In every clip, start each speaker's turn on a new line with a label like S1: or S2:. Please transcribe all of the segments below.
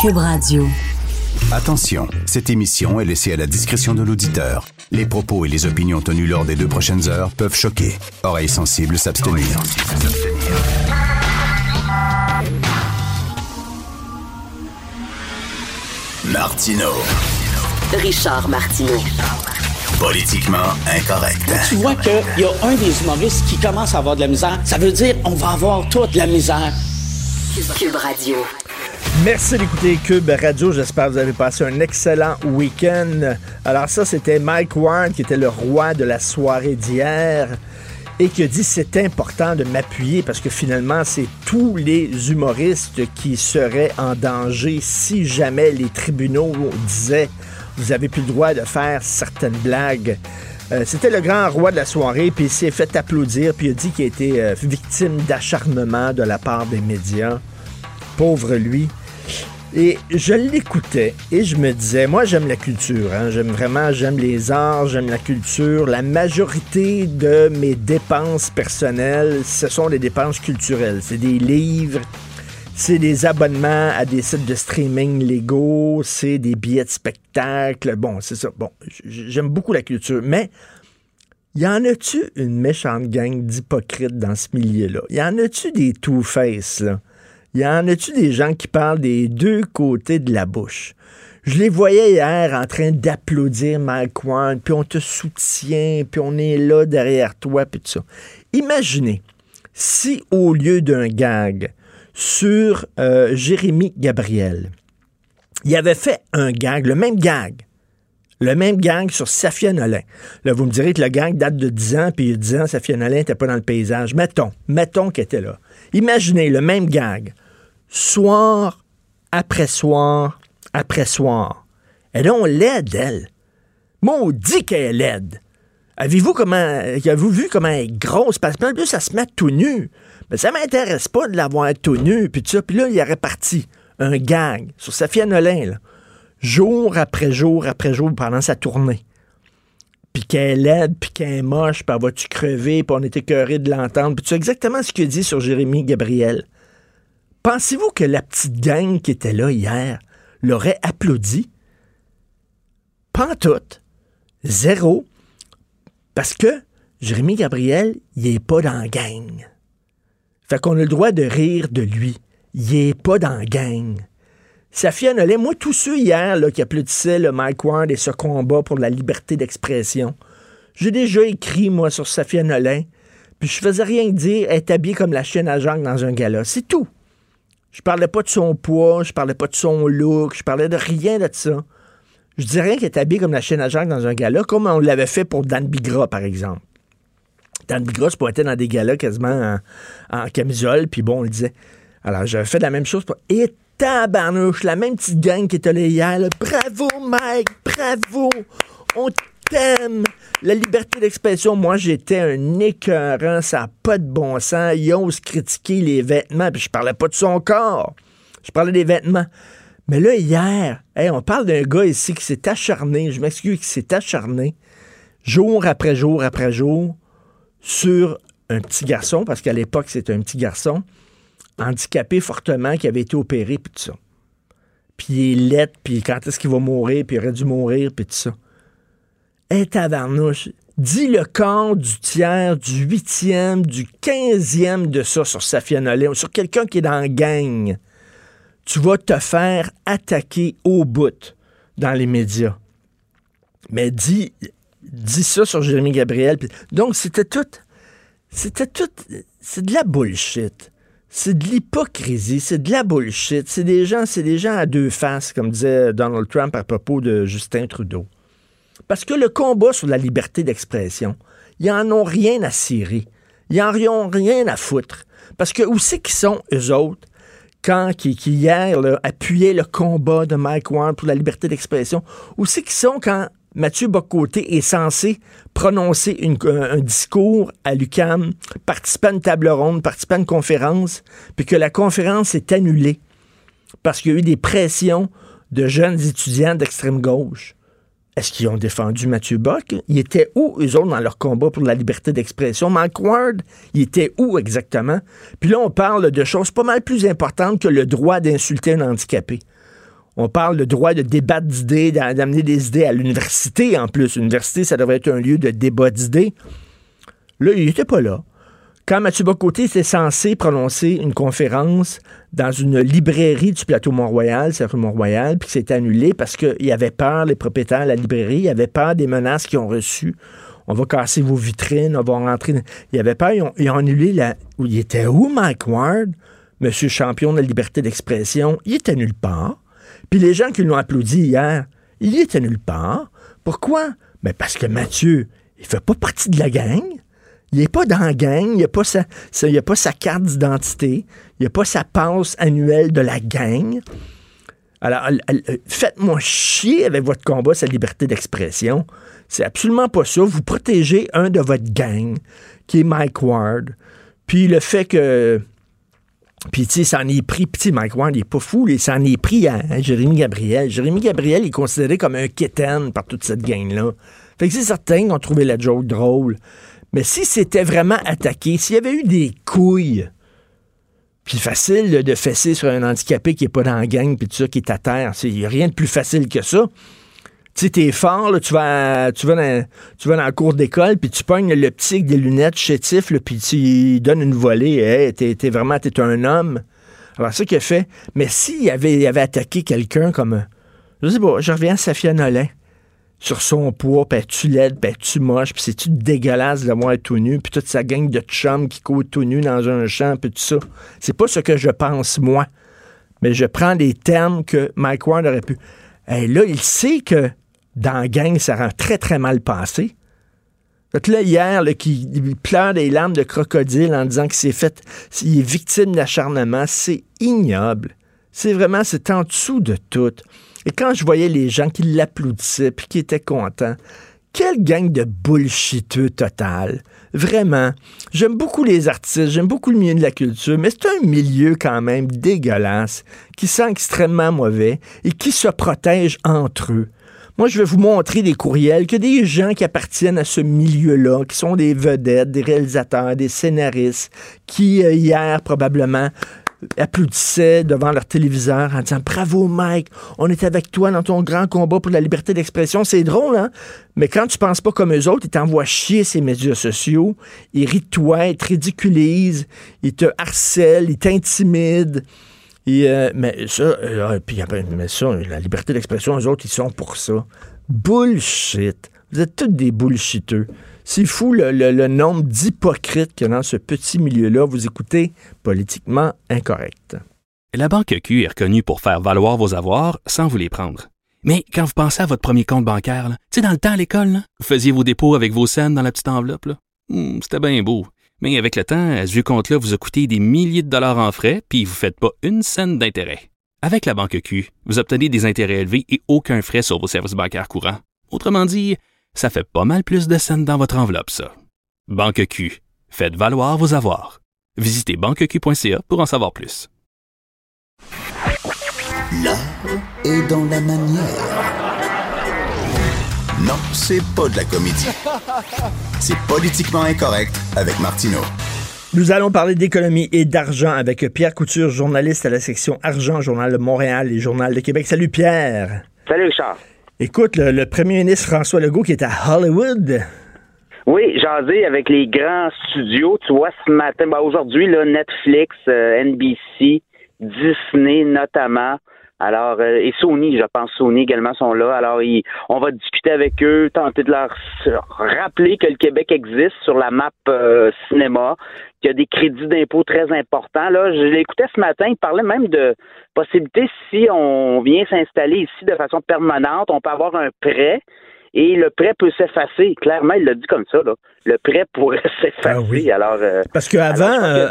S1: Cube Radio.
S2: Attention, cette émission est laissée à la discrétion de l'auditeur. Les propos et les opinions tenues lors des deux prochaines heures peuvent choquer. Oreilles sensibles s'abstenir. Martino.
S1: Richard Martineau.
S2: Politiquement incorrect.
S3: Tu vois qu'il y a un des humoristes qui commence à avoir de la misère. Ça veut dire on va avoir toute la misère.
S4: Merci d'écouter Cube Radio. J'espère que vous avez passé un excellent week-end. Alors ça, c'était Mike Ward qui était le roi de la soirée d'hier et qui a dit c'est important de m'appuyer parce que finalement, c'est tous les humoristes qui seraient en danger si jamais les tribunaux disaient vous avez plus le droit de faire certaines blagues. Euh, C'était le grand roi de la soirée, puis il s'est fait applaudir, puis il a dit qu'il a été euh, victime d'acharnement de la part des médias. Pauvre lui. Et je l'écoutais et je me disais, moi j'aime la culture, hein. j'aime vraiment, j'aime les arts, j'aime la culture. La majorité de mes dépenses personnelles, ce sont des dépenses culturelles. C'est des livres, c'est des abonnements à des sites de streaming légaux, c'est des billets de spectacle. Bon, c'est ça. Bon, j'aime beaucoup la culture, mais y en a-tu une méchante gang d'hypocrites dans ce milieu-là? Y en a-tu des two-face, là? Y en a-tu des gens qui parlent des deux côtés de la bouche? Je les voyais hier en train d'applaudir Mike puis on te soutient, puis on est là derrière toi, puis tout ça. Imaginez si au lieu d'un gag sur euh, Jérémy Gabriel, il avait fait un gag, le même gag, le même gag sur Safia Nolin. Là, vous me direz que le gag date de 10 ans, puis il y a 10 ans, Safia Nolin n'était pas dans le paysage. Mettons, mettons qu'elle était là. Imaginez le même gag, soir après soir après soir. Là, on l'aide, elle. Maudit qu'elle est laide. Avez-vous. Avez-vous vu comment elle est grosse? Parce que en plus, ça se met tout nu. Mais ça m'intéresse pas de l'avoir tout nu, puis ça. Puis là, il y aurait parti un gag sur Safia Nolin, là, jour après jour après jour pendant sa tournée. Puis qu'elle est laide, puis qu'elle est moche, puis elle va-tu crever, puis on était écœuré de l'entendre. Puis tu sais exactement ce qu'il dit sur Jérémy Gabriel. Pensez-vous que la petite gang qui était là hier l'aurait applaudi? Pas en tout. Zéro. Parce que Jérémy Gabriel, il est pas dans la gang. Fait qu'on a le droit de rire de lui. Il est pas dans la gang. Safia Nolin, moi, tous ceux hier là, qui applaudissaient le Mike Ward et ce combat pour la liberté d'expression, j'ai déjà écrit, moi, sur Safia Nolin, puis je faisais rien que dire, elle est habillée comme la chienne à Jacques dans un gala. C'est tout. Je parlais pas de son poids, je parlais pas de son look, je parlais de rien de ça. Je dis rien qu'elle est habillée comme la chienne à Jacques dans un gala, comme on l'avait fait pour Dan Bigra, par exemple. Dan Bigra se pointait dans des galas quasiment en, camisole, puis bon, on le disait. Alors, j'avais fait la même chose pour. Et tabarnouche, la même petite gang qui était là hier. Bravo, Mike, bravo. On t'aime. La liberté d'expression, moi, j'étais un écœurant, ça n'a pas de bon sens. Ils osent critiquer les vêtements, puis je parlais pas de son corps. Je parlais des vêtements. Mais là, hier, on parle d'un gars ici qui s'est acharné, je m'excuse, qui s'est acharné, jour après jour après jour, sur un petit garçon, parce qu'à l'époque, c'était un petit garçon, handicapé fortement, qui avait été opéré, puis tout ça. Puis il est puis quand est-ce qu'il va mourir, puis il aurait dû mourir, puis tout ça. Hé, tabarnouche, dis le quart du tiers, du huitième, du quinzième de ça sur Safia Nolin, sur quelqu'un qui est dans la gang. Tu vas te faire attaquer au bout dans les médias. Mais dis, dis ça sur Jérémy Gabriel. Donc, c'était tout. C'était tout. C'est de la bullshit. C'est de l'hypocrisie, c'est de la bullshit. C'est des gens, c'est des gens à deux faces, comme disait Donald Trump à propos de Justin Trudeau. Parce que le combat sur la liberté d'expression, ils en ont rien à cirer. Ils en ont rien à foutre. Parce que où c'est qu'ils sont, eux autres? quand, qui, hier appuyaient le combat de Mike Ward pour la liberté d'expression, où c'est qu'ils sont quand Mathieu Bocoté est censé prononcer une, un, discours à l'UCAM, participer à une table ronde, participer à une conférence, puis que la conférence est annulée parce qu'il y a eu des pressions de jeunes étudiants d'extrême gauche. Est-ce qu'ils ont défendu Mathieu Bock? Ils étaient où, eux autres, dans leur combat pour la liberté d'expression? Mike Ward, il était où exactement? Puis là, on parle de choses pas mal plus importantes que le droit d'insulter un handicapé. On parle de droit de débattre d'idées, d'amener des idées à l'université en plus. L'université, ça devrait être un lieu de débat d'idées. Là, il n'était pas là. Quand Mathieu Bocoté était censé prononcer une conférence dans une librairie du plateau Mont-Royal, c'est Mont-Royal, puis c'est annulé parce qu'il avait peur, les propriétaires de la librairie, il avait peur des menaces qu'ils ont reçues. On va casser vos vitrines, on va rentrer. Il avait peur, ils ont, annulé la. Il était où, Mike Ward, monsieur champion de la liberté d'expression? Il était nulle part. Puis les gens qui l'ont applaudi hier, il était nulle part. Pourquoi? Mais ben, parce que Mathieu, il fait pas partie de la gang. Il n'est pas dans la gang, il pas, sa, pas sa carte d'identité, il n'a pas sa passe annuelle de la gang. Alors, faites-moi chier avec votre combat, sa liberté d'expression. C'est absolument pas ça. Vous protégez un de votre gang, qui est Mike Ward. Puis le fait que. Puis, tu sais, ça en est pris. Puis, Mike Ward, il est pas fou. Il s'en est pris à, Jérémy Gabriel. Jérémy Gabriel est considéré comme un kitten par toute cette gang-là. Fait que c'est certain qu'on trouvait la joke drôle. Mais si c'était vraiment attaqué, s'il y avait eu des couilles, puis facile de fesser sur un handicapé qui n'est pas dans la gang, puis tout ça, qui est à terre, il n'y a rien de plus facile que ça. Tu sais, t'es fort, là, tu vas, tu, vas dans, tu vas dans la cour d'école, puis tu pognes le petit des lunettes chétifs, puis tu donnes une volée. Hey, t'es, vraiment t'es un homme. Alors, ça qu'il a fait. Mais s'il avait, avait attaqué quelqu'un comme. Je sais pas, je reviens à Safia Nolin sur son poids, puis tu laide, puis tu moche, puis c'est-tu dégueulasse de voir tout nu, puis toute sa gang de chums qui courent tout nu dans un champ, puis tout ça. C'est pas ce que je pense, moi. Mais je prends des termes que Mike Ward aurait pu. Et là, il sait que dans la gang, ça rend très, très mal passé. Fait là, hier, qui pleure des larmes de crocodile en disant qu'il s'est fait, il est victime d'acharnement, c'est ignoble. C'est vraiment, c'est en dessous de tout. Et quand je voyais les gens qui l'applaudissaient puis qui étaient contents, quelle gang de bullshiteux total. Vraiment. J'aime beaucoup les artistes, j'aime beaucoup le milieu de la culture, mais c'est un milieu quand même dégueulasse, qui sent extrêmement mauvais et qui se protège entre eux. Moi, je vais vous montrer des courriels que des gens qui appartiennent à ce milieu-là, qui sont des vedettes, des réalisateurs, des scénaristes, qui, euh, hier, probablement, applaudissaient devant leur téléviseur en disant Bravo Mike, on est avec toi dans ton grand combat pour la liberté d'expression. C'est drôle, hein? Mais quand tu penses pas comme eux autres, ils t'envoient chier ces médias sociaux, ils rient de toi, ils te ridiculisent, ils te harcèlent, ils t'intimident. Euh, mais ça, euh, puis, mais ça, la liberté d'expression, eux autres, ils sont pour ça. Bullshit. Vous êtes tous des bullshiteux. C'est fou le, nombre d'hypocrites qu'il dans ce petit milieu-là. Vous écoutez politiquement incorrect.
S5: La Banque Q est reconnue pour faire valoir vos avoirs sans vous les prendre. Mais quand vous pensez à votre premier compte bancaire, tu sais, dans le temps à l'école, vous faisiez vos dépôts avec vos scènes dans la petite enveloppe. Hmm, c'était bien beau. Mais avec le temps, à ce compte-là vous a coûté des milliers de dollars en frais, puis vous ne faites pas une scène d'intérêt. Avec la Banque Q, vous obtenez des intérêts élevés et aucun frais sur vos services bancaires courants. Autrement dit, ça fait pas mal plus de scènes dans votre enveloppe, ça. Banque Q. Faites valoir vos avoirs. Visitez banqueq.ca pour en savoir plus.
S2: L'art est dans la manière. Non, c'est pas de la comédie. C'est politiquement incorrect avec Martineau.
S4: Nous allons parler d'économie et d'argent avec Pierre Couture, journaliste à la section Argent, Journal de Montréal et Journal de Québec. Salut Pierre.
S6: Salut Richard.
S4: Écoute, le, premier ministre François Legault qui est à Hollywood.
S6: Oui, jasé avec les grands studios. Tu vois, ce matin, ben aujourd'hui, Netflix, euh, NBC, Disney notamment. Alors, euh, et Sony, je pense, Sony également sont là. Alors, on va discuter avec eux, tenter de leur rappeler que le Québec existe sur la map euh, cinéma, qu'il y a des crédits d'impôt très importants. Là, je l'écoutais ce matin, il parlait même de possibilité si on vient s'installer ici de façon permanente, on peut avoir un prêt et le prêt peut s'effacer. Clairement, il l'a dit comme ça. Là. Le prêt pourrait s'effacer.
S4: Ah oui.
S6: Alors, euh,
S4: Parce qu'avant, euh,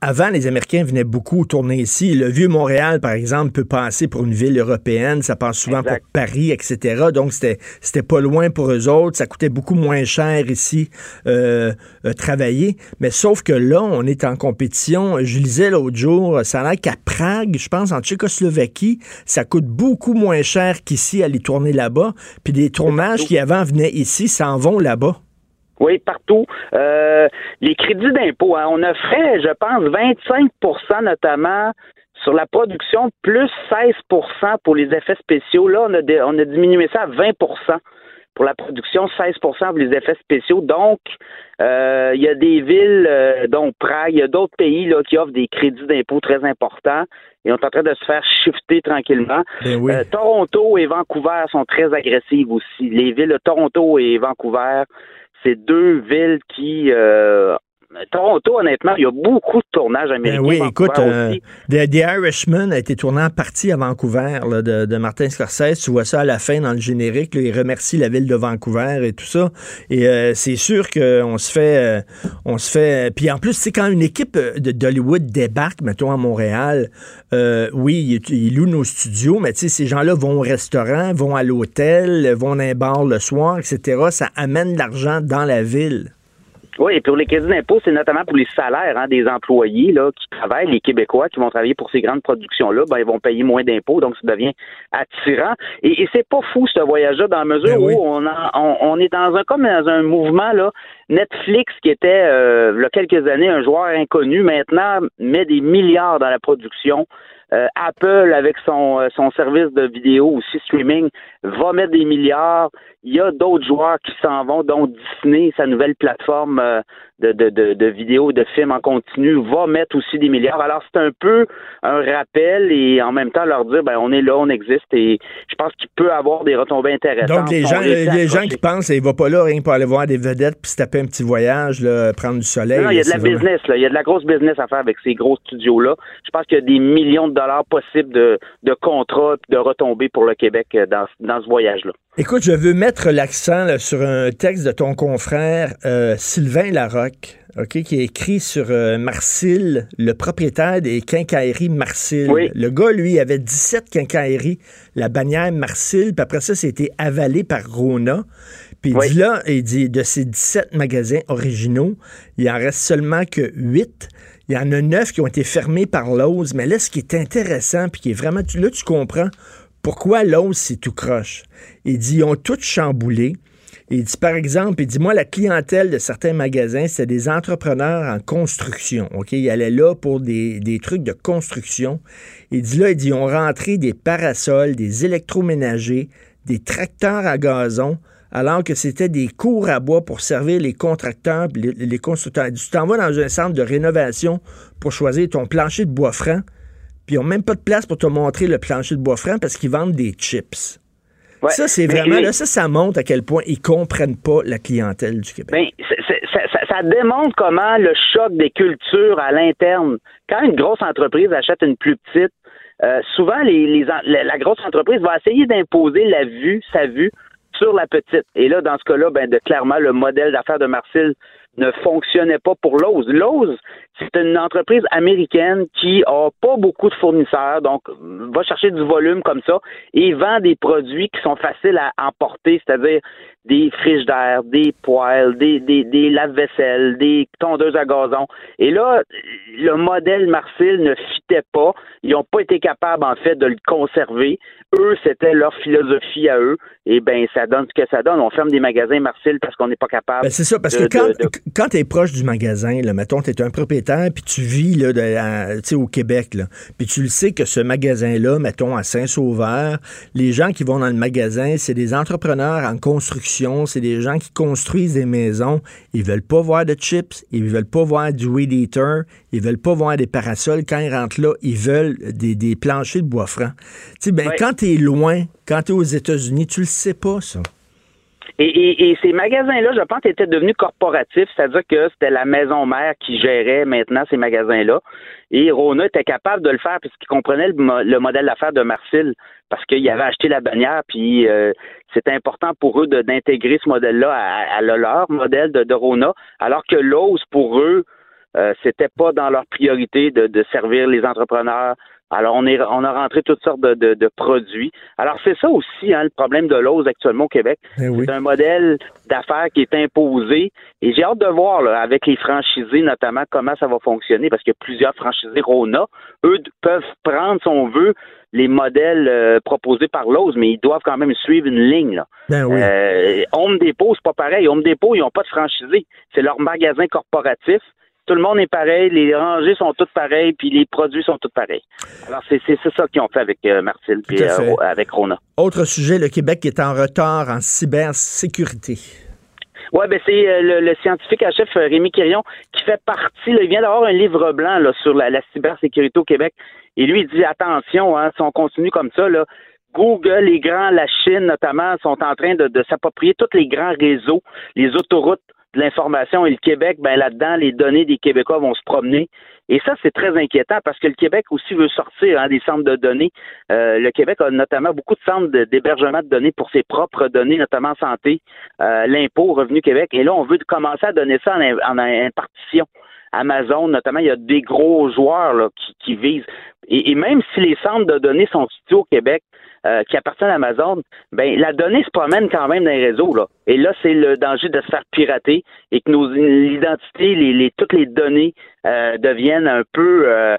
S4: avant, les Américains venaient beaucoup tourner ici. Le vieux Montréal, par exemple, peut passer pour une ville européenne. Ça passe souvent
S6: Exact.
S4: pour Paris, etc. Donc, c'était, c'était pas loin pour eux autres. Ça coûtait beaucoup moins cher ici euh, travailler. Mais sauf que là, on est en compétition. Je lisais l'autre jour, ça a l'air qu'à Prague, je pense, en Tchécoslovaquie, ça coûte beaucoup moins cher qu'ici aller tourner là-bas. Puis des tournages qui avant venaient ici s'en vont là-bas.
S6: Oui, partout. Euh, les crédits d'impôt, hein, on offrait, je pense, 25% notamment sur la production, plus 16% pour les effets spéciaux. Là, on a, on a diminué ça à 20% pour la production, 16% pour les effets spéciaux. Donc, euh, il y a des villes, euh, dont Prague, il y a d'autres pays là, qui offrent des crédits d'impôt très importants et on est en train de se faire shifter tranquillement.
S4: Ben oui.
S6: Euh, Toronto et Vancouver sont très agressives aussi. Les villes de Toronto et Vancouver, c'est deux villes qui... euh, Toronto, honnêtement, il y a beaucoup de tournages
S4: Ben
S6: américains.
S4: oui, écoute, euh. The, The Irishman a été tourné en partie à Vancouver là, de, de Martin Scorsese. Tu vois ça à la fin dans le générique. là, il remercie la ville de Vancouver et tout ça. Et euh, c'est sûr qu'on se fait, euh, on se fait. Puis en plus, c'est quand une équipe euh, de d'Hollywood débarque, mettons à Montréal. euh, oui, ils, louent nos studios, mais tu sais, ces gens-là vont au restaurant, vont à l'hôtel, vont dans un bar le soir, etc. Ça amène de l'argent dans la ville.
S6: Oui, et pour les crédits d'impôt, c'est notamment pour les salaires hein, des employés là, qui travaillent, les Québécois qui vont travailler pour ces grandes productions-là, ben, ils vont payer moins d'impôts, donc ça devient attirant. Et, et c'est pas fou ce voyage-là, dans la mesure
S4: Ben oui.
S6: où on, en- on, on est dans un comme dans un mouvement là. Netflix, qui était euh, il y a quelques années un joueur inconnu, maintenant met des milliards dans la production. Euh, Apple, avec son, euh, son service de vidéo aussi streaming, va mettre des milliards. Il y a d'autres joueurs qui s'en vont, dont Disney, sa nouvelle plateforme euh, de, de, de, de vidéos, de films en continu, va mettre aussi des milliards. Alors, c'est un peu un rappel et en même temps leur dire, ben, on est là, on existe et je pense qu'il peut avoir des retombées intéressantes.
S4: Donc, les gens, les gens qui pensent, il va pas là rien pour aller voir des vedettes puis se taper un petit voyage, là, prendre du soleil.
S6: Non, il y a de la
S4: vraiment-
S6: business, là. Il y a de la grosse business à faire avec ces gros studios-là. Je pense qu'il y a des millions de dollars possibles de, de contrats et de retombées pour le Québec euh, dans, dans ce voyage-là.
S4: Écoute, je veux mettre l'accent sur un texte de ton confrère euh, Sylvain Larocque, ok, qui a écrit sur euh, Marcille, le propriétaire des quincailleries Marcille.
S6: Oui.
S4: Le gars, lui, avait 17 quincailleries, la bannière Marcille, puis après ça, c'était avalé par Rona. Puis il dit là, il dit de ces 17 magasins originaux, il en reste seulement que 8. Il y en a 9 qui ont été fermés par Lowe's. Mais là, ce qui est intéressant, puis qui est vraiment, là, tu comprends pourquoi Lowe's, c'est tout croche? Il dit, ils ont tout chamboulé. Il dit, par exemple, il dit, moi, la clientèle de certains magasins, c'était des entrepreneurs en construction. OK? Ils là pour des, trucs de construction. Il dit, là, il dit, ils ont rentré des parasols, des électroménagers, des tracteurs à gazon, alors que c'était des cours à bois pour servir les contracteurs, les, les constructeurs. Il dit, Tu t'en vas dans un centre de rénovation pour choisir ton plancher de bois franc, puis ils n'ont même pas de place pour te montrer le plancher de bois franc parce qu'ils vendent des chips.
S6: Ouais.
S4: Ça, c'est
S6: Mais-
S4: vraiment,
S6: mais-
S4: là, ça, ça montre à quel point ils comprennent pas la clientèle du Québec.
S6: Ben, c'est- c'est- ça, ça- ça démontre comment le choc des cultures à l'interne, quand une grosse entreprise achète une plus petite, euh, souvent les, les en- la, la grosse entreprise va essayer d'imposer la vue, sa vue sur la petite. Et là, dans ce cas-là, ben, de, clairement, le modèle d'affaires de Marcel ne fonctionnait pas pour Lowe's. Lowe's, c'est une entreprise américaine qui a pas beaucoup de fournisseurs, donc va chercher du volume comme ça et vend des produits qui sont faciles à emporter, c'est-à-dire des frigidaires, des poêles, des, des, des lave-vaisselle, des tondeuses à gazon. Et là, le modèle Marcel ne fitait pas. Ils n'ont pas été capables, en fait, de le conserver. Eux, c'était leur philosophie à eux. Et ben, ça donne ce que ça donne. On ferme des magasins Marcel parce qu'on n'est pas capable.
S4: Ben, c'est ça, parce
S6: de-
S4: que quand,
S6: de-
S4: quand tu es proche du magasin, là, mettons, tu es un propriétaire, puis tu vis là, de- à- tu sais, au Québec, là, puis tu le sais que ce magasin-là, mettons, à Saint-Sauveur, les gens qui vont dans le magasin, c'est des entrepreneurs en construction, c'est des gens qui construisent des maisons. Ils veulent pas voir de chips, ils veulent pas voir du weed eater, ils veulent pas voir des parasols. Quand ils rentrent là, ils veulent des, des planchers de bois franc. Tu sais, ben,
S6: Ouais.
S4: quand tu es loin, quand tu es aux États-Unis, tu le sais pas, ça.
S6: Et, ces magasins-là, je pense, étaient devenus corporatifs, c'est-à-dire que c'était la maison mère qui gérait maintenant ces magasins-là. Et Rona était capable de le faire puisqu'il comprenait le, modèle d'affaires de Marcel, parce qu'il avait acheté la bannière, puis euh, c'était important pour eux d'intégrer ce modèle-là à, leur modèle de, Rona, alors que l'ose, pour eux, euh, c'était pas dans leur priorité de, servir les entrepreneurs, alors, on, est, on a rentré toutes sortes de, de, produits. Alors, c'est ça aussi, hein, le problème de l'ose actuellement au Québec. Eh c'est un modèle d'affaires qui est imposé. Et j'ai hâte de voir, là, avec les franchisés notamment, comment ça va fonctionner, parce qu'il y a plusieurs franchisés Rona. Eux peuvent prendre, si on veut, les modèles euh, proposés par l'ose, mais ils doivent quand même suivre une ligne. Là.
S4: Ben oui.
S6: Euh, Home Depot, c'est pas pareil. Home Depot, ils n'ont pas de franchisés. C'est leur magasin corporatif tout le monde est pareil, les rangées sont toutes pareilles, puis les produits sont tous pareils. Alors, c'est ça qu'ils ont fait avec euh, Martil et euh, avec Rona.
S4: Autre sujet, le Québec est en retard en cybersécurité.
S6: Oui, ben c'est euh, le, scientifique à chef Rémi Quirion qui fait partie, il vient d'avoir un livre blanc là, sur la, cybersécurité au Québec. Et lui, il dit attention, hein, si on continue comme ça, là, Google, les grands, la Chine notamment, sont en train de, de s'approprier tous les grands réseaux, les autoroutes de l'information et le Québec, ben là-dedans, les données des Québécois vont se promener. Et ça, c'est très inquiétant parce que le Québec aussi veut sortir hein, des centres de données. Euh, le Québec a notamment beaucoup de centres d'hébergement de, données pour ses propres données, notamment santé, euh, l'impôt, Revenu Québec. Et là, on veut commencer à donner ça en, en impartition. Amazon, notamment, il y a des gros joueurs là, qui, qui visent. Et, même si les centres de données sont situés au Québec, euh, qui appartiennent à Amazon, ben la donnée se promène quand même dans les réseaux là. Et là, c'est le danger de se faire pirater et que nos identités, les, les toutes les données euh, deviennent un peu euh,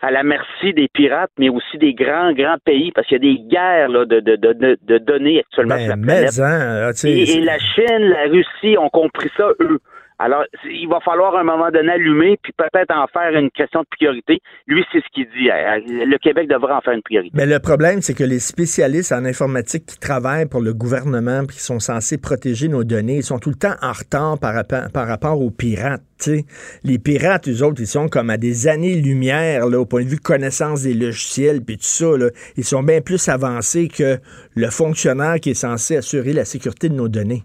S6: à la merci des pirates, mais aussi des grands grands pays, parce qu'il y a des guerres là, de, de, de, de données actuellement
S4: ben,
S6: sur la
S4: planète. Hein,
S6: et, et la Chine, la Russie ont compris ça eux. Alors, il va falloir à un moment donné allumer, puis peut-être en faire une question de priorité. Lui, c'est ce qu'il dit. Euh, le Québec devrait en faire une priorité.
S4: Mais le problème, c'est que les spécialistes en informatique qui travaillent pour le gouvernement, puis qui sont censés protéger nos données, ils sont tout le temps en retard par, rapport, aux pirates. Les pirates, eux autres, ils sont comme à des années-lumière au point de vue connaissance des logiciels, puis tout ça. Ils sont bien plus avancés que le fonctionnaire qui est censé assurer la sécurité de nos données.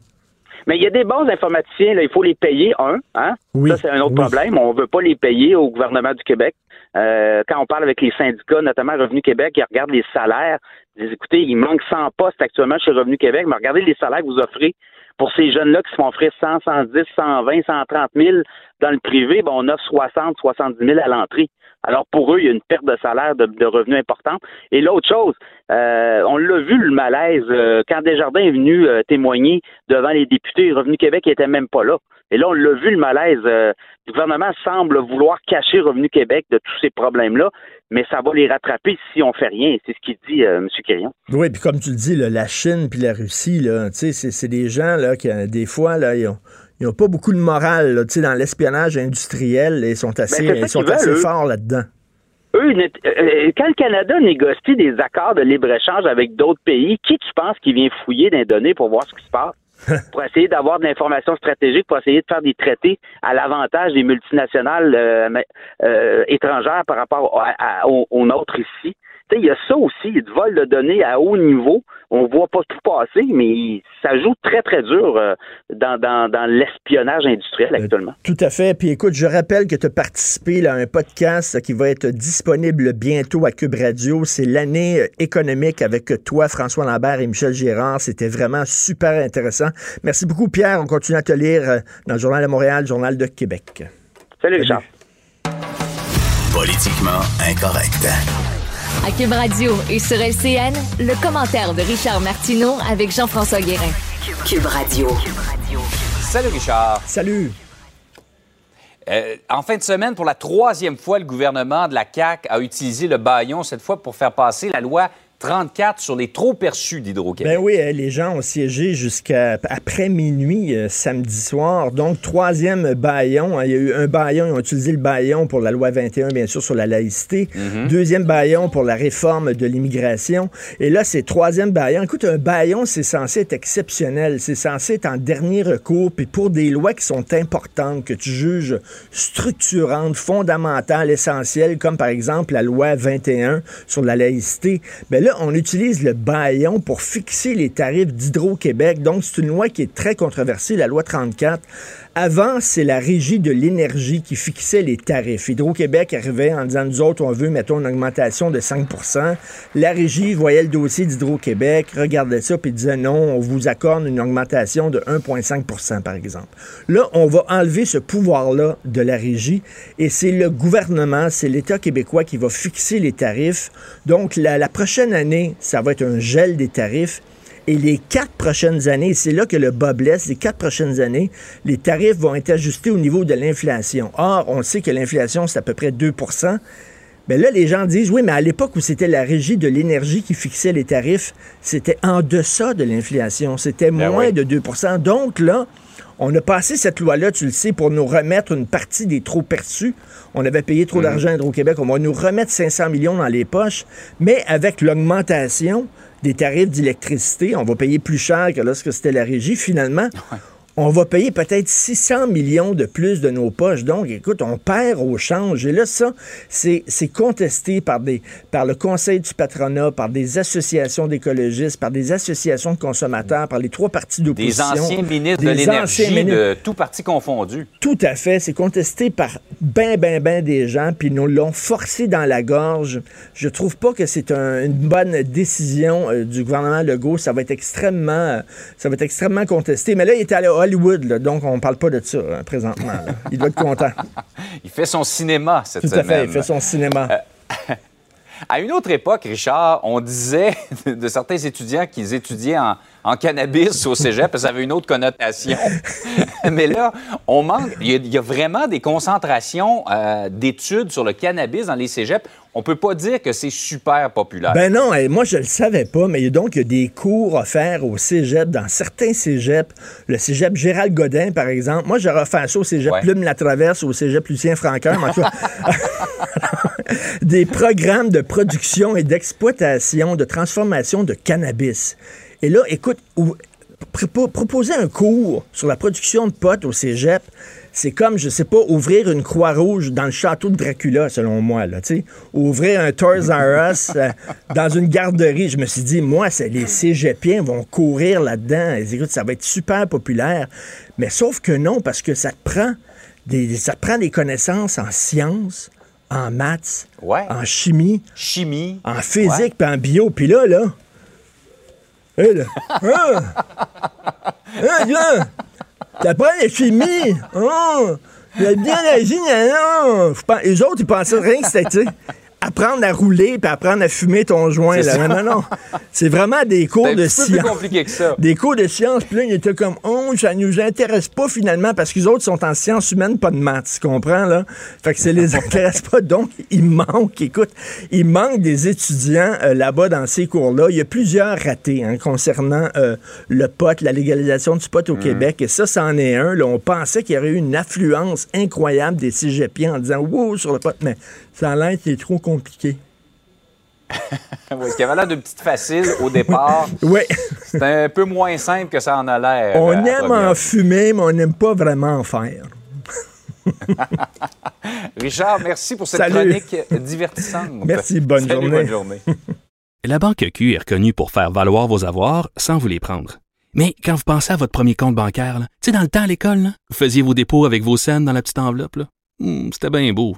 S6: Mais il y a des bons informaticiens, là, il faut les payer, un. Hein? ça, c'est un autre problème. On ne veut pas les payer au gouvernement du Québec. Euh, quand on parle avec les syndicats, notamment Revenu Québec, ils regardent les salaires. Ils disent, écoutez, il manque 100 postes actuellement chez Revenu Québec, mais regardez les salaires que vous offrez pour ces jeunes-là qui se font offrir 100, 110, 120, 130 000 dans le privé, ben, on offre 60, 70 000 à l'entrée. Alors pour eux, il y a une perte de salaire, de, revenus importante. Et l'autre chose, euh, on l'a vu le malaise euh, quand Desjardins est venu euh, témoigner devant les députés, Revenu Québec n'était même pas là. Et là, on l'a vu le malaise. le gouvernement semble vouloir cacher Revenu Québec de tous ces problèmes-là, mais ça va les rattraper si on fait rien. C'est ce qu'il dit M. Quirion.
S4: Oui, puis comme tu le dis, la Chine puis la Russie, c'est des gens qui, des fois, là, ils ont ils n'ont pas beaucoup de morale là, dans l'espionnage industriel. Ils sont assez, ben, ils sont assez forts là-dedans.
S6: Eux, euh, euh, quand le Canada négocie des accords de libre-échange avec d'autres pays, qui tu penses qui vient fouiller des données pour voir ce qui se passe? pour essayer d'avoir de l'information stratégique, pour essayer de faire des traités à l'avantage des multinationales euh, étrangères par rapport aux nôtres ici il y a ça aussi, il y a du vol de données à haut niveau. On voit pas tout passer, mais ça joue très, très dur euh, dans, dans, l'espionnage industriel euh, actuellement.
S4: tout à fait. Puis écoute, je rappelle que tu as participé à un podcast qui va être disponible bientôt à Cube Radio. C'est l'année euh, économique avec toi, François Lambert et Michel Gérard. C'était vraiment super intéressant. Merci beaucoup, Pierre. On continue à te lire dans le Journal de Montréal, le Journal de Québec.
S6: Salut, Richard.
S2: Politiquement incorrect.
S1: À Cube Radio et sur LCN, le commentaire de Richard Martineau avec Jean-François Guérin. Cube Radio.
S7: Salut Richard.
S4: Salut.
S7: Euh, en fin de semaine, pour la troisième fois, le gouvernement de la CAQ a utilisé le baillon, cette fois pour faire passer la loi 34 sur les trop perçus d'Hydro-Québec.
S4: Ben oui, hein, les gens ont siégé jusqu'à après minuit euh, samedi soir. Donc, troisième baillon. Hein, il y a eu un baillon, ils ont utilisé le baillon pour la loi 21, bien sûr, sur la laïcité. Mhm. Deuxième baillon pour la réforme de l'immigration. Et là, c'est troisième baillon. Écoute, un baillon, c'est censé être exceptionnel. C'est censé être en dernier recours. Puis pour des lois qui sont importantes, que tu juges structurantes, fondamentales, essentielles, comme par exemple la loi 21 sur la laïcité, ben là, on utilise le baillon pour fixer les tarifs d'Hydro-Québec. Donc, c'est une loi qui est très controversée, la loi 34. Avant, c'est la régie de l'énergie qui fixait les tarifs. Hydro-Québec arrivait en disant, nous autres, on veut, mettons, une augmentation de 5% La régie voyait le dossier d'Hydro-Québec, regardait ça, puis disait, non, on vous accorde une augmentation de 1,5% par exemple. Là, on va enlever ce pouvoir-là de la régie et c'est le gouvernement, c'est l'État québécois qui va fixer les tarifs. Donc, la, la prochaine année, ça va être un gel des tarifs. Et les quatre prochaines années, c'est là que le bas blesse, les quatre prochaines années, les tarifs vont être ajustés au niveau de l'inflation. Or, on sait que l'inflation, c'est à peu près 2% Bien là, les gens disent, oui, mais à l'époque où c'était la régie de l'énergie qui fixait les tarifs, c'était en deçà de l'inflation. C'était
S7: Ben
S4: moins
S7: oui.
S4: de 2% Donc là, on a passé cette loi-là, tu le sais, pour nous remettre une partie des trop perçus. On avait payé trop d'argent à Hydro-Québec. On va nous remettre 500 millions dans les poches. Mais avec l'augmentation des tarifs d'électricité, on va payer plus cher que lorsque c'était la régie. Finalement, on va payer peut-être 600 millions de plus de nos poches. Donc, écoute, on perd au change. Et là, ça, c'est contesté par, des, par le Conseil du patronat, par des associations d'écologistes, par des associations de consommateurs, par les trois partis
S7: Des
S4: d'opposition.
S7: anciens ministres de
S4: Des
S7: l'énergie
S4: ministres.
S7: de tout parti confondu.
S4: Tout à fait. C'est contesté par ben, ben, ben des gens, puis nous l'ont forcé dans la gorge. Je trouve pas que c'est un- une bonne décision euh, du gouvernement Legault. Ça va être extrêmement, euh, ça va être extrêmement contesté. Mais là, il est allé à Hollywood, là, donc on parle pas de ça hein, présentement. là. Il doit être content.
S7: Il fait son cinéma cette
S4: Tout
S7: semaine.
S4: à fait. Il fait son cinéma.
S7: À une autre époque, Richard, on disait de certains étudiants qu'ils étudiaient en, en cannabis au cégep, parce que ça avait une autre connotation. Mais là, on manque. Il y a, il y a vraiment des concentrations euh, d'études sur le cannabis dans les cégeps. On peut pas dire que c'est super populaire.
S4: Ben non, moi je le savais pas, mais il y a donc il y a des cours offerts au cégep, dans certains cégeps. Le cégep Gérald Godin, par exemple. Moi, j'aurais offert ça au cégep
S7: Ouais.
S4: Plume La Traverse, au cégep Lucien Franqueur. mais en tout cas, des programmes de production et d'exploitation, de transformation de cannabis. Et là, écoute, ou- propo- proposer un cours sur la production de potes au cégep, c'est comme, je sais pas, ouvrir une croix rouge dans le château de Dracula, selon moi, là, tu. Ouvrir un Toys R Us euh, dans une garderie. Je me suis dit, moi, c'est les cégepiens vont courir là-dedans. Et Écoute, ça va être super populaire. Mais sauf que non, parce que ça te prend des, ça te prend des connaissances en sciences, en maths,
S7: Ouais.
S4: en chimie,
S7: Chimie.
S4: en physique, puis en bio. Puis là, là, là, hein, hein, là, t'apprends la chimie, hein, la biologie, pense- Les autres, ils pensaient rien que c'était, apprendre à rouler puis apprendre à fumer ton joint. Là.
S7: ça.
S4: Non, non, non. C'est vraiment des cours de
S7: peu plus
S4: science.
S7: compliqué que ça.
S4: Des cours de sciences, puis là, ils étaient comme, oh, ça nous intéresse pas finalement, parce qu'ils autres sont en sciences humaines, pas de maths, tu comprends, là? Fait que ça les intéresse pas, donc il manque, écoute, il manque des étudiants euh, là-bas dans ces cours-là. Il y a plusieurs ratés hein, concernant euh, le pot, la légalisation du pot au Québec, et ça, c'en est un. Là, on pensait qu'il y aurait eu une affluence incroyable des cégepiens en disant, wow, sur le pot, mais ça a l'air que c'est trop compliqué.
S7: Oui, ce qui avait l'air d'une petite facile au départ,
S4: Oui,
S7: c'est un peu moins simple que ça en a l'air.
S4: on
S7: euh,
S4: aime en fumer, mais on n'aime pas vraiment en faire.
S7: Richard, merci pour cette
S4: Salut.
S7: chronique divertissante.
S4: Merci, bonne
S7: Salut,
S4: journée.
S7: bonne journée.
S5: La Banque Q est reconnue pour faire valoir vos avoirs sans vous les prendre. Mais quand vous pensez à votre premier compte bancaire, tu sais, dans le temps à l'école, vous faisiez vos dépôts avec vos scènes dans la petite enveloppe. Hmm, C'était bien beau.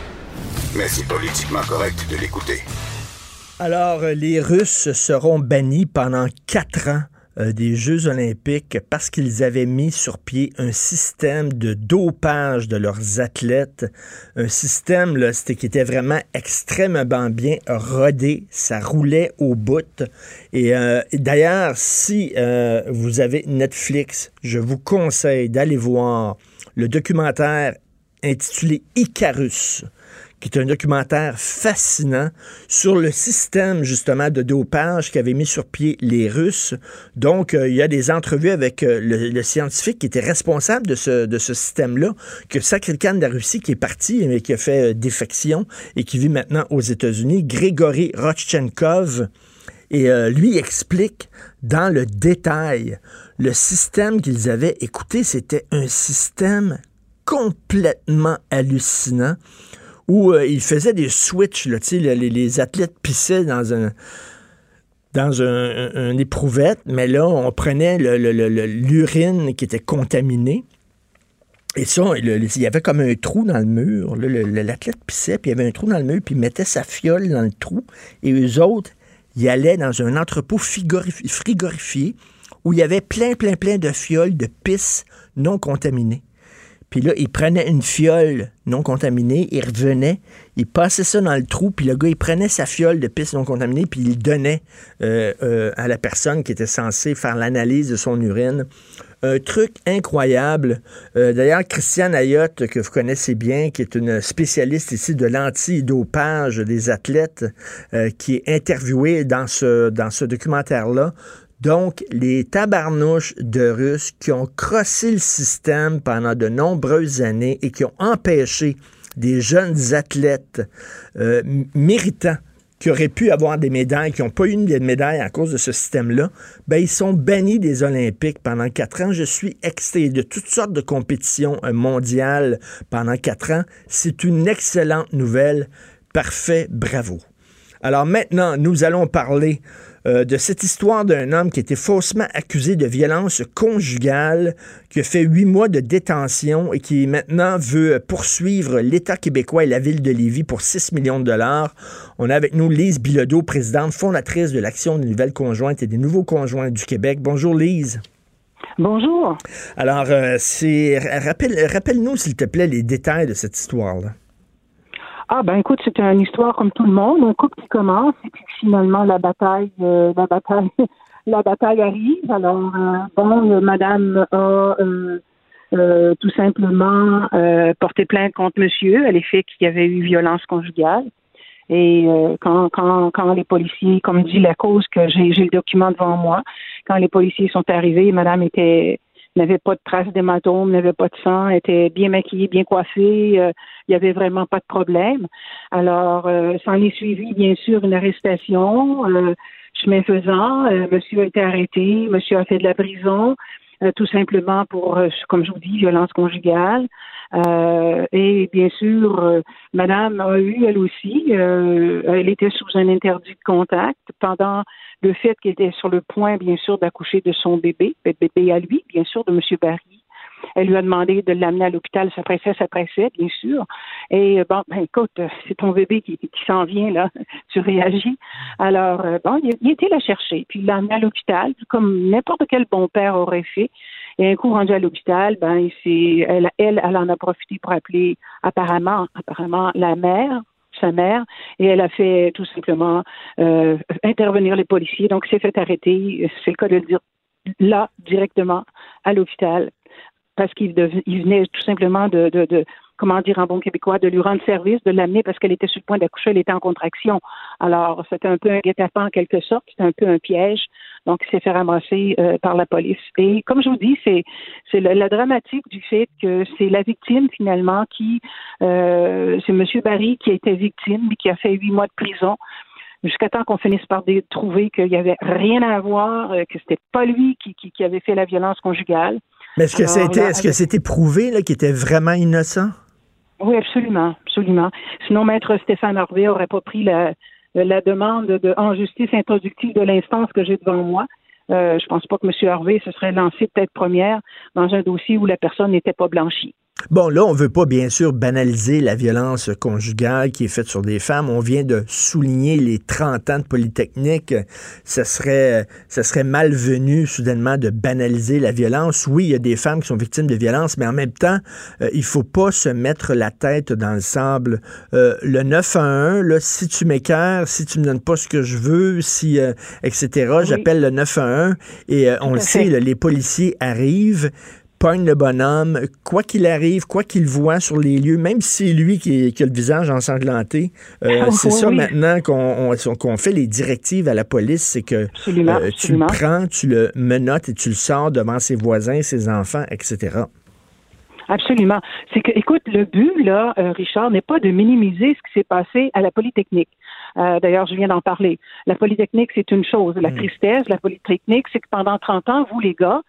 S2: Mais c'est politiquement correct de l'écouter.
S4: Alors, les Russes seront bannis pendant quatre ans euh, des Jeux olympiques parce qu'ils avaient mis sur pied un système de dopage de leurs athlètes. Un système là, qui était vraiment extrêmement bien rodé. Ça roulait au bout. Et euh, d'ailleurs, si euh, vous avez Netflix, je vous conseille d'aller voir le documentaire intitulé Icarus qui est un documentaire fascinant sur le système justement de dopage qu'avaient mis sur pied les Russes. Donc, euh, il y a des entrevues avec euh, le, scientifique qui était responsable de ce, de ce système-là, que Sakrilkan de la Russie qui est parti, mais qui a fait défection et qui vit maintenant aux États-Unis, Grégory Rodchenkov. Et lui explique dans le détail le système qu'ils avaient. Écoutez, c'était un système complètement hallucinant où euh, ils faisaient des switches, les, les athlètes pissaient dans un dans un, éprouvette, mais là, on prenait l'urine qui était contaminée. Et ça, il y avait comme un trou dans le mur. L'athlète pissait, puis il y avait un trou dans le mur, puis il mettait sa fiole dans le trou. Et eux autres, ils allaient dans un entrepôt frigorifié où il y avait plein, plein, plein de fioles de pisse non contaminées. Puis là, il prenait une fiole non contaminée, il revenait, il passait ça dans le trou, puis le gars, il prenait sa fiole de pisse non contaminée, puis il donnait euh, euh, à la personne qui était censée faire l'analyse de son urine. Un truc incroyable. Euh, d'ailleurs, Christiane Ayotte, que vous connaissez bien, qui est une spécialiste ici de l'antidopage des athlètes, qui est interviewée dans ce, dans ce documentaire-là, donc, les tabarnouches de Russes qui ont crossé le système pendant de nombreuses années et qui ont empêché des jeunes athlètes euh, méritants qui auraient pu avoir des médailles, qui n'ont pas eu de médailles à cause de ce système-là, ben, ils sont bannis des Olympiques pendant quatre ans. Je suis excité de toutes sortes de compétitions euh, mondiales pendant quatre ans. C'est une excellente nouvelle. Parfait, bravo. Alors maintenant, nous allons parler euh, de cette histoire d'un homme qui était faussement accusé de violence conjugale, qui a fait huit mois de détention et qui maintenant veut poursuivre l'État québécois et la ville de Lévis pour 6 millions de dollars. On a avec nous Lise Bilodeau, présidente fondatrice de l'Action des nouvelles conjointes et des nouveaux conjoints du Québec. Bonjour Lise.
S8: Bonjour.
S4: Alors, euh, rappelle, rappelle-nous, s'il te plaît, les détails de cette histoire-là.
S8: Ah ben écoute, c'est une histoire comme tout le monde, un couple qui commence et puis finalement la bataille, euh, la bataille, la bataille arrive. Alors euh, bon, euh, Madame a tout simplement porté plainte contre Monsieur à l'effet qu'il y avait eu violence conjugale. Et quand, quand, quand les policiers, comme dit la cause que j'ai le document devant moi, quand les policiers sont arrivés, Madame était n'avait pas de traces d'hématome, n'avait pas de sang, était bien maquillée, bien coiffée, euh, il n'y avait vraiment pas de problème. Alors, euh, s'en est suivi, bien sûr, une arrestation. Euh, chemin faisant, euh, monsieur a été arrêté, monsieur a fait de la prison, tout simplement pour, comme je vous dis, violence conjugale. et bien sûr, Madame a eu, elle aussi, elle était sous un interdit de contact pendant le fait qu'il était sur le point, bien sûr, d'accoucher de son bébé, bébé à lui, bien sûr, de M. Barry. Elle lui a demandé de l'amener à l'hôpital, ça pressait, ça pressait, bien sûr. Et euh, bon, ben écoute, c'est ton bébé qui, s'en vient, là, tu réagis. Alors, euh, bon, il, il, était la chercher, puis il l'a amené à l'hôpital, comme n'importe quel bon père aurait fait. Et un coup rendu à l'hôpital, ben, elle, elle, elle en a profité pour appeler apparemment, apparemment la mère sa mère et elle a fait tout simplement euh, intervenir les policiers. Donc, s'est fait arrêter, c'est le cas de le dire, là, directement, à l'hôpital, parce qu'il venait tout simplement de, comment dire en bon québécois, de lui rendre service, de l'amener parce qu'elle était sur le point d'accoucher, elle était en contraction. Alors, c'était un peu un guet-apens en quelque sorte, c'était un peu un piège. Donc, il s'est fait ramasser euh, par la police. Et comme je vous dis, c'est la, dramatique du fait que c'est la victime finalement qui, euh, c'est M. Barry qui a été victime, et qui a fait huit mois de prison jusqu'à temps qu'on finisse par trouver qu'il n'y avait rien à voir, euh, que c'était pas lui qui, avait fait la violence conjugale.
S4: Mais est-ce que c'était est-ce que c'était prouvé qu'il était vraiment innocent?
S8: Oui, absolument, absolument. Sinon, maître Stéphane Harvey aurait pas pris la, la demande de, en justice introductive de l'instance que j'ai devant moi. Euh, je pense pas que M. Harvey se serait lancé tête première dans un dossier où la personne n'était pas blanchie.
S4: Bon, là, on veut pas, bien sûr, banaliser la violence conjugale qui est faite sur des femmes. On vient de souligner les 30 ans de Polytechnique. Ce serait, ce serait malvenu, soudainement, de banaliser la violence. Oui, il y a des femmes qui sont victimes de violence, mais en même temps, euh, il faut pas se mettre la tête dans le sable. Euh, le 911, là, si tu m'écœures, si tu me donnes pas ce que je veux, si, euh, etc., j'appelle le 911 et on le sait, les policiers arrivent pogne le bonhomme, quoi qu'il arrive, quoi qu'il voit sur les lieux, même si c'est lui qui, a le visage ensanglanté. Euh, c'est ça maintenant qu'on fait les directives à la police, c'est que euh, tu le prends, tu le menottes et tu le sors devant ses voisins, ses enfants, etc.
S8: Absolument. C'est que, écoute, le but, là, euh, Richard, n'est pas de minimiser ce qui s'est passé à la Polytechnique. Euh, d'ailleurs, je viens d'en parler. La Polytechnique, c'est une chose. La hmm. tristesse, la Polytechnique, c'est que pendant 30 ans, vous, les gars,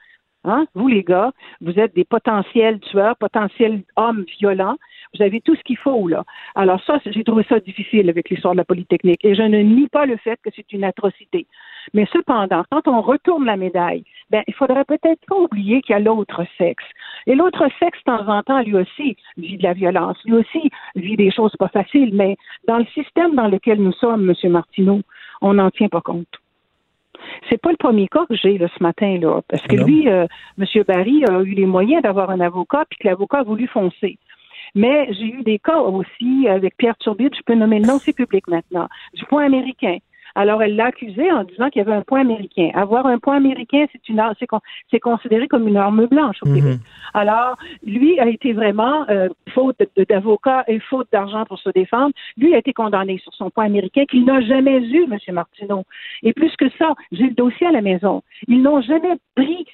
S8: hein, vous, les gars, vous êtes des potentiels tueurs, potentiels hommes violents. Vous avez tout ce qu'il faut, là. Alors ça, j'ai trouvé ça difficile avec l'histoire de la Polytechnique. Et je ne nie pas le fait que c'est une atrocité. Mais cependant, quand on retourne la médaille, ben, il faudrait peut-être pas oublier qu'il y a l'autre sexe. Et l'autre sexe, de temps en temps, lui aussi vit de la violence, lui aussi vit des choses pas faciles, mais dans le système dans lequel nous sommes, M. Martineau, on n'en tient pas compte. C'est pas le premier cas que j'ai ce matin là, parce que lui, euh, M. Barry a eu les moyens d'avoir un avocat, puis que l'avocat a voulu foncer. Mais j'ai eu des cas aussi avec Pierre Turbide, je peux nommer le nom, c'est public maintenant, du point américain. Alors, elle l'a accusé en disant qu'il y avait un point américain. Avoir un point américain, c'est une c'est considéré comme une arme blanche au Québec. Mhm. Alors, lui a été vraiment euh, faute d'avocat et faute d'argent pour se défendre. Lui a été condamné sur son point américain qu'il n'a jamais eu, M. Martineau. Et plus que ça, j'ai le dossier à la maison. Ils n'ont jamais pris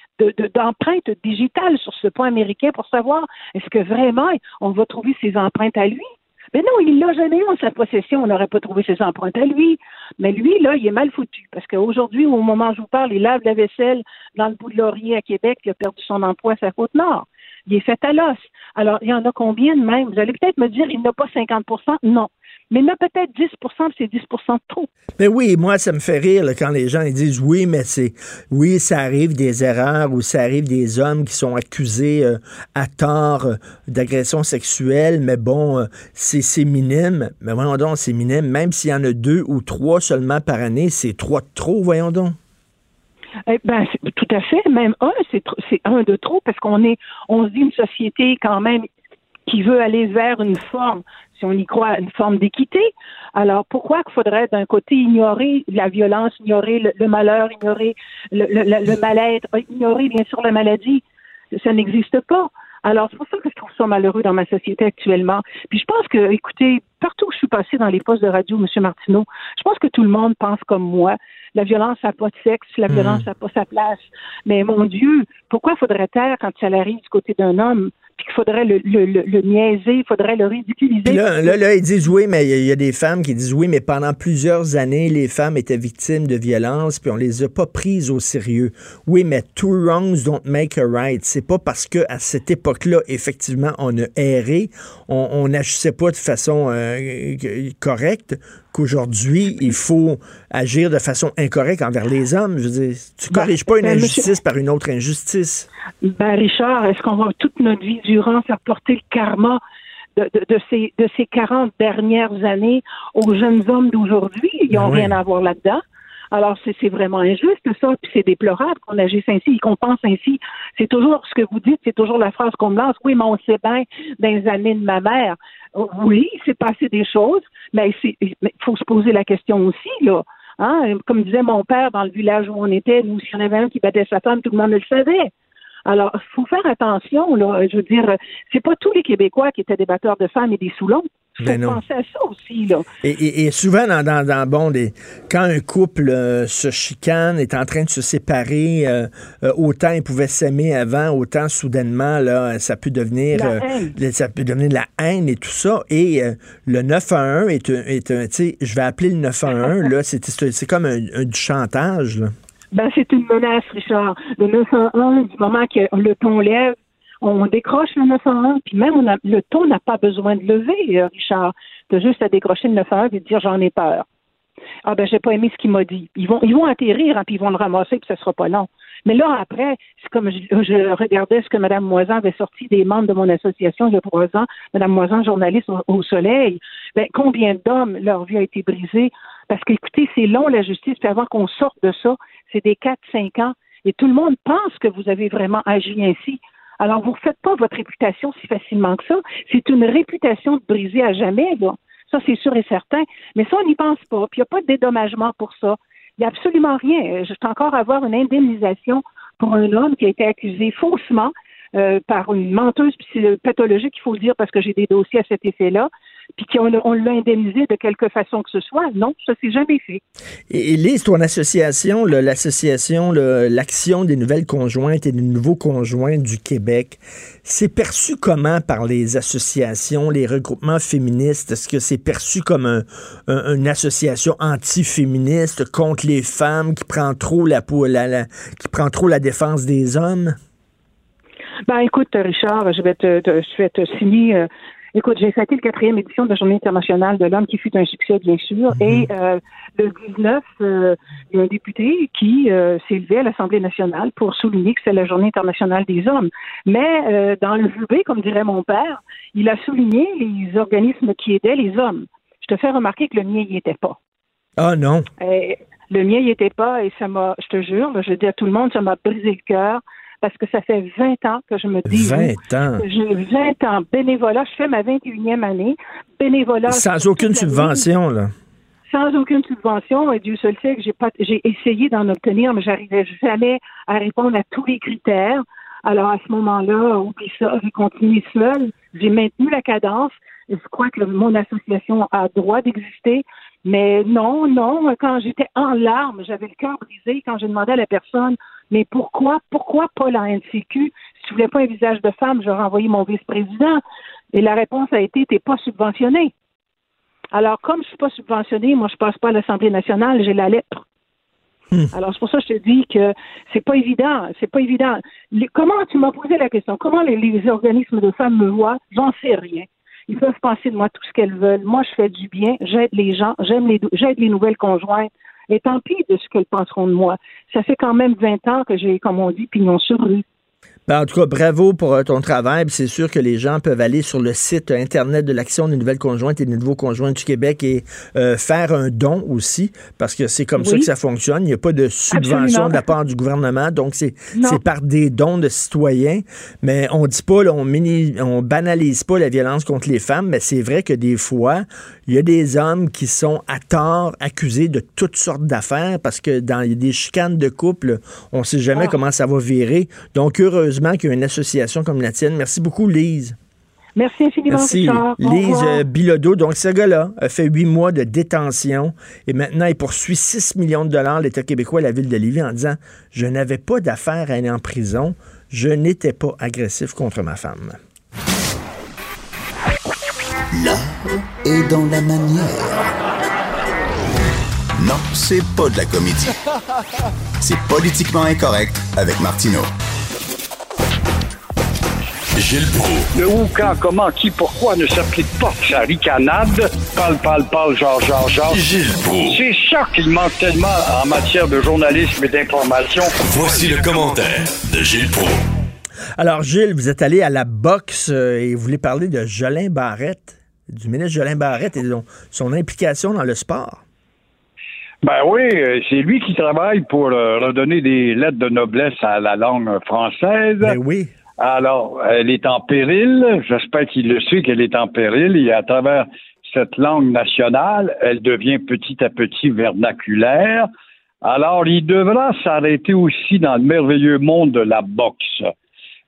S8: d'empreinte de, digitale sur ce point américain pour savoir est-ce que vraiment on va trouver ces empreintes à lui. Mais non, il l'a jamais eu en sa possession. On n'aurait pas trouvé ses empreintes à lui. Mais lui, là, il est mal foutu. Parce qu'aujourd'hui, au moment où je vous parle, il lave la vaisselle dans le bout de laurier à Québec. Il a perdu son emploi à sa côte nord. Il est fait à l'os. Alors, il y en a combien de même? Vous allez peut-être me dire, il n'a pas 50% Non mais il y a peut-être 10% c'est 10% de trop.
S4: Mais oui, moi, ça me fait rire quand les gens ils disent oui, mais c'est oui, ça arrive des erreurs ou ça arrive des hommes qui sont accusés euh, à tort euh, d'agression sexuelle, mais bon, euh, c'est minime. Mais voyons donc, c'est minime. Même s'il y en a deux ou trois seulement par année, c'est trois de trop, voyons donc.
S8: Eh ben, tout à fait. Même un, c'est un de trop parce qu'on est, on se dit une société quand même qui veut aller vers une forme si on y croit, une forme d'équité. Alors pourquoi qu'il faudrait d'un côté ignorer la violence, ignorer le, malheur, ignorer le, mal-être, ignorer bien sûr la maladie? Ça n'existe pas. Alors, c'est pour ça que je trouve ça malheureux dans ma société actuellement. Puis je pense que, écoutez, partout où je suis passée dans les postes de radio, M. Martineau, je pense que tout le monde pense comme moi. La violence n'a pas de sexe, la hmm. violence n'a pas sa place. Mais mon Dieu, pourquoi faudrait-elle, quand ça arrive du côté d'un homme, qu'il faudrait le, le, le, niaiser, il faudrait le ridiculiser.
S4: Là, là, ils disent oui, mais il y, a des femmes qui disent oui, mais pendant plusieurs années, les femmes étaient victimes de violences, puis on les a pas prises au sérieux. Oui, mais two wrongs don't make a right. C'est pas parce que à cette époque-là, effectivement, on a erré, on n'agissait pas de façon euh, correcte qu'aujourd'hui, il faut agir de façon incorrecte envers les hommes. Je veux dire, tu ben, corriges pas une ben, injustice par une autre injustice.
S8: Ben, Richard, est-ce qu'on va toute notre vie durant faire porter le karma de, ces, de ces 40 dernières années aux jeunes hommes d'aujourd'hui? Ils n'ont ben rien à voir là-dedans. Alors, c'est vraiment injuste, ça, puis c'est déplorable qu'on agisse ainsi, qu'on pense ainsi. C'est toujours ce que vous dites, c'est toujours la phrase qu'on me lance. Oui, mais on sait bien dans les années de ma mère. Oui, il s'est passé des choses, mais il faut se poser la question aussi, là. Hein? Comme disait mon père dans le village où on était, nous, si y en avait un qui battait sa femme, tout le monde le savait. Alors, faut faire attention, là. Je veux dire, c'est pas tous les Québécois qui étaient des batteurs de femmes et des soulons. Il faut penser à ça aussi, là.
S4: Et, souvent, dans, dans, bon, des, quand un couple euh, se chicane, est en train de se séparer, euh, euh, autant ils pouvaient s'aimer avant, autant soudainement, là, ça peut devenir ça peut devenir de la haine et tout ça. Et le 911 est un, est un tu sais, je vais appeler le 911, là, c'est comme un, un, du chantage, là.
S8: Ben, c'est une menace, Richard. Le 911, du moment que le ton lève, on décroche le 911, puis même on le ton n'a pas besoin de lever, euh, Richard. Tu juste à décrocher le 911 et dire j'en ai peur. Ah ben j'ai pas aimé ce qu'il m'a dit. Ils vont ils vont atterrir, hein, puis ils vont le ramasser, puis ça sera pas long. Mais là, après, c'est comme je, regardais ce que Mme Moisan avait sorti des membres de mon association il y a trois ans, Mme Moisan, journaliste au, soleil. Ben, combien d'hommes leur vie a été brisée? Parce qu'écoutez, c'est long la justice, puis avant qu'on sorte de ça, c'est des 4-5 ans. Et tout le monde pense que vous avez vraiment agi ainsi. Alors, vous ne faites pas votre réputation si facilement que ça. C'est une réputation de briser à jamais, là. Ça, c'est sûr et certain. Mais ça, on n'y pense pas. Puis il n'y a pas de dédommagement pour ça. Il n'y a absolument rien. Je vais encore avoir une indemnisation pour un homme qui a été accusé faussement euh, par une menteuse pathologique, il faut le dire, parce que j'ai des dossiers à cet effet-là, puis qu'on on l'a indemnisé de quelque façon que ce soit. Non, ça s'est jamais fait.
S4: Et, Lise, ton association, l'association l'Action des nouvelles conjointes et des nouveaux conjoints du Québec, c'est perçu comment par les associations, les regroupements féministes? Est-ce que c'est perçu comme un, une association anti-féministe contre les femmes qui prend trop la, la, qui prend trop la défense des hommes?
S8: Ben écoute, Richard, je vais te, je vais te signer euh, Écoute, j'ai fêté le quatrième édition de la Journée internationale de l'homme qui fut un succès, bien sûr. Mhm. Et euh, le 19, euh, il y a un député qui euh, s'est levé à l'Assemblée nationale pour souligner que c'est la Journée internationale des hommes. Mais dans le VB, comme dirait mon père, il a souligné les organismes qui aidaient les hommes. Je te fais remarquer que le mien n'y était pas.
S4: Ah non.
S8: le mien n'y était pas et ça m'a, je te jure, je dis à tout le monde, ça m'a brisé le cœur parce que ça fait 20 ans que je me dis.
S4: 20 ans.
S8: J'ai 20 ans bénévolat. Je fais ma 21e année. Bénévolat.
S4: Sans aucune subvention, là.
S8: Sans aucune subvention. Et Dieu seul sait que j'ai pas, j'ai essayé d'en obtenir, mais j'arrivais jamais à répondre à tous les critères. Alors, à ce moment-là, oublie ça, j'ai continué seul. J'ai maintenu la cadence. Je crois que mon association a droit d'exister. Mais non, non, quand j'étais en larmes, j'avais le cœur brisé quand j'ai demandé à la personne mais pourquoi, pourquoi pas la NCQ? Si tu voulais pas un visage de femme, j'aurais envoyé mon vice-président. Et la réponse a été, t'es pas subventionné. Alors, comme je suis pas subventionné, moi, je passe pas à l'Assemblée nationale, j'ai la lettre. Hmm. Alors, c'est pour ça que je te dis que c'est pas évident, c'est pas évident. comment, tu m'as posé la question, comment les, organismes de femmes me voient? J'en sais rien. Ils peuvent penser de moi tout ce qu'elles veulent. Moi, je fais du bien, j'aide les gens, j'aime les, j'aide les nouvelles conjointes. Et tant pis de ce qu'elles penseront de moi. Ça fait quand même 20 ans que j'ai, comme on dit, pignon sur rue.
S4: Ben, en tout cas, bravo pour euh, ton travail. C'est sûr que les gens peuvent aller sur le site Internet de l'Action des nouvelles conjointes et des nouveaux conjoints du Québec et euh, faire un don aussi, parce que c'est comme ça que ça fonctionne. Il n'y a pas de subvention de la part du gouvernement, donc c'est par des dons de citoyens. Mais on dit pas, on, mini, on banalise pas la violence contre les femmes, mais c'est vrai que des fois, il y a des hommes qui sont à tort accusés de toutes sortes d'affaires parce que dans des chicanes de couple, on ne sait jamais ah. comment ça va virer. Donc, heureusement, qu'il y a une association comme la tienne. Merci beaucoup, Lise.
S8: Merci infiniment, Merci.
S4: Lise euh, Bilodeau. Donc, ce gars-là a fait huit mois de détention et maintenant, il poursuit 6 millions de dollars l'État québécois et la ville de Lévis en disant Je n'avais pas d'affaires à aller en prison. Je n'étais pas agressif contre ma femme.
S2: L'art est dans la manière. Non, c'est pas de la comédie. C'est politiquement incorrect avec Martineau. Gilles
S9: Le où, quand, comment, qui, pourquoi ne s'applique pas sa ricanade? Parle, parle, parle, genre, genre, genre.
S2: Gilles
S9: C'est ça qu'il manque tellement en matière de journalisme et d'information.
S2: Voici le commentaire de Gilles Proulx.
S4: Alors, Gilles, vous êtes allé à la boxe euh, et vous voulez parler de Jolin Barrette, du ministre Jolin Barrette et de son implication dans le sport?
S9: Ben oui, euh, c'est lui qui travaille pour euh, redonner des lettres de noblesse à la langue française.
S4: Ben oui.
S9: Alors, elle est en péril. J'espère qu'il le sait qu'elle est en péril. Et à travers cette langue nationale, elle devient petit à petit vernaculaire. Alors, il devra s'arrêter aussi dans le merveilleux monde de la boxe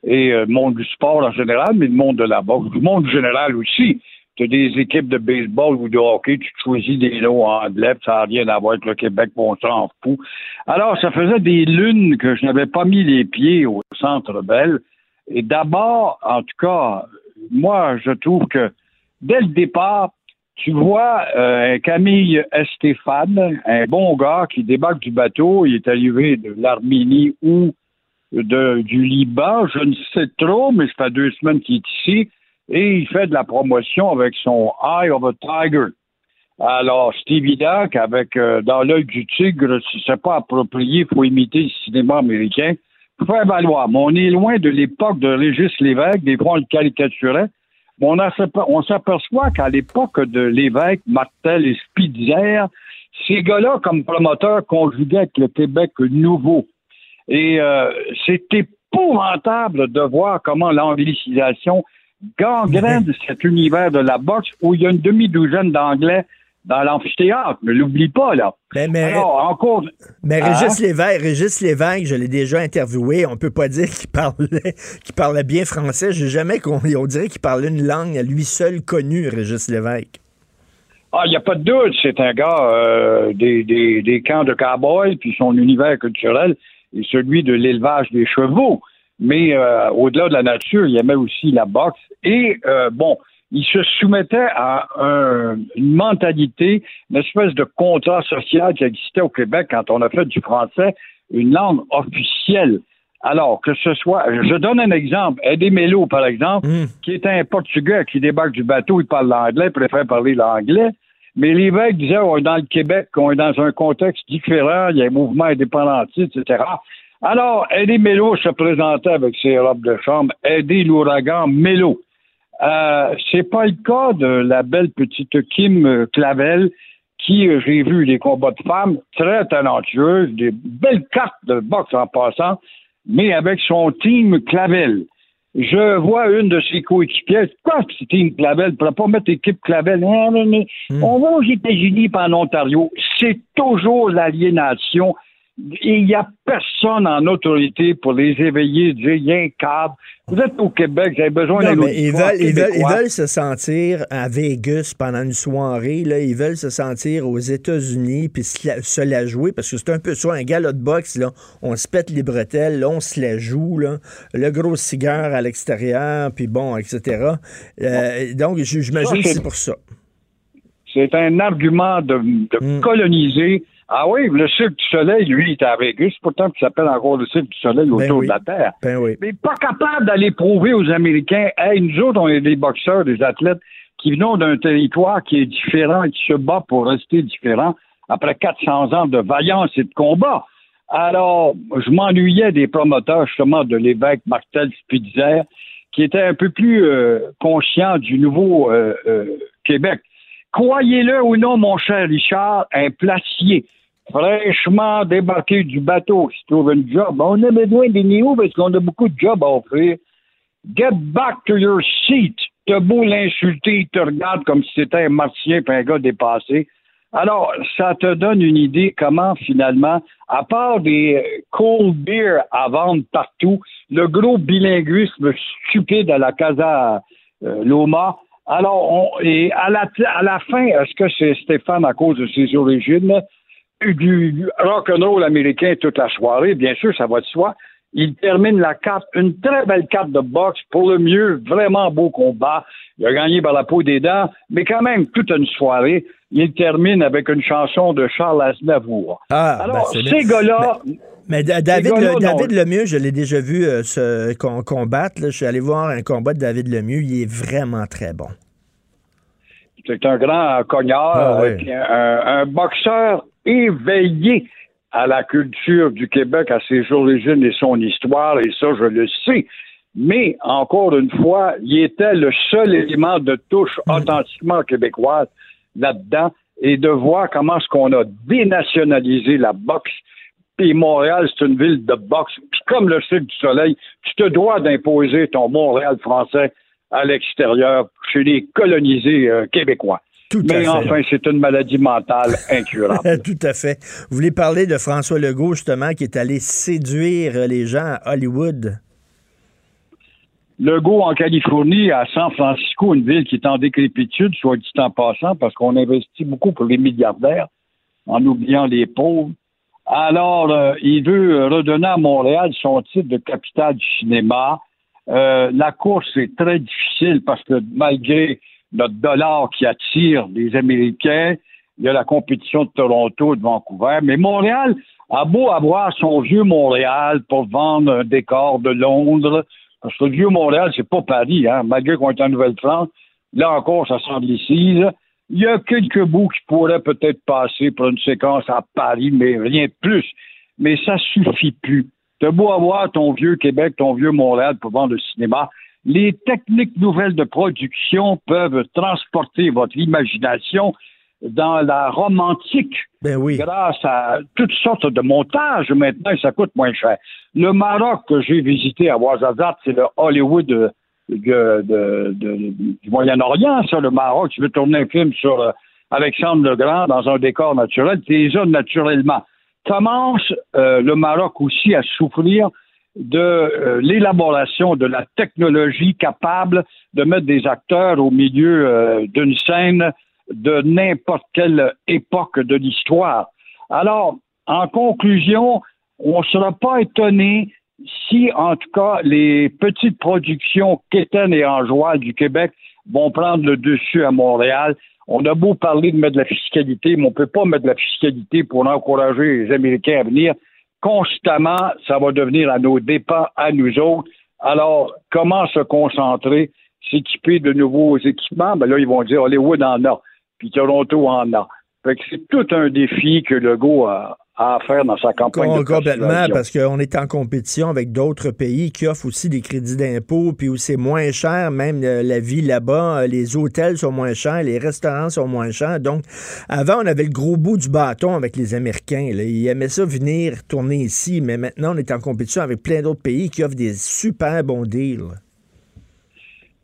S9: et le euh, monde du sport en général, mais le monde de la boxe, du monde général aussi. Tu as des équipes de baseball ou de hockey, tu choisis des noms anglais, ça n'a rien à voir avec le Québec, on s'en. Alors, ça faisait des lunes que je n'avais pas mis les pieds au Centre Bell. Et d'abord, en tout cas, moi, je trouve que dès le départ, tu vois euh, Camille Estéphane, un bon gars qui débarque du bateau, il est arrivé de l'Arménie ou du Liban, je ne sais trop, mais ça fait deux semaines qu'il est ici, et il fait de la promotion avec son Eye of a Tiger. Alors, c'est évident qu'avec euh, dans l'œil du tigre, si c'est pas approprié, il faut imiter le cinéma américain faire valoir. Mais on est loin de l'époque de Régis Lévesque, des fois on le caricaturait. On, on s'aperçoit qu'à l'époque de Lévesque, Martel et Spitzer, ces gars-là, comme promoteurs, conjuguaient avec le Québec nouveau. Et euh, c'est épouvantable de voir comment l'anglicisation gangrène cet univers de la boxe où il y a une demi-douzaine d'Anglais dans l'amphithéâtre. Ne l'oublie pas, là.
S4: Mais, mais,
S9: Alors, encore...
S4: mais
S9: Hein?
S4: Régis Lévesque, Régis Lévesque, je l'ai déjà interviewé. On peut pas dire qu'il parlait, qu'il parlait bien français. J'ai jamais qu'on, on dirait qu'il parlait une langue à lui seul connue, Régis Lévesque.
S9: Ah, il n'y a pas de doute, c'est un gars euh, des, des, des camps de cowboys, puis son univers culturel est celui de l'élevage des chevaux. Mais euh, au-delà de la nature, il aimait aussi la boxe. Et euh, bon, il se soumettait à un- une mentalité, une espèce de contrat social qui existait au Québec quand on a fait du français une langue officielle. Alors, que ce soit, je donne un exemple, Eddie Mello, par exemple, qui était un Portugais qui débarque du bateau, il parle l'anglais, préfère parler l'anglais. Mais l'évêque disait, on est dans le Québec, on est dans un contexte différent, il y a un mouvement indépendantiste, etc. Alors, Eddie Mello se présentait avec ses robes de chambre, Eddie l'ouragan Mello. Euh, c'est pas le cas de la belle petite Kim Clavel, qui, euh, j'ai vu les combats de femmes, très talentueuse, des belles cartes de boxe en passant, mais avec son team Clavel. Je vois une de ses coéquipières. Quoi, ce team Clavel? Pourrait pas mettre équipe Clavel. Ah, mais, mais, On va aux États-Unis pas en Ontario. C'est toujours l'aliénation. Il n'y a personne en autorité pour les éveiller, dire, il y a un cadre. Vous êtes au Québec, vous avez besoin d'un
S4: mais ils veulent, ils, veulent, ils
S9: québécois.
S4: veulent se sentir à Vegas pendant une soirée. Là. Ils veulent se sentir aux États-Unis puis se la, se la jouer parce que c'est un peu ça, un gala de boxe. Là. On se pète les bretelles, là, on se la joue. Là. Le gros cigare à l'extérieur, puis bon, etc. Euh, donc, j'imagine que
S9: c'est-
S4: c'est pour ça.
S9: C'est un argument de, de
S4: Mm.
S9: coloniser. Ah oui, le Cirque du Soleil, lui, il est à Vegas, pourtant il s'appelle encore le Cirque du Soleil
S4: Ben
S9: autour
S4: oui.
S9: de la Terre.
S4: Ben oui.
S9: Mais pas capable d'aller prouver aux Américains, hey, nous autres, on est des boxeurs, des athlètes qui venons d'un territoire qui est différent et qui se bat pour rester différent après 400 ans de vaillance et de combat. Alors, je m'ennuyais des promoteurs, justement, de l'évêque Martel Spitzer, qui étaient un peu plus euh, conscients du nouveau euh, euh, Québec. Croyez-le ou non, mon cher Richard, un placier fraîchement débarqué du bateau qui trouve un job. On a besoin des néos parce qu'on a beaucoup de jobs à offrir. Get back to your seat. T'as beau l'insulter, il te regarde comme si c'était un martien et un gars dépassé. Alors, ça te donne une idée comment, finalement, à part des cold beer à vendre partout, le gros bilinguisme stupide à la Casa euh, Loma, alors, on, et à la, à la fin, est-ce que c'est Stéphane à cause de ses origines, du, rock'n'roll américain toute la soirée, bien sûr, ça va de soi. Il termine la carte, une très belle carte de boxe, pour le mieux, vraiment beau combat. Il a gagné par la peau des dents, mais quand même, toute une soirée, il termine avec une chanson de Charles Aznavour.
S4: Ah, ben,
S9: Alors,
S4: c'est
S9: ces gars-là,
S4: Mais Da- David, Le- David. Lemieux, je l'ai déjà vu euh, se con- combattre. là. Je suis allé voir un combat de David Lemieux. Il est vraiment très bon.
S9: c'est un grand cognard,
S4: Ah,
S9: euh,
S4: oui.
S9: un, un boxeur éveillé à la culture du Québec, à ses origines et son histoire, et ça, je le sais. Mais, encore une fois, il était le seul élément de touche authentiquement québécoise là-dedans, et de voir comment est-ce qu'on a dénationalisé la boxe. Puis Montréal, c'est une ville de boxe. Puis comme le Cirque du Soleil, tu te dois d'imposer ton Montréal français à l'extérieur, chez les colonisés euh, québécois.
S4: Tout à
S9: Mais
S4: fait.
S9: enfin, c'est une maladie mentale incurable.
S4: Tout à fait. Vous voulez parler de François Legault, justement, qui est allé séduire les gens à Hollywood?
S9: Legault en Californie, à San Francisco, une ville qui est en décrépitude, soit dit en passant, parce qu'on investit beaucoup pour les milliardaires, en oubliant les pauvres. Alors, euh, il veut redonner à Montréal son titre de capitale du cinéma. Euh, la course est très difficile parce que malgré notre dollar qui attire les Américains, il y a la compétition de Toronto et de Vancouver. Mais Montréal a beau avoir son vieux Montréal pour vendre un décor de Londres, parce que le vieux Montréal, c'est pas Paris, hein, malgré qu'on est en Nouvelle-France. Là encore, ça s'anglicise. Il y a quelques bouts qui pourraient peut-être passer pour une séquence à Paris, mais rien de plus. Mais ça suffit plus. T'as beau avoir ton vieux Québec, ton vieux Montréal pour vendre le cinéma. Les techniques nouvelles de production peuvent transporter votre imagination dans la romantique
S4: Ben oui.
S9: grâce à toutes sortes de montages maintenant, ça coûte moins cher. Le Maroc que j'ai visité à Ouarzazate, c'est le Hollywood de- de- de- de- du Moyen-Orient, ça, le Maroc. Tu veux tourner un film sur euh, Alexandre le Grand dans un décor naturel, as naturellement. Commence euh, le Maroc aussi à souffrir de euh, l'élaboration de la technologie capable de mettre des acteurs au milieu euh, d'une scène de n'importe quelle époque de l'histoire. Alors, en conclusion, on ne sera pas étonné si, en tout cas, les petites productions quétaines et enjoies du Québec vont prendre le dessus à Montréal. On a beau parler de mettre de la fiscalité, mais on ne peut pas mettre de la fiscalité pour encourager les Américains à venir. Constamment, ça va devenir à nos dépens, à nous autres. Alors, comment se concentrer, s'équiper de nouveaux équipements? Ben là, ils vont dire Hollywood en a, puis Toronto en a. Fait que c'est tout un défi que le go a, à faire dans sa campagne de
S4: Complètement, parce qu'on est en compétition avec d'autres pays qui offrent aussi des crédits d'impôt, puis où c'est moins cher, même euh, la vie là-bas, euh, les hôtels sont moins chers, les restaurants sont moins chers. Donc, avant, on avait le gros bout du bâton avec les Américains. Ils aimaient ça venir tourner ici, mais maintenant, on est en compétition avec plein d'autres pays qui offrent des super bons deals.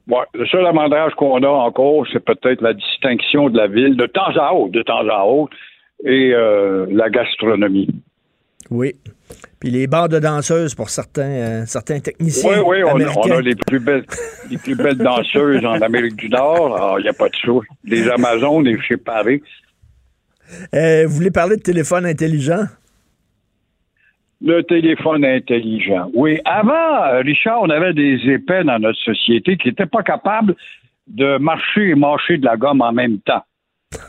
S9: Ouais, le seul avantage qu'on a encore, c'est peut-être la distinction de la ville de temps à autre, de temps à autre et euh, la gastronomie.
S4: Oui. Puis les bars de danseuses pour certains, euh, certains techniciens.
S9: Oui, oui, on, a les plus belles, les plus belles danseuses en Amérique du Nord. Il n'y a pas de choix. Les Amazones et chez Paris.
S4: Euh, vous voulez parler de téléphone intelligent?
S9: Le téléphone intelligent. Oui. Avant, Richard, on avait des épais dans notre société qui n'étaient pas capables de marcher et mâcher de la gomme en même temps.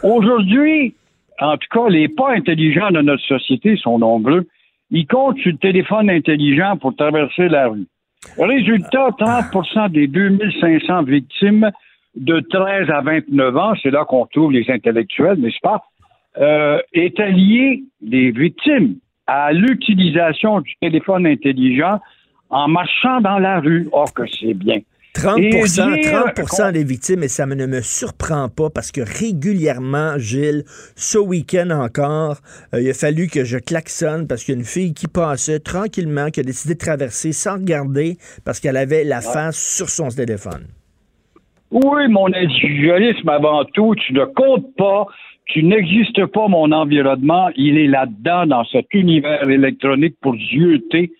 S9: Aujourd'hui, en tout cas, les pas intelligents de notre société sont nombreux. Ils comptent sur le téléphone intelligent pour traverser la rue. Résultat, 30% des 2500 victimes de 13 à 29 ans, c'est là qu'on trouve les intellectuels, n'est-ce pas, euh, étaient liés, les victimes, à l'utilisation du téléphone intelligent en marchant dans la rue. Or que c'est bien.
S4: 30 30% des victimes, et ça ne me surprend pas parce que régulièrement, Gilles, ce week-end encore, euh, il a fallu que je klaxonne parce qu'il y a une fille qui passait tranquillement, qui a décidé de traverser sans regarder parce qu'elle avait la face sur son téléphone.
S9: Oui, mon individualisme avant tout, tu ne comptes pas, tu n'existes pas, mon environnement, il est là-dedans, dans cet univers électronique pour zioter.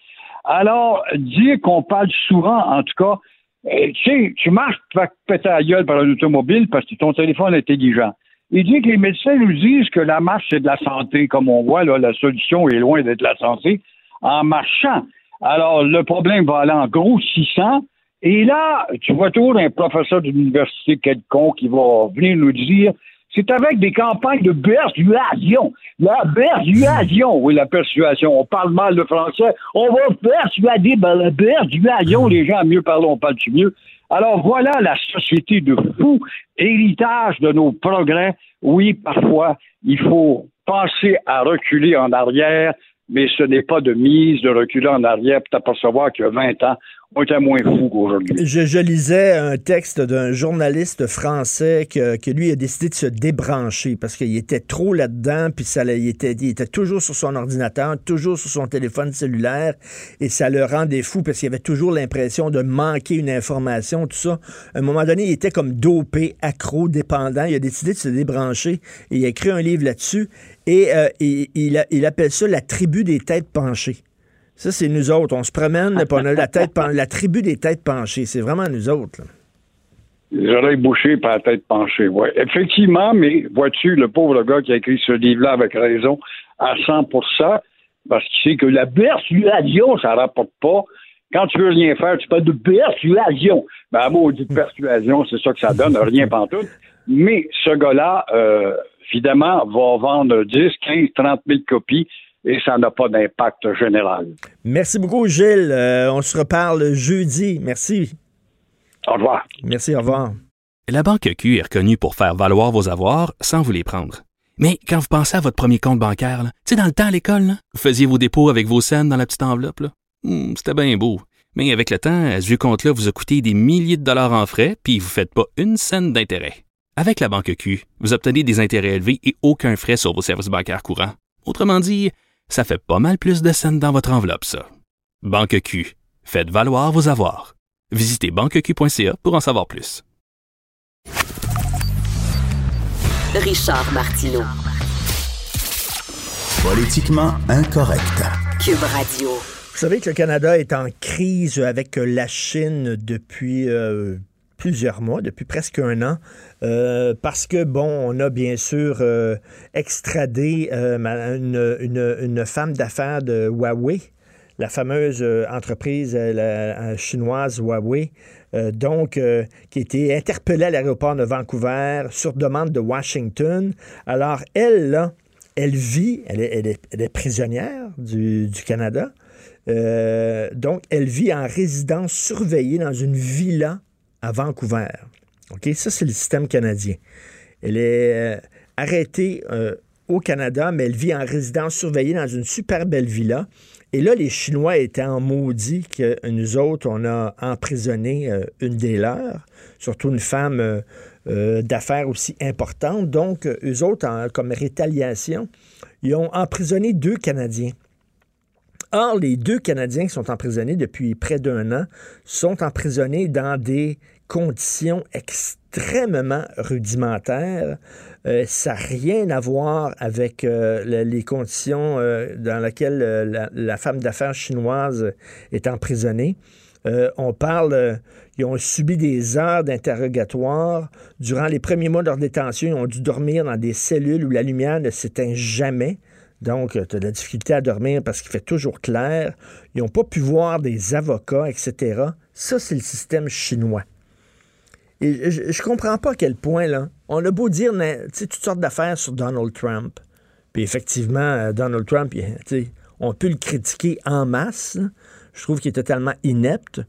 S9: Alors, dire qu'on parle souvent, en tout cas, tu sais, tu marches, tu vas péter la gueule par un automobile parce que ton téléphone est intelligent. Il dit que les médecins nous disent que la marche, c'est de la santé. Comme on voit, là, la solution est loin d'être la santé en marchant. Alors, le problème va aller en grossissant. Et là, tu vois toujours un professeur d'université quelconque qui va venir nous dire c'est avec des campagnes de persuasion. La persuasion, oui, la persuasion. On parle mal le français. On va persuader ben, la persuasion. Les gens, mieux parlent, on parle mieux? Alors voilà la société de fous, héritage de nos progrès. Oui, parfois, il faut penser à reculer en arrière, mais ce n'est pas de mise de reculer en arrière pour t'apercevoir qu'il y a 20 ans, on était moins qu'aujourd'hui.
S4: Je, lisais un texte d'un journaliste français que, lui a décidé de se débrancher parce qu'il était trop là-dedans, puis ça, il, était, il était toujours sur son ordinateur, toujours sur son téléphone cellulaire, et ça le rendait fou parce qu'il avait toujours l'impression de manquer une information, tout ça. À un moment donné, il était comme dopé, accro, dépendant. Il a décidé de se débrancher il a écrit un livre là-dessus et euh, il appelle ça la tribu des têtes penchées. Ça, c'est nous autres. On se promène, on a la tête la tribu des têtes penchées. C'est vraiment nous autres.
S9: Les oreilles bouchées par la tête penchée, oui. Effectivement, mais vois-tu, le pauvre gars qui a écrit ce livre-là avec raison à 100% parce qu'il sait que la persuasion, ça ne rapporte pas. Quand tu veux rien faire, tu parles de persuasion. Ben, mot dit persuasion, c'est ça que ça donne, rien pantoute. Mais ce gars-là, euh, évidemment, va vendre 10, 15, 30 000 copies et ça n'a pas d'impact général.
S4: Merci beaucoup, Gilles. Euh, on se reparle jeudi. Merci.
S9: Au revoir.
S4: Merci, au revoir.
S5: La Banque Q est reconnue pour faire valoir vos avoirs sans vous les prendre. Mais quand vous pensez à votre premier compte bancaire, tu sais, dans le temps à l'école, vous faisiez vos dépôts avec vos scènes dans la petite enveloppe. Hmm, c'était bien beau. Mais avec le temps, ce vieux compte-là vous a coûté des milliers de dollars en frais, puis vous ne faites pas une scène d'intérêt. Avec la Banque Q, vous obtenez des intérêts élevés et aucun frais sur vos services bancaires courants. Autrement dit, ça fait pas mal plus de scènes dans votre enveloppe, ça. Banque Q. Faites valoir vos avoirs. Visitez banqueq.ca pour en savoir plus.
S1: Richard Martineau.
S2: Politiquement incorrect.
S1: Cube Radio.
S4: Vous savez que le Canada est en crise avec la Chine depuis euh, plusieurs mois, depuis presque un an, euh, parce que, bon, on a bien sûr euh, extradé une, une, une, femme d'affaires de Huawei, la fameuse entreprise chinoise Huawei, donc, qui été interpellée à l'aéroport de Vancouver sur demande de Washington. Alors, elle, là, elle vit, elle est, prisonnière du, Canada. Euh, donc, elle vit en résidence surveillée dans une villa à Vancouver. OK? Ça, c'est le système canadien. Elle est euh, arrêtée euh, au Canada, mais elle vit en résidence surveillée dans une super belle villa. Et là, les Chinois étaient en maudit que nous autres, on a emprisonné une des leurs, surtout une femme d'affaires aussi importante. Donc, eux autres, comme rétaliation, ils ont emprisonné deux Canadiens. Or, les deux Canadiens qui sont emprisonnés depuis près d'un an sont emprisonnés dans des conditions extrêmement rudimentaires. Euh, ça n'a rien à voir avec euh, les conditions euh, dans lesquelles la, femme d'affaires chinoise est emprisonnée. on parle, ils ont subi des heures d'interrogatoire. Durant les premiers mois de leur détention, ils ont dû dormir dans des cellules où la lumière ne s'éteint jamais. Donc, tu as de la difficulté à dormir parce qu'il fait toujours clair. Ils n'ont pas pu voir des avocats, etc. Ça, c'est le système chinois. Et je ne comprends pas à quel point, là, on a beau dire toutes sortes d'affaires sur Donald Trump. Puis effectivement, euh, Donald Trump, on peut le critiquer en masse. Je trouve qu'il est totalement inepte.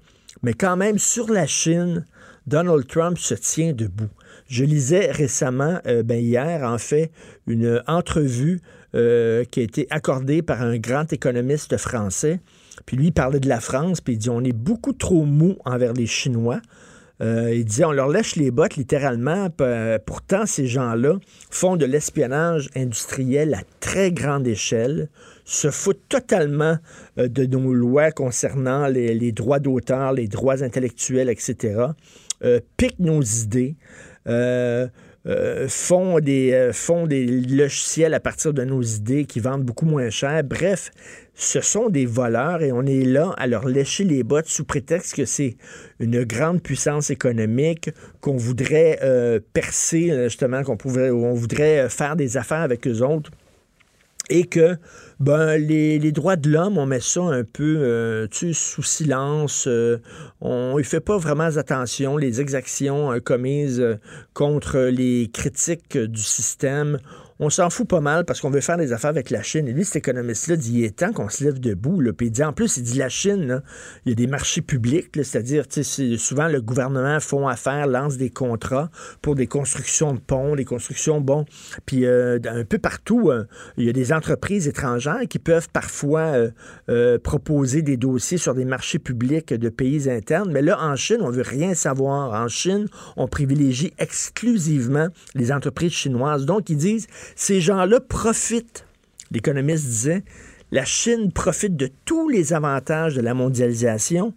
S4: Mais quand même, sur la Chine, Donald Trump se tient debout. Je lisais récemment, euh, ben hier, en fait, une entrevue euh, qui a été accordée par un grand économiste français. Puis lui, il parlait de la France, puis il dit on est beaucoup trop mou envers les Chinois. Euh, il disait on leur lèche les bottes littéralement. Pourtant, ces gens-là font de l'espionnage industriel à très grande échelle, se foutent totalement de nos lois concernant les droits d'auteur, les droits intellectuels, etc. piquent nos idées. Euh, euh, font, des, euh, font des logiciels à partir de nos idées qui vendent beaucoup moins cher. Bref, ce sont des voleurs et on est là à leur lécher les bottes sous prétexte que c'est une grande puissance économique, qu'on voudrait percer, justement, qu'on on voudrait faire des affaires avec eux autres et que ben, les, droits de l'homme, on met ça un peu euh, sous silence. Euh, on ne fait pas vraiment attention. Les exactions euh, commises contre les critiques du système, on s'en fout pas mal parce qu'on veut faire des affaires avec la Chine. Et lui, cet économiste-là dit il est temps qu'on se lève debout. Puis il en plus, il dit la Chine, il y a des marchés publics, c'est-à-dire souvent le gouvernement font affaire, lance des contrats pour des constructions de ponts, des constructions, bon. Puis euh, un peu partout, euh, il y a des entreprises étrangères qui peuvent parfois euh, proposer des dossiers sur des marchés publics de pays internes. Mais là, en Chine, on veut rien savoir. En Chine, on privilégie exclusivement les entreprises chinoises. Donc, ils disent ces gens-là profitent, l'économiste disait, la Chine profite de tous les avantages de la mondialisation,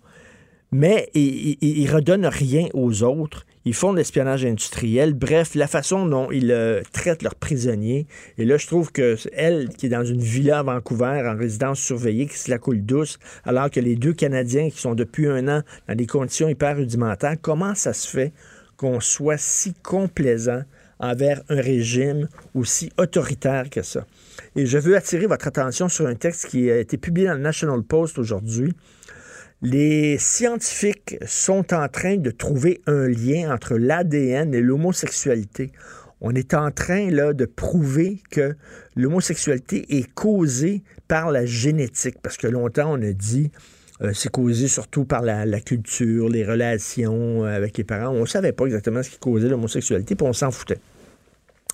S4: mais ils ne redonnent rien aux autres. Ils font de l'espionnage industriel. Bref, la façon dont ils euh, traitent leurs prisonniers. Et là, je trouve que elle, qui est dans une villa à Vancouver, en résidence surveillée, qui se la coule douce, alors que les deux Canadiens qui sont depuis un an dans des conditions hyper rudimentaires, comment ça se fait qu'on soit si complaisant envers un régime aussi autoritaire que ça. Et je veux attirer votre attention sur un texte qui a été publié dans le National Post aujourd'hui. Les scientifiques sont en train de trouver un lien entre l'ADN et l'homosexualité. On est en train là, de prouver que l'homosexualité est causée par la génétique, parce que longtemps on a dit euh, c'est causé surtout par la, la, culture, les relations avec les parents. On ne savait pas exactement ce qui causait l'homosexualité, puis on s'en foutait.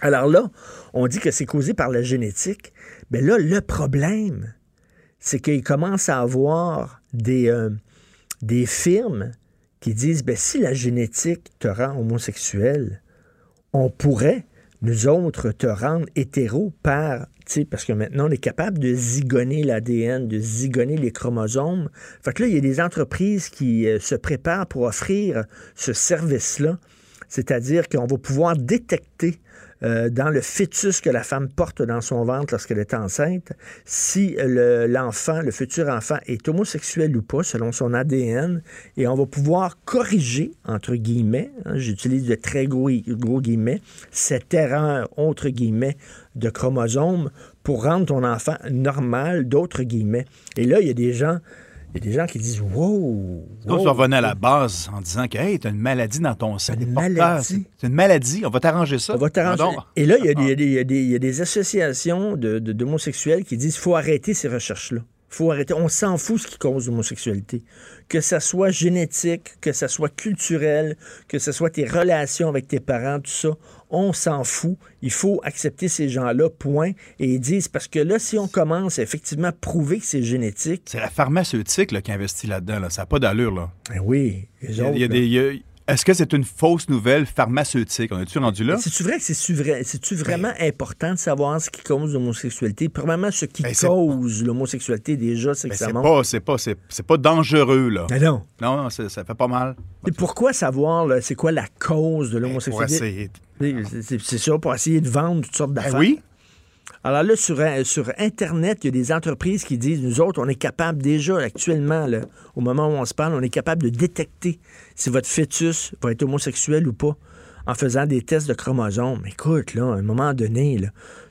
S4: Alors là, on dit que c'est causé par la génétique. Mais là, le problème, c'est qu'il commence à avoir des, euh, firmes qui disent, ben, si la génétique te rend homosexuel, on pourrait, nous autres, te rendre hétéro par, parce que maintenant, on est capable de zigonner l'ADN, de zigonner les chromosomes. Fait que là, il y a des entreprises qui euh, se préparent pour offrir ce service-là. C'est-à-dire qu'on va pouvoir détecter euh, dans le fœtus que la femme porte dans son ventre lorsqu'elle est enceinte, si le- l'enfant, le futur enfant est homosexuel ou pas, selon son ADN, et on va pouvoir corriger, entre guillemets, hein, j'utilise de très gros, gros guillemets, cette erreur, entre guillemets, de chromosomes pour rendre ton enfant normal, d'autres guillemets. Et là, il y a des gens, il y a des gens qui disent Wow!
S10: Revenais à la base en disant que, hey, t'as une maladie dans ton sang.
S4: Une maladie.
S10: C'est une maladie. On va t'arranger ça.
S4: On va t'arranger. Et là, il y, a des- il y a des- il y a des- il y a des associations de- de- d'homosexuels qui disent faut arrêter ces recherches-là. faut arrêter. On s'en fout ce qui cause l'homosexualité. Que ça soit génétique, que ça soit culturel, que ce soit tes relations avec tes parents, tout ça, on s'en fout. Il faut accepter ces gens-là, point. Et ils disent, parce que là, si on commence à effectivement prouver que c'est génétique,
S10: C'est la pharmaceutique là, qui investit là-dedans. là. Ça n'a pas d'allure. Là.
S4: ben oui,
S10: Il y a-
S4: autres,
S10: il y a
S4: là.
S10: des- il y a- Est-ce que c'est une fausse nouvelle pharmaceutique? On est-tu rendu là?
S4: C'est-tu vrai que c'est-tu vrai- vraiment important de savoir ce qui cause l'homosexualité? Probablement ce qui
S10: Ben, c'est-
S4: cause l'homosexualité déjà, c'est
S10: Ben,
S4: que ça
S10: c'est
S4: monte.
S10: pas, c'est pas, c'est, c'est pas dangereux, là.
S4: Mais non.
S10: Non, non, c'est- ça fait pas mal.
S4: Et pourquoi savoir c'est quoi la cause de l'homosexualité? C'est- C'est c'est ça, pour essayer de vendre toutes sortes
S10: Ben
S4: d'affaires.
S10: oui.
S4: Alors là, sur, euh, sur Internet, il y a des entreprises qui disent, nous autres, on est capable déjà, actuellement, là, au moment où on se parle, on est capable de détecter si votre fœtus va être homosexuel ou pas en faisant des tests de chromosomes. Écoute, là, à un moment donné, là,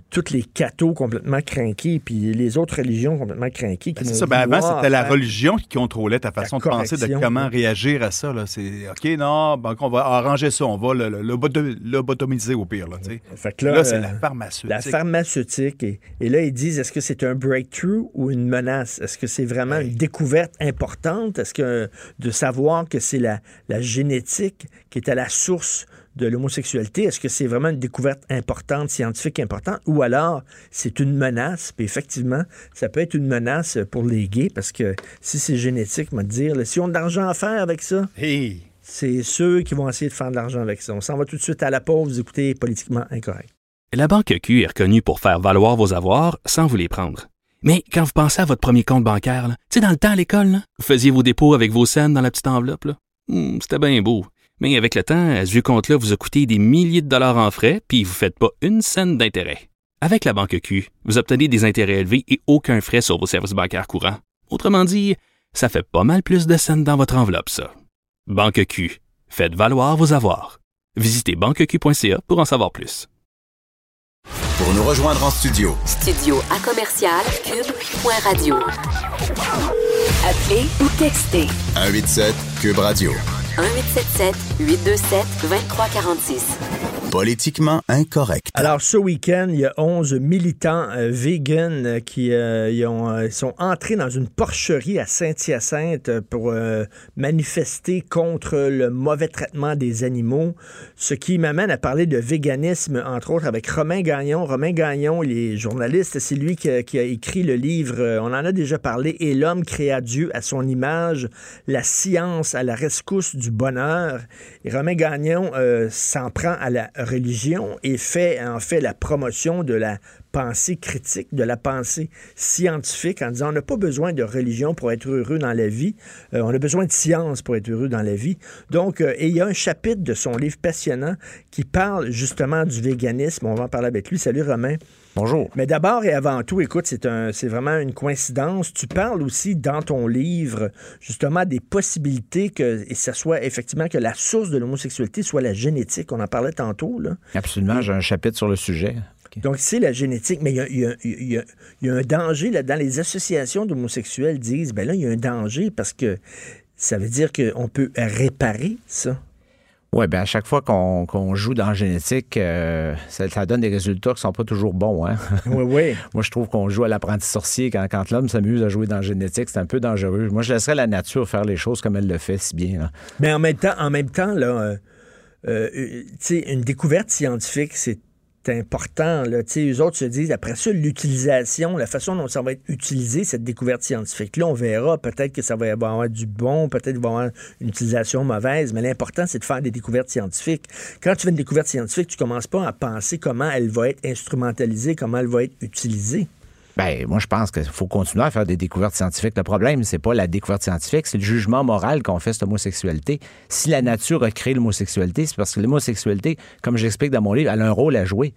S4: toutes les cathos complètement craqués, puis les autres religions complètement craquées.
S10: Ben, c'est ça. Ben, avant, c'était la religion qui contrôlait ta façon de penser, de comment réagir à ça. C'est OK, non, ben, on va arranger ça. On va le, lobotomiser au pire. Là, tu sais.
S4: Fait que
S10: là,
S4: là,
S10: c'est
S4: euh,
S10: la pharmaceutique.
S4: La pharmaceutique. Et, et là, ils disent, est-ce que c'est un breakthrough ou une menace? Est-ce que c'est vraiment une découverte importante? Est-ce que de savoir que c'est la, la génétique qui est à la source de l'homosexualité, est-ce que c'est vraiment une découverte importante, scientifique importante, ou alors c'est une menace? Puis effectivement, ça peut être une menace pour les gays, parce que si c'est génétique, on va te dire, là, si on a de l'argent à faire avec ça,
S10: Hey.
S4: c'est ceux qui vont essayer de faire de l'argent avec ça. On s'en va tout de suite à la pause, vous écoutez Politiquement Incorrect.
S5: La Banque Q est reconnue pour faire valoir vos avoirs sans vous les prendre. Mais quand vous pensez à votre premier compte bancaire, là, tu sais, dans le temps à l'école, là, vous faisiez vos dépôts avec vos scènes dans la petite enveloppe. là. Hmm, C'était bien beau. Mais avec le temps, à ce compte-là vous a coûté des milliers de dollars en frais, puis vous ne faites pas une scène d'intérêt. Avec la Banque Q, vous obtenez des intérêts élevés et aucun frais sur vos services bancaires courants. Autrement dit, ça fait pas mal plus de scènes dans votre enveloppe, ça. Banque Q. Faites valoir vos avoirs. Visitez banqueq.ca pour en savoir plus.
S2: Pour nous rejoindre en studio,
S1: Studio à commercial cube.radio. Appelez ou textez
S2: 187 Cube Radio.
S1: 1877 827 2346.
S2: Politiquement incorrect.
S4: Alors, ce week-end, il y a 11 militants euh, véganes euh, qui euh, ont, euh, sont entrés dans une porcherie à Saint-Hyacinthe euh, pour manifester contre le mauvais traitement des animaux. Ce qui m'amène à parler de véganisme, entre autres, avec Romain Gagnon. Romain Gagnon, il est journaliste. C'est lui qui a, qui a écrit le livre, on en a déjà parlé, Et l'homme créa Dieu à son image, la science à la rescousse du bonheur. Et Romain Gagnon s'en prend à la religion et fait en fait la promotion de la pensée critique, de la pensée scientifique, en disant on n'a pas besoin de religion pour être heureux dans la vie, Euh, on a besoin de science pour être heureux dans la vie. Donc, euh, il y a un chapitre de son livre passionnant qui parle justement du véganisme. On va en parler avec lui. Salut Romain.
S11: Bonjour.
S4: Mais d'abord et avant tout, écoute, c'est un, c'est vraiment une coïncidence. Tu parles aussi dans ton livre justement des possibilités que et ça soit effectivement que la source de l'homosexualité soit la génétique. On en parlait tantôt là.
S11: Absolument, j'ai un chapitre sur le sujet.
S4: Donc c'est la génétique, mais il y a, y y y un danger là. Dans les associations d'homosexuels disent, ben là il y a un danger parce que ça veut dire qu'on peut réparer ça.
S11: Oui, bien à chaque fois qu'on joue dans la génétique, euh, ça, ça donne des résultats qui sont pas toujours bons. Hein?
S4: Oui, oui.
S11: Moi, je trouve qu'on joue à l'apprenti sorcier quand, quand l'homme s'amuse à jouer dans la génétique. C'est un peu dangereux. Moi, je laisserais la nature faire les choses comme elle le fait si bien. là.
S4: Mais en même temps, en même temps, là, euh, euh, tu sais, une découverte scientifique, c'est important. Là. Eux autres se disent, après ça, l'utilisation, la façon dont ça va être utilisé, cette découverte scientifique-là, on verra. Peut-être que ça va avoir du bon, peut-être qu'il va avoir une utilisation mauvaise, mais l'important, c'est de faire des découvertes scientifiques. Quand tu fais une découverte scientifique, tu commences pas à penser comment elle va être instrumentalisée, comment elle va être utilisée.
S11: Ben, moi, je pense qu'il faut continuer à faire des découvertes scientifiques. Le problème, c'est pas la découverte scientifique, c'est le jugement moral qu'on fait cette homosexualité. Si la nature a créé l'homosexualité, c'est parce que l'homosexualité, comme j'explique dans mon livre, elle a un rôle à jouer.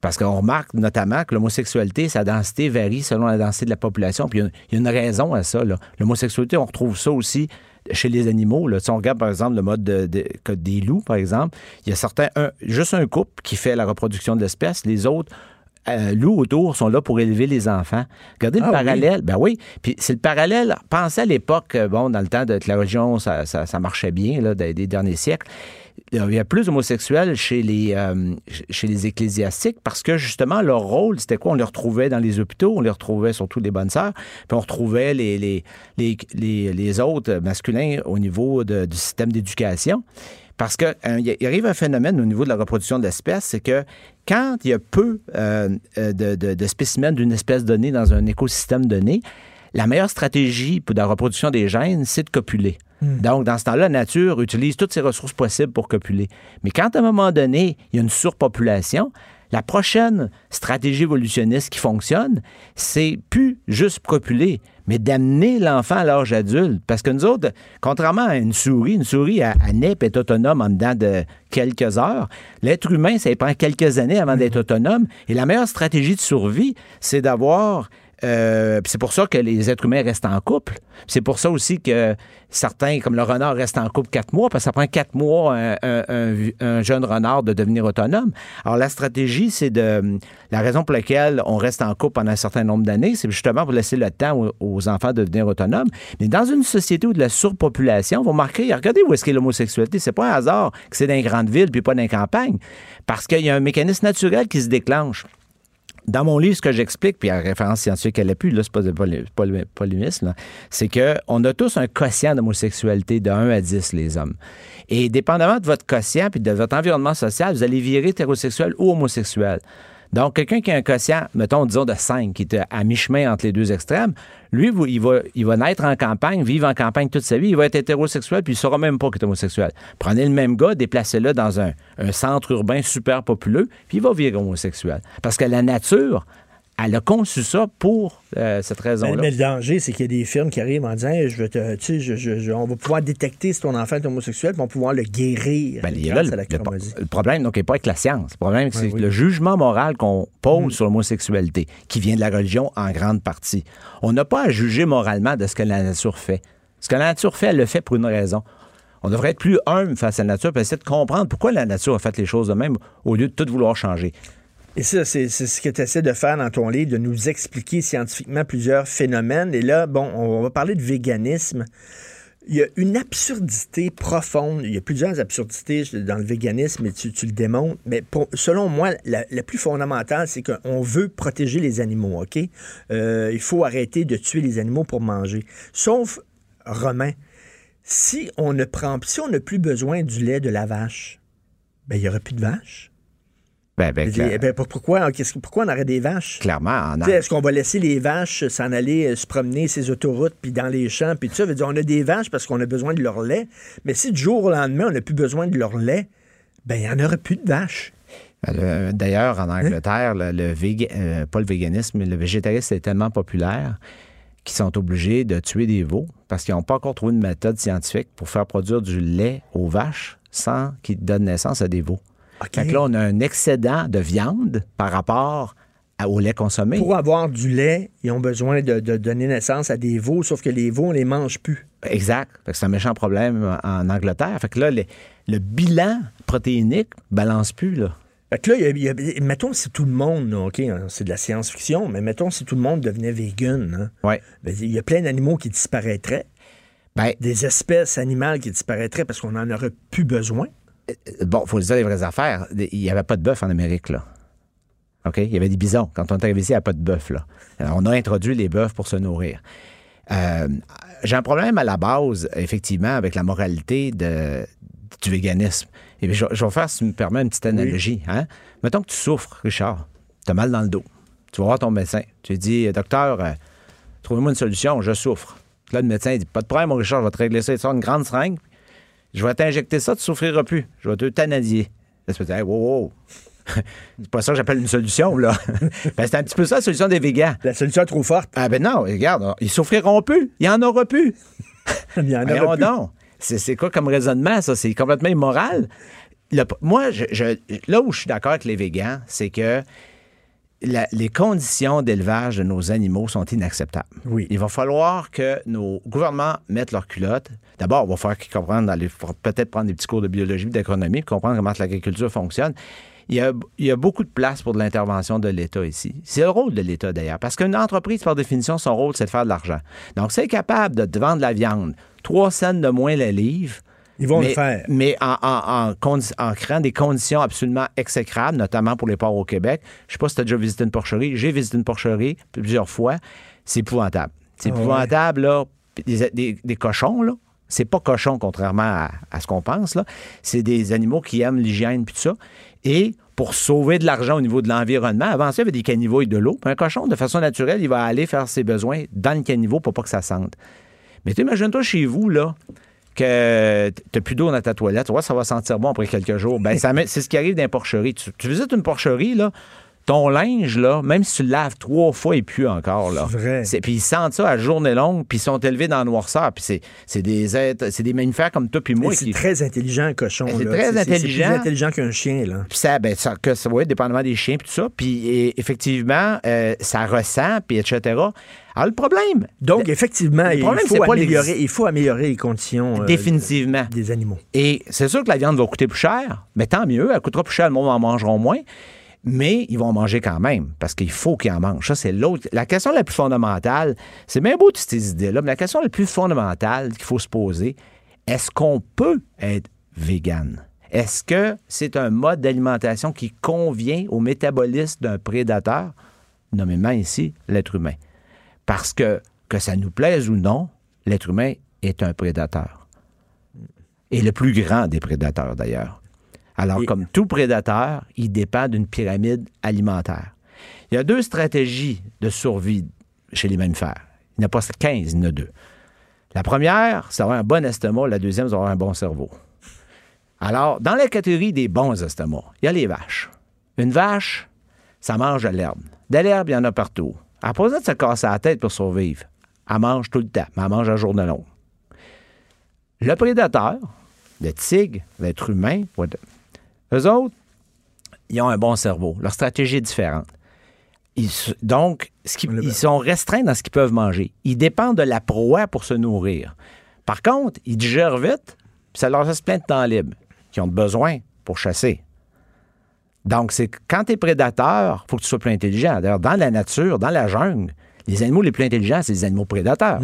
S11: Parce qu'on remarque notamment que l'homosexualité, sa densité varie selon la densité de la population. Puis il y a- une raison à ça. L'homosexualité, on retrouve ça aussi chez les animaux. Si on regarde, par exemple, le mode des loups, par exemple, il y a certains, juste un couple qui fait la reproduction de l'espèce. Les autres, euh, loups autour sont là pour élever les enfants. Regardez
S4: Ah
S11: le
S4: oui.
S11: parallèle. Ben oui. Puis c'est le parallèle. Pensez à l'époque, euh, bon, dans le temps de la religion, ça, ça- ça marchait bien, là, des, des derniers siècles. Il y a plus d'homosexuels chez les, euh, chez les ecclésiastiques parce que justement, leur rôle, c'était quoi? On les retrouvait dans les hôpitaux, on les retrouvait surtout les bonnes sœurs, puis on retrouvait les, les, les, les- les autres masculins au niveau de- du système d'éducation. Parce qu'il il arrive un phénomène au niveau de la reproduction de l'espèce, c'est que quand il y a peu euh, euh, de, de- de spécimens d'une espèce donnée dans un écosystème donné, la meilleure stratégie pour la reproduction des gènes, c'est de copuler. Donc, dans ce temps-là, la nature utilise toutes ses ressources possibles pour copuler. Mais quand, à un moment donné, il y a une surpopulation, la prochaine stratégie évolutionniste qui fonctionne, c'est plus juste copuler, mais d'amener l'enfant à l'âge adulte. Parce que nous autres, contrairement à une souris, une souris, naît et est autonome en dedans de quelques heures. L'être humain, ça prend quelques années avant d'être autonome. Et la meilleure stratégie de survie, c'est d'avoir euh, c'est pour ça que les êtres humains restent en couple. C'est pour ça aussi que certains, comme le renard, restent en couple quatre mois, parce que ça prend quatre mois un, un- un- un jeune renard de devenir autonome. Alors la stratégie, c'est de la raison pour laquelle on reste en couple pendant un certain nombre d'années, c'est justement pour laisser le temps aux, aux enfants de devenir autonomes. Mais dans une société où de la surpopulation, vous remarquerez, regardez où est-ce qu'est l'homosexualité. C'est pas un hasard que c'est dans les grandes villes puis pas dans les campagnes, parce qu'il y a un mécanisme naturel qui se déclenche. Dans mon livre, ce que j'explique, puis la référence scientifique, elle n'est plus, là, c'est pas poly- polémisme, c'est qu'on a tous un quotient d'homosexualité de 1 à 10, les hommes. Et dépendamment de votre quotient puis de votre environnement social, vous allez virer hétérosexuel ou homosexuel. Donc, quelqu'un qui a un quotient, mettons, disons, de 5, qui est à mi-chemin entre les deux extrêmes, lui, il va, il va naître en campagne, vivre en campagne toute sa vie, il va être hétérosexuel, puis il ne saura même pas qu'il est homosexuel. Prenez le même gars, déplacez-le dans un, un centre urbain super populeux, puis il va virer homosexuel. Parce que la nature, elle a conçu ça pour euh, cette
S4: Mais,
S11: raison-là.
S4: mais le danger, c'est qu'il y a des firmes qui arrivent en disant Hey, je veux te- tu sais, je- je- je- on va pouvoir détecter si ton enfant est homosexuel, puis on va pouvoir le guérir
S11: Ben, là le, le- problème, donc, n'est pas avec la science. Le problème, c'est
S4: oui.
S11: le jugement moral qu'on pose sur l'homosexualité, qui vient de la religion en grande partie. On n'a pas à juger moralement de ce que la nature fait. Ce que la nature fait, elle le fait pour une raison. On devrait être plus humble face à la nature, puis essayer de comprendre pourquoi la nature a fait les choses de même au lieu de tout vouloir changer.
S4: Et ça, c'est ce que tu essaies de faire dans ton livre, de nous expliquer scientifiquement plusieurs phénomènes. Et là, bon, on va parler de véganisme. Il y a une absurdité profonde. Il y a plusieurs absurdités dans le véganisme, et tu, le démontres. Mais selon moi, la, plus fondamentale, c'est qu'on veut protéger les animaux, OK? Euh, il faut arrêter de tuer les animaux pour manger. Sauf, Romain, si on ne prend, si on n'a plus besoin du lait de la vache, ben, il n'y aurait plus de vaches.
S11: Ben, ben,
S4: dis, ben, pourquoi, pourquoi on aurait des vaches?
S11: clairement, en
S4: Tu sais, Est-ce qu'on va laisser les vaches s'en aller euh, se promener ces autoroutes, puis dans les champs, puis tout ça? Veut dire, on a des vaches parce qu'on a besoin de leur lait, mais si du jour au lendemain, on n'a plus besoin de leur lait, ben il n'y en aurait plus de vaches.
S11: Le- D'ailleurs, en Angleterre, le, le véga- euh, pas le véganisme, mais le végétarisme est tellement populaire qu'ils sont obligés de tuer des veaux parce qu'ils n'ont pas encore trouvé une méthode scientifique pour faire produire du lait aux vaches sans qu'ils donnent naissance à des veaux. Fait que là, on a un excédent de viande par rapport au lait consommé.
S4: Pour avoir du lait, ils ont besoin de, de donner naissance à des veaux, sauf que les veaux, on les mange plus.
S11: Exact. C'est un méchant problème en Angleterre. Fait que là, le, le bilan protéinique balance plus, là.
S4: Fait que là, il y a- il y a- mettons si tout le monde, OK, hein, c'est de la science-fiction, mais mettons si tout le monde devenait vegan, hein,
S11: Ouais.
S4: ben, il y a plein d'animaux qui disparaîtraient,
S11: Ben,
S4: des espèces animales qui disparaîtraient parce qu'on n'en aurait plus besoin.
S11: Bon, faut se dire les vraies affaires. Il n'y avait pas de bœuf en Amérique, là. OK? Il y avait des bisons. Quand on est arrivé ici, il n'y avait pas de bœuf, là. Alors, on a introduit les bœufs pour se nourrir. Euh, J'ai un problème à la base, effectivement, avec la moralité de, du véganisme. Et je, je vais faire, si tu me permets, une petite analogie. Hein? Mettons que tu souffres, Richard. Tu as mal dans le dos. Tu vas voir ton médecin. Tu lui dis, docteur, euh, trouvez-moi une solution, je souffre. Là, le médecin dit, pas de problème, mon Richard, je vais te régler ça. Il sort une grande seringue. Je vais t'injecter ça, tu souffriras plus. Je vais te t'anadier. Là, tu vas dire, hey, wow, wow. c'est pas ça que j'appelle une solution, là. ben, c'est un petit peu ça, la solution des végans.
S4: La solution est trop forte.
S11: Ah ben non, regarde, ils souffriront plus. Il y en aura plus.
S4: Il y en aura plus.
S11: donc. C'est c'est quoi comme raisonnement, ça? C'est complètement immoral. Le- moi, je- je- là où je suis d'accord avec les végans, c'est que la- les conditions d'élevage de nos animaux sont inacceptables.
S4: Oui.
S11: Il va falloir que nos gouvernements mettent leurs culottes. D'abord, il va falloir qu'ils comprennent, peut-être prendre des petits cours de biologie, d'économie, comprendre comment l'agriculture fonctionne. Il y, a, il y a beaucoup de place pour de l'intervention de l'État ici. C'est le rôle de l'État d'ailleurs, parce qu'une entreprise, par définition, son rôle, c'est de faire de l'argent. Donc, c'est capable de te vendre la viande, 3 cents de moins la livre.
S4: Ils vont
S11: mais,
S4: le faire.
S11: Mais en, en- en condi- en créant des conditions absolument exécrables, notamment pour les porcs au Québec. Je sais pas si tu as déjà visité une porcherie. J'ai visité une porcherie plusieurs fois. C'est épouvantable. C'est
S4: Ah ouais.
S11: épouvantable, là. Des, des- des cochons, là. C'est pas cochon, contrairement à, à ce qu'on pense, là. C'est des animaux qui aiment l'hygiène puis tout ça. Et pour sauver de l'argent au niveau de l'environnement, avant ça, il y avait des caniveaux et de l'eau. Puis Un cochon, de façon naturelle, il va aller faire ses besoins dans le caniveau pour pas que ça sente. Mais imagine-toi chez vous, là, que t'as plus d'eau dans ta toilette, ça va sentir bon après quelques jours. Ben, c'est ce qui arrive dans les porcheries. Tu visites une porcherie, là, ton linge, là, même si tu le laves trois fois, il pue encore, là.
S4: C'est vrai.
S11: C'est- Puis ils sentent ça à journée longue, puis ils sont élevés dans la noirceur. Puis c'est, c'est des êtres, c'est des mammifères comme toi puis moi
S4: C'est
S11: qui...
S4: très intelligent, un cochon.
S11: C'est très
S4: C'est
S11: intelligent.
S4: plus intelligent qu'un chien, là.
S11: Puis ça, ben, ça, que ça, ouais, dépendamment des chiens, puis tout ça. Puis effectivement, euh, ça ressent, puis etc. Alors, le problème...
S4: Donc, effectivement,
S11: le
S4: il
S11: problème, c'est
S4: faut,
S11: pas
S4: améliorer,
S11: l'ex-
S4: il faut améliorer les conditions euh,
S11: Définitivement.
S4: des animaux.
S11: Et c'est sûr que la viande va coûter plus cher, mais tant mieux, elle coûtera plus cher, le monde en mangeront moins. Mais ils vont manger quand même, parce qu'il faut qu'ils en mangent. Ça, c'est l'autre. La question la plus fondamentale, c'est bien beau toutes ces idées-là, mais la question la plus fondamentale qu'il faut se poser, est-ce qu'on peut être vegan? Est-ce que c'est un mode d'alimentation qui convient au métabolisme d'un prédateur, nommément ici l'être humain? Parce que, que ça nous plaise ou non, l'être humain est un prédateur. Et le plus grand des prédateurs, d'ailleurs. Alors,
S4: Et-
S11: comme tout prédateur, il dépend d'une pyramide alimentaire. Il y a deux stratégies de survie chez les mammifères. Il n'y en a pas 15, il y en a deux. La première, c'est d'avoir un bon estomac. La deuxième, c'est d'avoir un bon cerveau. Alors, dans la catégorie des bons estomacs, il y a les vaches. Une vache, ça mange de l'herbe. De l'herbe, il y en a partout. Elle n'a pas besoin de se casser la tête pour survivre. Elle mange tout le temps, mais elle mange à journée longue. Le prédateur, le tigre, l'être humain, eux autres, ils ont un bon cerveau. Leur stratégie est différente. Ils donc, ce ils sont restreints dans ce qu'ils peuvent manger. Ils dépendent de la proie pour se nourrir. Par contre, ils digèrent vite, puis ça leur laisse plein de temps libre qu'ils ont besoin pour chasser. Donc, c'est quand tu es prédateur, il faut que tu sois plus intelligent. D'ailleurs, dans la nature, dans la jungle, les animaux les plus intelligents, c'est les animaux prédateurs.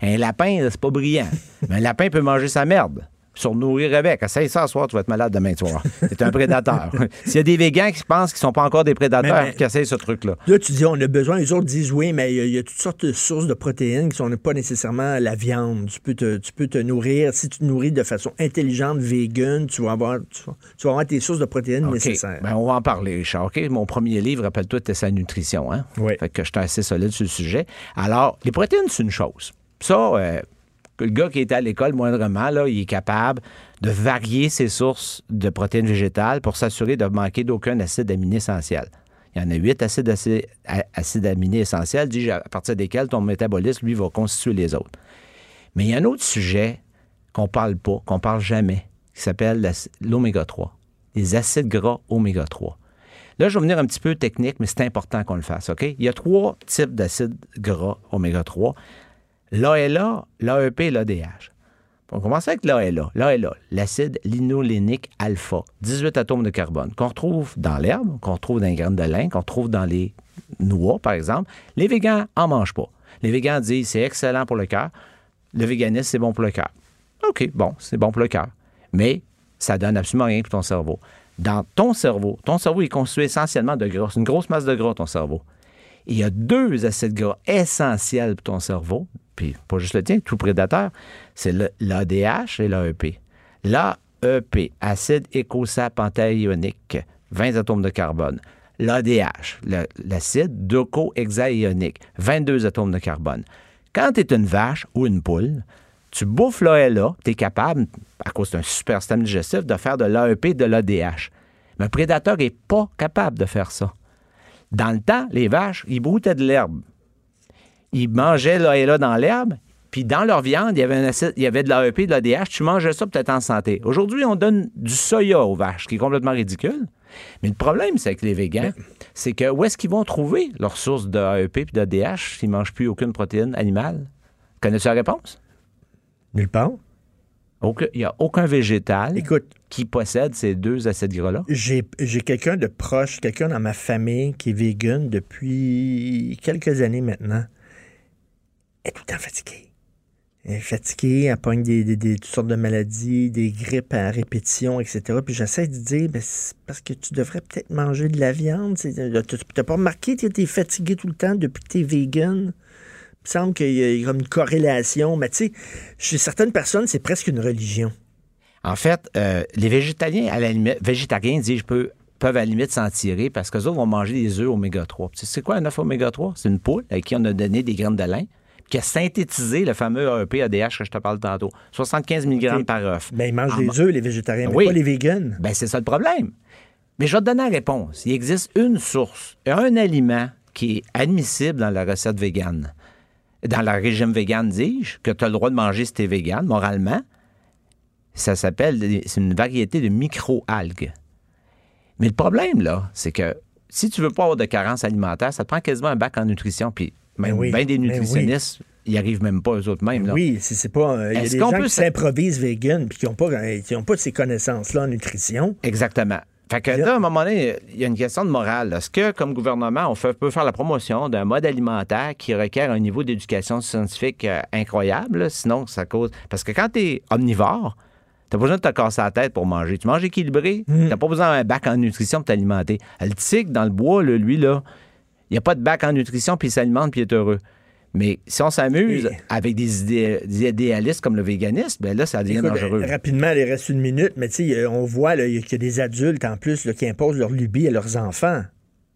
S11: Un lapin, c'est pas brillant. Mais un lapin peut manger sa merde. Se nourrir avec. Essaye ça ce soir, tu vas être malade demain soir. C'est un prédateur. S'il y a des végans qui pensent qu'ils sont pas encore des prédateurs,
S4: Mais- mais-
S11: qui essayent ce truc-là.
S4: Là, tu dis, on a besoin. Les autres disent, oui, mais il y, a- il y a toutes sortes de sources de protéines qui sont pas nécessairement la viande. Tu peux te, tu peux te nourrir. Si tu te nourris de façon intelligente, vegan, tu vas avoir, tu vas, tu vas avoir tes sources de protéines nécessaires.
S11: Ben, on va en parler, Richard. Mon premier livre, rappelle-toi, c'était sa nutrition. Hein?
S4: Oui.
S11: Fait que j'étais assez solide sur le sujet. Alors, les protéines, c'est une chose. Ça, euh, que le gars qui était à l'école moindrement, là, il est capable de varier ses sources de protéines végétales pour s'assurer de manquer d'aucun acide aminé essentiel. Il y en a huit acides, aminés essentiels, dit à partir desquels ton métabolisme, lui, va constituer les autres. Mais il y a un autre sujet qu'on parle pas, qu'on parle jamais, qui s'appelle l'oméga 3, les acides gras oméga 3. Là, je vais venir un petit peu technique, mais c'est important qu'on le fasse, OK? Il y a trois types d'acides gras oméga 3. L'ALA, l'AEP et l'ADH. On commence avec l'ALA. L'ALA, l'acide linolénique alpha, 18 atomes de carbone, qu'on retrouve dans l'herbe, qu'on retrouve dans les graines de lin, qu'on retrouve dans les noix, par exemple. Les végans en mangent pas. Les végans disent c'est excellent pour le cœur. Le véganisme, c'est bon pour le cœur. OK, bon, c'est bon pour le cœur. Mais ça donne absolument rien pour ton cerveau. Dans ton cerveau, ton cerveau est constitué essentiellement de gras. C'est une grosse masse de gras, ton cerveau. Il y a deux acides gras essentiels pour ton cerveau, puis pas juste le tien, tout prédateur, c'est l'ADH et l'AEP. L'AEP, acide écosapentaïonique, 20 atomes de carbone. L'ADH, l'acide docosahexaïonique, 22 atomes de carbone. Quand tu es une vache ou une poule, tu bouffes l'ALA, tu es capable, à cause d'un super système digestif, de faire de l'AEP et de l'ADH. Mais un prédateur n'est pas capable de faire ça. Dans le temps, les vaches, ils broutaient de l'herbe. Ils mangeaient là et là dans l'herbe, puis dans leur viande, il y avait, un acide- il y avait de l'AEP, de l'ADH. Tu mangeais ça peut-être en santé. Aujourd'hui, on donne du soya aux vaches, ce qui est complètement ridicule. Mais le problème, c'est avec les végans, c'est que où est-ce qu'ils vont trouver leur source de AEP et d'ADH s'ils ne mangent plus aucune protéine animale? Connais-tu la réponse?
S4: Nulle part.
S11: Aucun- Il n'y a aucun végétal
S4: Écoute,
S11: qui possède ces deux acides gras-là.
S4: J'ai j'ai quelqu'un de proche, quelqu'un dans ma famille qui est vegan depuis quelques années maintenant. Elle est tout le temps fatiguée. Elle est fatiguée, elle pogne des, des- des- toutes sortes de maladies, des grippes à répétition, etc. Puis j'essaie de dire, ben, c'est parce que tu devrais peut-être manger de la viande. Tu n'as pas remarqué que tu es fatigué tout le temps depuis que tu es vegan? Il semble qu'il y a une corrélation. Mais tu sais, chez certaines personnes, c'est presque une religion.
S11: En fait, euh, les végétaliens, à la limite, végétariens disent, je peux peuvent à la limite s'en tirer parce qu'eux autres vont manger des œufs oméga 3. Tu sais, C'est quoi un œuf oméga 3? C'est une poule à qui on a donné des graines de lin qui a synthétisé le fameux AEP ADH que je te parle tantôt. 75 mg par œuf.
S4: Ben, ils mangent
S11: En
S4: des œufs, les végétariens, mais
S11: Oui.
S4: pas les végans.
S11: Ben, c'est ça le problème. Mais je vais te donner la réponse. Il existe une source, un aliment qui est admissible dans la recette végane. Dans le régime végane, dis-je, que tu as le droit de manger si tu es végane, moralement. Ça s'appelle, c'est une variété de micro-algues. Mais le problème, là, c'est que si tu veux pas avoir de carence alimentaire, ça te prend quasiment un bac en nutrition. Puis même
S4: Ben oui,
S11: bien des
S4: ben oui.
S11: nutritionnistes, ils n'y arrivent même pas eux autres mêmes. là.
S4: Oui, c'est c'est pas. euh, Il y a des
S11: peut
S4: qui s'improvisent vegan puis qui n'ont pas, euh, qui ont pas ces connaissances-là en nutrition.
S11: Exactement. Fait que là, à un moment donné, il y a une question de morale. Est-ce que, comme gouvernement, on fait- peut faire la promotion d'un mode alimentaire qui requiert un niveau d'éducation scientifique euh, incroyable? là? Sinon, ça cause. Parce que quand tu es omnivore, tu pas besoin de te casser la tête pour manger. Tu manges équilibré, tu pas besoin d'un bac en nutrition pour t'alimenter. Le tigre, dans le bois, là, lui, là, il n'y a pas de bac en nutrition, puis il s'alimente, puis il est heureux. Mais si on s'amuse
S4: Et-
S11: avec des, idé- des idéalistes comme le véganisme, ben là, ça devient
S4: Écoute,
S11: dangereux.
S4: rapidement, il reste une minute, mais tu sais, euh, on voit qu'il y a des adultes en plus là, qui imposent leur lubie à leurs enfants.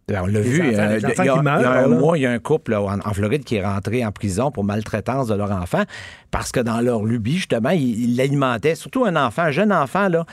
S11: Ben, on l'a vu. euh, il y a- y y un mois, il y a un couple là, en, en Floride qui est rentré en prison pour maltraitance de leur enfant parce que dans leur lubie, justement, ils ils l'alimentaient, surtout un enfant, un jeune enfant, là,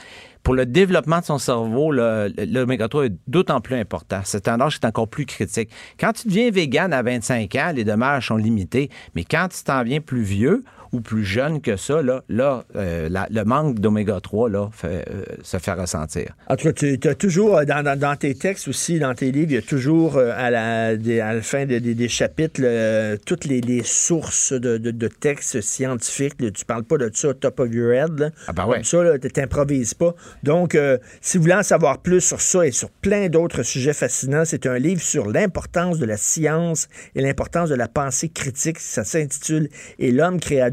S11: pour le développement de son cerveau, l'oméga 3 est d'autant plus important. C'est un âge qui est encore plus critique. Quand tu deviens vegan à 25 ans, les dommages sont limités, mais quand tu t'en viens plus vieux ou plus jeune que ça, là, là euh, la- le manque d'oméga 3 là, fait, euh, se fait ressentir.
S4: En tout cas, tu as toujours, euh, dans, dans- dans tes textes aussi, dans tes livres, il y a toujours euh, à, la, des- à la fin de- des- des chapitres là, toutes les, les sources de, de- de textes scientifiques. là. Tu parles pas de ça top of your head. Là.
S11: Ah ben ouais.
S4: Comme ça, tu t'improvises pas. Donc, si vous voulez en savoir plus sur ça et sur plein d'autres sujets fascinants, c'est un livre sur l'importance de la science et l'importance de la pensée critique. Ça s'intitule Et l'homme créa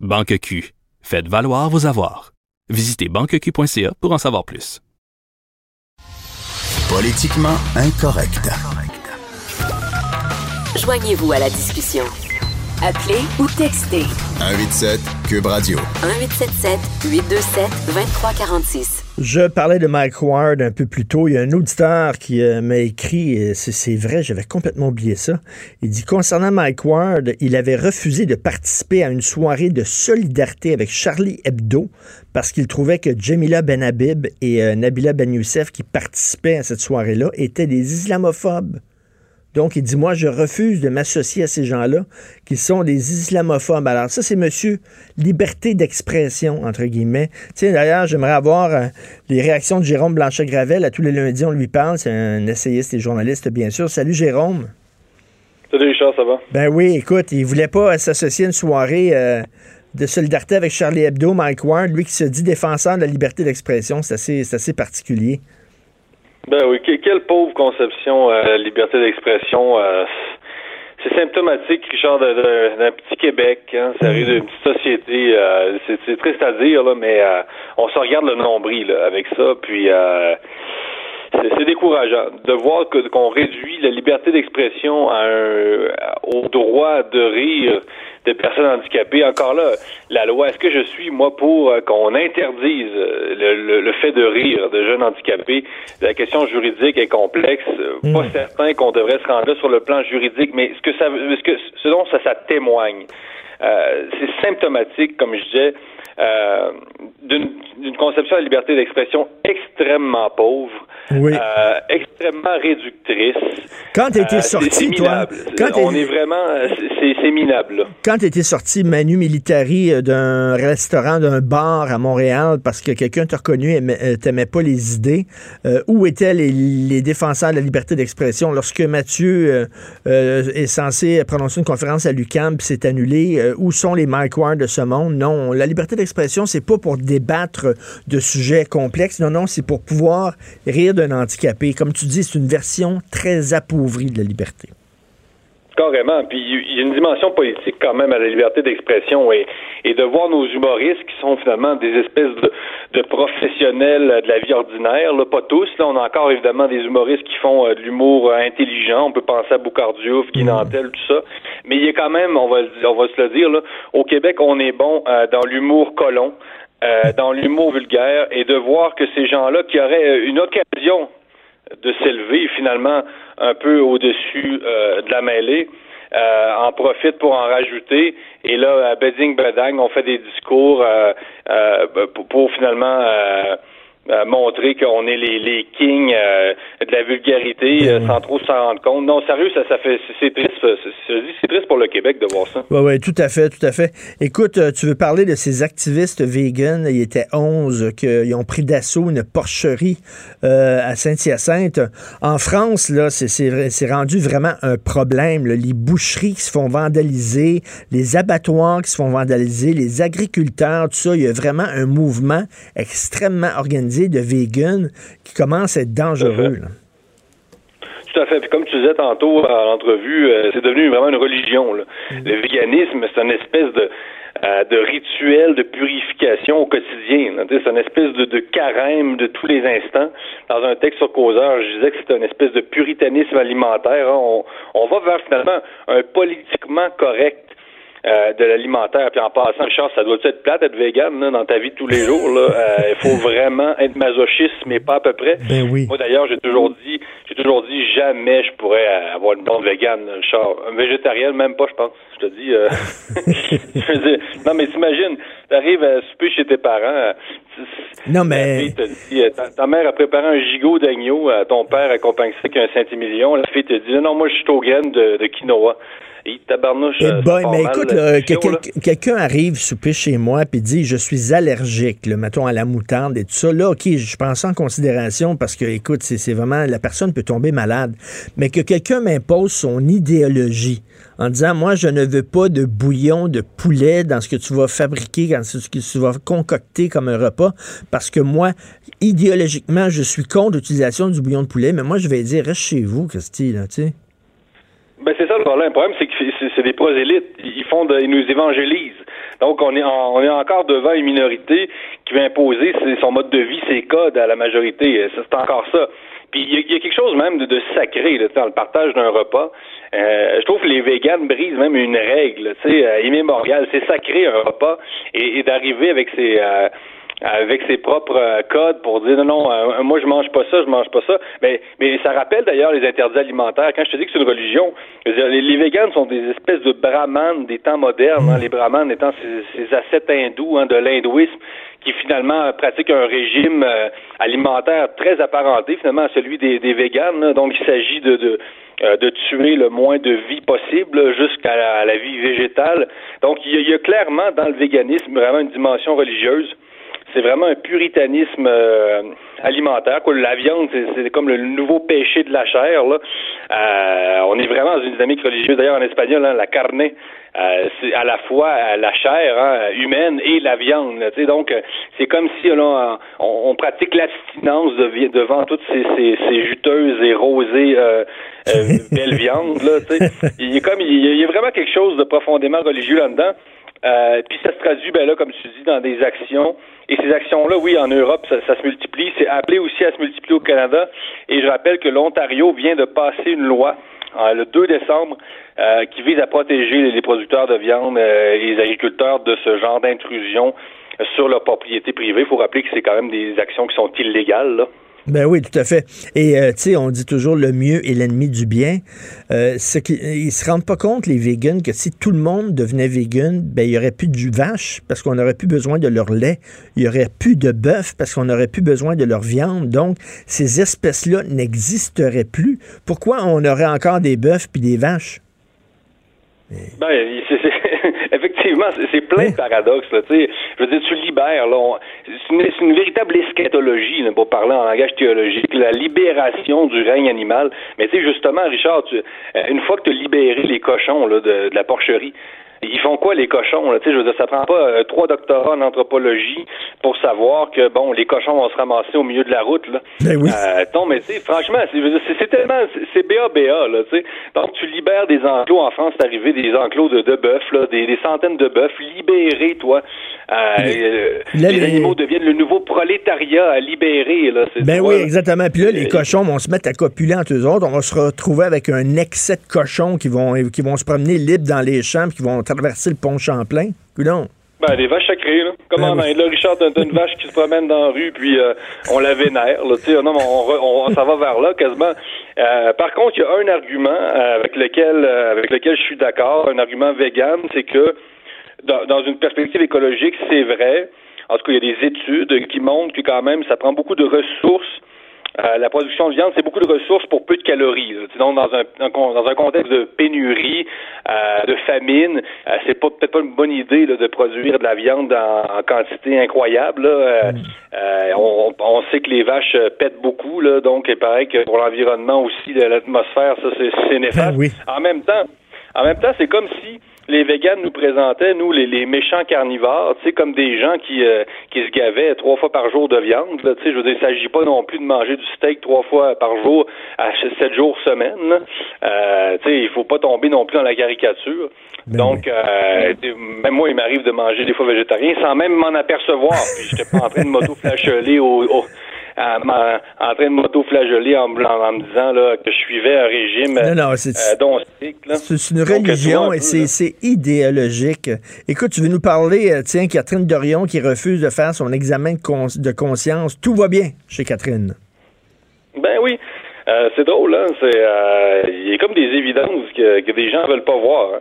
S5: Banque Q. Faites valoir vos avoirs. Visitez banqueq.ca pour en savoir plus.
S2: Politiquement incorrect.
S1: Joignez-vous à la discussion. Appelez ou textez
S2: 187 Cube Radio.
S1: 1877 827 2346.
S4: Je parlais de Mike Ward un peu plus tôt. Il y a un auditeur qui euh, m'a écrit, c'est vrai, j'avais complètement oublié ça. Il dit concernant Mike Ward, il avait refusé de participer à une soirée de solidarité avec Charlie Hebdo parce qu'il trouvait que Jamila Benhabib et euh, Nabila Ben Youssef qui participaient à cette soirée-là étaient des islamophobes. Donc, il dit, moi, je refuse de m'associer à ces gens-là qui sont des islamophobes. Alors, ça, c'est monsieur liberté d'expression, entre guillemets. Tiens, d'ailleurs, j'aimerais avoir euh, les réactions de Jérôme Blanchet-Gravel. À tous les lundis, on lui parle. C'est un essayiste et journaliste, bien sûr. Salut, Jérôme.
S12: Salut Richard, ça va?
S4: Ben oui, écoute, il voulait pas s'associer à une soirée euh, de solidarité avec Charlie Hebdo, Mike Ward, lui qui se dit défenseur de la liberté d'expression. C'est assez, c'est assez particulier.
S12: Ben oui, que- quelle pauvre conception, euh, la liberté d'expression. euh, c'est symptomatique, Richard, d'un petit Québec. Hein, ça arrive d'une petite société. euh, c'est, triste à dire, là, mais euh, on se regarde le nombril là, avec ça. Puis, euh, c'est décourageant de voir que qu'on réduit la liberté d'expression au droit de rire des personnes handicapées. Encore là, la loi, est-ce que je suis, moi, pour euh, qu'on interdise euh, le, fait de rire de jeunes handicapés? La question juridique est complexe. Hmm. Pas certain qu'on devrait se rendre là sur le plan juridique, mais ce que ça, ce, que, ce dont ça, ça témoigne, euh, c'est symptomatique, comme je disais, euh, d'une conception de la liberté d'expression extrêmement pauvre, euh, extrêmement réductrice.
S4: Quand tu étais euh, sorti, toi,
S12: quand on est vraiment, c'est minable. Là.
S4: Quand tu étais sorti Manu Militari d'un restaurant, d'un bar à Montréal parce que quelqu'un t'a reconnu et t'aimait pas les idées, où étaient les, défenseurs de la liberté d'expression? Lorsque Mathieu est censé prononcer une conférence à l'UQAM puis c'est annulé? où sont les Mike Ward de ce monde? Non, la liberté d'expression l'expression, c'est pas pour débattre de sujets complexes. Non, non, c'est pour pouvoir rire d'un handicapé. Comme tu dis, c'est une version très appauvrie de la liberté.
S12: Carrément. Puis il y a une dimension politique quand même à la liberté d'expression et, et de voir nos humoristes qui sont finalement des espèces de, professionnels de la vie ordinaire, là, pas tous. Là, on a encore évidemment des humoristes qui font euh, de l'humour euh, intelligent. On peut penser à Boucardiouf, Guy mmh. tout ça. Mais il y a quand même, on va, on va se le dire, là, au Québec, on est bon euh, dans l'humour colon. dans l'humour vulgaire et de voir que ces gens-là qui auraient une occasion de s'élever finalement un peu au-dessus euh, de la mêlée, euh, en profitent pour en rajouter. Et là, à Beding Bedang, on fait des discours euh, pour, finalement montrer qu'on est les, les kings euh, de la vulgarité euh, sans trop s'en rendre compte. Non, sérieux, ça, ça fait c'est triste. C'est triste pour le Québec de voir ça.
S4: Oui, oui, tout à fait, tout à fait. Écoute, euh, tu veux parler de ces activistes véganes? Il était 11 qui ont pris d'assaut une porcherie à Saint-Hyacinthe. En France, là, c'est rendu vraiment un problème. Les boucheries qui se font vandaliser, les abattoirs qui se font vandaliser, les agriculteurs, tout ça. Il y a vraiment un mouvement extrêmement organisé de vegan qui commence à être dangereux.
S12: Tout à fait. Puis comme tu disais tantôt à l'entrevue, euh, c'est devenu vraiment une religion. Mm. Le véganisme, c'est une espèce de, euh, de rituel de purification au quotidien. C'est une espèce de, carême de tous les instants. Dans un texte sur Causeur, je disais que c'est une espèce de puritanisme alimentaire. Hein. On, on va vers finalement un politiquement correct euh, de l'alimentaire. Puis en passant, Richard, ça doit être plate d'être vegan dans ta vie de tous les jours. Euh, il faut vraiment être masochiste, mais pas à peu près.
S4: Ben oui.
S12: Moi d'ailleurs, j'ai toujours dit, j'ai toujours dit jamais je pourrais avoir une blonde vegan, Richard. Un végétarien, même pas, je pense. Je te dis. Euh... je veux dire, non, mais t'imagines, t'arrives à souper chez tes parents.
S4: Non, mais.
S12: Dit, euh, ta, mère a préparé un gigot d'agneau, ton père accompagne ça avec un centimillion. La fille te dit non, moi je suis au graines de, de quinoa. Et tabarnouche. Eh
S4: euh, mais écoute, quelqu'un arrive souper chez moi et dit je suis allergique, le mettons à la moutarde et tout ça. Là, OK, je prends ça en considération parce que, écoute, c'est vraiment la personne peut tomber malade. Mais que quelqu'un m'impose son idéologie en disant moi, je ne veux pas de bouillon de poulet dans ce que tu vas fabriquer, dans ce que tu vas concocter comme un repas, parce que moi, idéologiquement, je suis contre l'utilisation du bouillon de poulet, mais moi, je vais dire reste chez vous, Christy, là, tu sais.
S12: Ben c'est ça le problème. Le problème, c'est que c'est des prosélytes. Ils font de, ils nous évangélisent. Donc on est on est encore devant une minorité qui va imposer son mode de vie, ses codes à la majorité. C'est encore ça. Puis il y, a quelque chose même de, sacré là, dans le partage d'un repas. Euh, je trouve que les véganes brisent même une règle, tu sais, euh, immémoriale. C'est sacré un repas et, d'arriver avec ces euh, avec ses propres euh, codes pour dire non, non, euh, moi je mange pas ça, je mange pas ça. Mais, mais ça rappelle d'ailleurs les interdits alimentaires. Quand je te dis que c'est une religion, les, les véganes sont des espèces de brahmanes des temps modernes, hein, les brahmanes étant ces, ces ascètes hindous hein, de l'hindouisme qui finalement pratiquent un régime euh, alimentaire très apparenté finalement à celui des, des véganes. Donc il s'agit de, de de tuer le moins de vie possible jusqu'à la, la, vie végétale. Donc il y, a, clairement dans le véganisme vraiment une dimension religieuse c'est vraiment un puritanisme euh, alimentaire. Quoi. La viande, c'est comme le nouveau péché de la chair. Là. Euh, on est vraiment dans une dynamique religieuse. D'ailleurs, en espagnol, hein, la carne, euh, c'est à la fois la chair hein, humaine et la viande. Donc, c'est comme si là, on, pratique l'abstinence devant toutes ces, ces, ces, juteuses et rosées belles viandes. Là, il, y a comme, il y a vraiment quelque chose de profondément religieux là-dedans. Puis ça se traduit, ben là, comme tu dis, dans des actions. Et ces actions-là, oui, en Europe, ça, ça se multiplie. C'est appelé aussi à se multiplier au Canada. Et je rappelle que l'Ontario vient de passer une loi euh, le 2 décembre euh, qui vise à protéger les producteurs de viande euh, et les agriculteurs de ce genre d'intrusion sur leur propriété privée. Il faut rappeler que c'est quand même des actions qui sont illégales. Là.
S4: Ben oui, tout à fait. Et euh, tu sais, on dit toujours le mieux est l'ennemi du bien. Euh, ce qui, ils se rendent pas compte les vegans que si tout le monde devenait vegan, ben il y aurait plus de vache parce qu'on aurait plus besoin de leur lait, il y aurait plus de bœuf parce qu'on aurait plus besoin de leur viande. Donc ces espèces-là n'existeraient plus. Pourquoi on aurait encore des bœufs puis des vaches?
S12: Ben, c'est, effectivement, c'est, plein de paradoxes. Là, je veux dire, tu libères. Là, c'est, une, véritable eschatologie, là, pour parler en langage théologique, la libération du règne animal. Mais tu sais, justement, Richard, tu, euh, une fois que tu as libéré les cochons là, de, de la porcherie, ils font quoi les cochons? Là? Je veux dire, ça prend pas euh, trois doctorats en anthropologie pour savoir que bon, les cochons vont se ramasser au milieu de la route. Là.
S4: Ben oui.
S12: Euh, non, mais tu sais, franchement, c'est, tellement c'est BA là, tu sais. Donc tu libères des enclos en France, c'est arrivé des enclos de, de bœufs, là, des, des centaines de bœufs libérés, toi. Euh, euh les, les, animaux deviennent le nouveau prolétariat à libérer. Là,
S4: ben oui, exactement. Puis là, les cochons vont se mettre à copuler entre eux autres. On va se retrouver avec un excès de cochons qui vont, qui vont se promener libres dans les champs, qui vont traverser le pont Champlain. Coudon.
S12: Ben, des vaches sacrées, là. Comme ben en Inde. Là, Richard, t'as une vache qui se promène dans la rue, puis euh, on la vénère, là. Tu sais, non, on, on, ça va vers là, quasiment. Euh, par contre, il y a un argument avec lequel, avec lequel je suis d'accord, un argument vegan, c'est que dans, dans une perspective écologique, c'est vrai. En tout cas, il y a des études qui montrent que quand même, ça prend beaucoup de ressources euh, la production de viande, c'est beaucoup de ressources pour peu de calories. Donc, dans un, dans un contexte de pénurie, euh, de famine, euh, c'est pas peut-être pas une bonne idée là, de produire de la viande en, quantité incroyable. Là. Euh, on, on, sait que les vaches pètent beaucoup, là, donc il paraît que pour l'environnement aussi, l'atmosphère, ça c'est néfaste.
S4: Ah
S12: en même temps, en même temps, c'est comme si les véganes nous présentaient, nous, les, les méchants carnivores, tu sais, comme des gens qui, euh, qui se gavaient trois fois par jour de viande. Tu sais, je veux dire, il s'agit pas non plus de manger du steak trois fois par jour à sept jours semaine. Euh, tu sais, il faut pas tomber non plus dans la caricature. Ben Donc, euh, même moi, il m'arrive de manger des fois végétarien sans même m'en apercevoir. Puis, j'étais pas en train de m'auto-flageller au, au en train de m'auto-flageller en, en, me disant là, que je suivais un régime non, c'est,
S4: euh, C'est une religion et c'est, idéologique. Écoute, tu veux nous parler, euh, tiens, Catherine Dorion qui refuse de faire son examen de, de conscience. Tout va bien chez Catherine.
S12: Ben oui. Euh, c'est drôle, hein? C'est, euh, il y a comme des évidences que, que des gens veulent pas voir. Hein.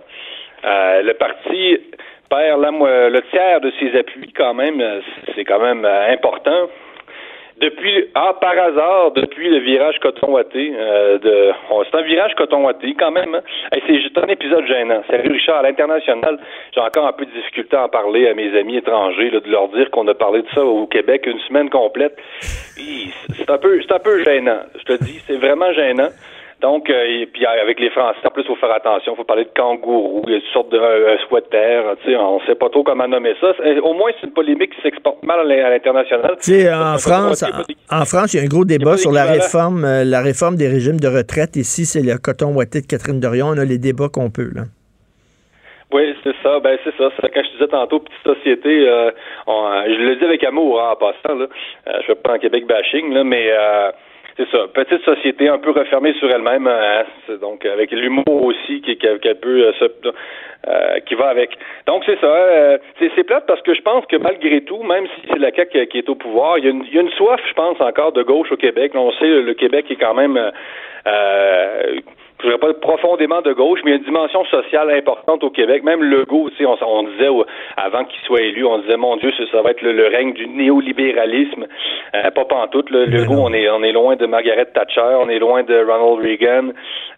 S12: Euh, le parti perd la, le tiers de ses appuis quand même. C'est quand même important. Depuis, ah, par hasard, depuis le virage coton-ouaté, euh, de, c'est un virage coton-ouaté quand même. Hein? c'est juste un épisode gênant. C'est Richard, à l'international, j'ai encore un peu de difficulté à en parler à mes amis étrangers, de leur dire qu'on a parlé de ça au Québec une semaine complète. C'est un peu, c'est un peu gênant. Je te dis, c'est vraiment gênant. Donc, euh, et puis avec les Français, en plus, il faut faire attention. Il faut parler de kangourou, il y a toutes sortes de euh, sweater. Tu sais, on sait pas trop comment nommer ça. Au moins, c'est une polémique qui s'exporte mal à l'international.
S4: Tu sais, en France, en, France, il y a un gros débat sur la réforme, euh, la réforme des régimes de retraite. Ici, c'est le coton ouaté de Catherine Dorion. On a les débats qu'on peut, là.
S12: Oui, c'est ça. Ben c'est ça. Quand je disais tantôt petite société, euh, je le dis avec amour hein, en passant. Là. je fais pas en Québec bashing, là, mais c'est ça. Petite société un peu refermée sur elle-même, hein, donc avec l'humour aussi qui qu'elle peut euh, euh, qui va avec. Donc c'est ça. Euh, c'est plate parce que je pense que malgré tout, même si c'est la CAQ qui est au pouvoir, il y, a une, y a une soif, je pense, encore de gauche au Québec. on sait le Québec est quand même je dirais pas profondément de gauche, mais il y a une dimension sociale importante au Québec. Même Legault, tu sais, on, on disait avant qu'il soit élu, on disait mon Dieu, ça, va être le, règne du néolibéralisme. Euh, pas pantoute. Le Legault, on est on est loin de Margaret Thatcher, on est loin de Ronald Reagan.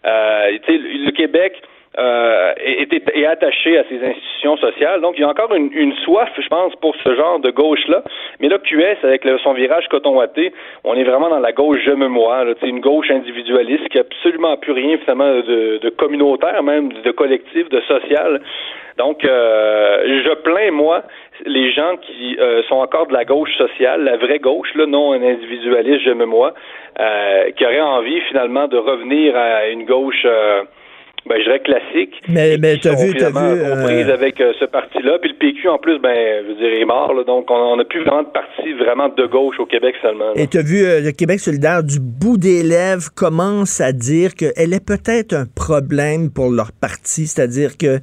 S12: Euh, tu sais, le Québec euh, est, est, attaché à ces institutions sociales. Donc, il y a encore une, une soif, je pense, pour ce genre de gauche-là. Mais là, QS, avec son virage coton-ouaté, on est vraiment dans la gauche je me moi, là, une gauche individualiste qui a absolument plus rien, finalement, de, de communautaire, même, de collectif, de social. Donc, euh, je plains, moi, les gens qui euh, sont encore de la gauche sociale, la vraie gauche, là, non un individualiste, je me moi, euh, qui auraient envie, finalement, de revenir à une gauche... Euh, ben, je dirais classique.
S4: Mais, mais
S12: tu
S4: as vu, t'as vu.
S12: Euh... avec euh, ce parti-là. Puis le PQ, en plus, ben, je veux dire, est mort. Là, donc, on n'a plus vraiment de parti vraiment de gauche au Québec seulement.
S4: Et tu as vu, euh, le Québec solidaire, du bout des lèvres, commence à dire qu'elle est peut-être un problème pour leur parti. C'est-à-dire que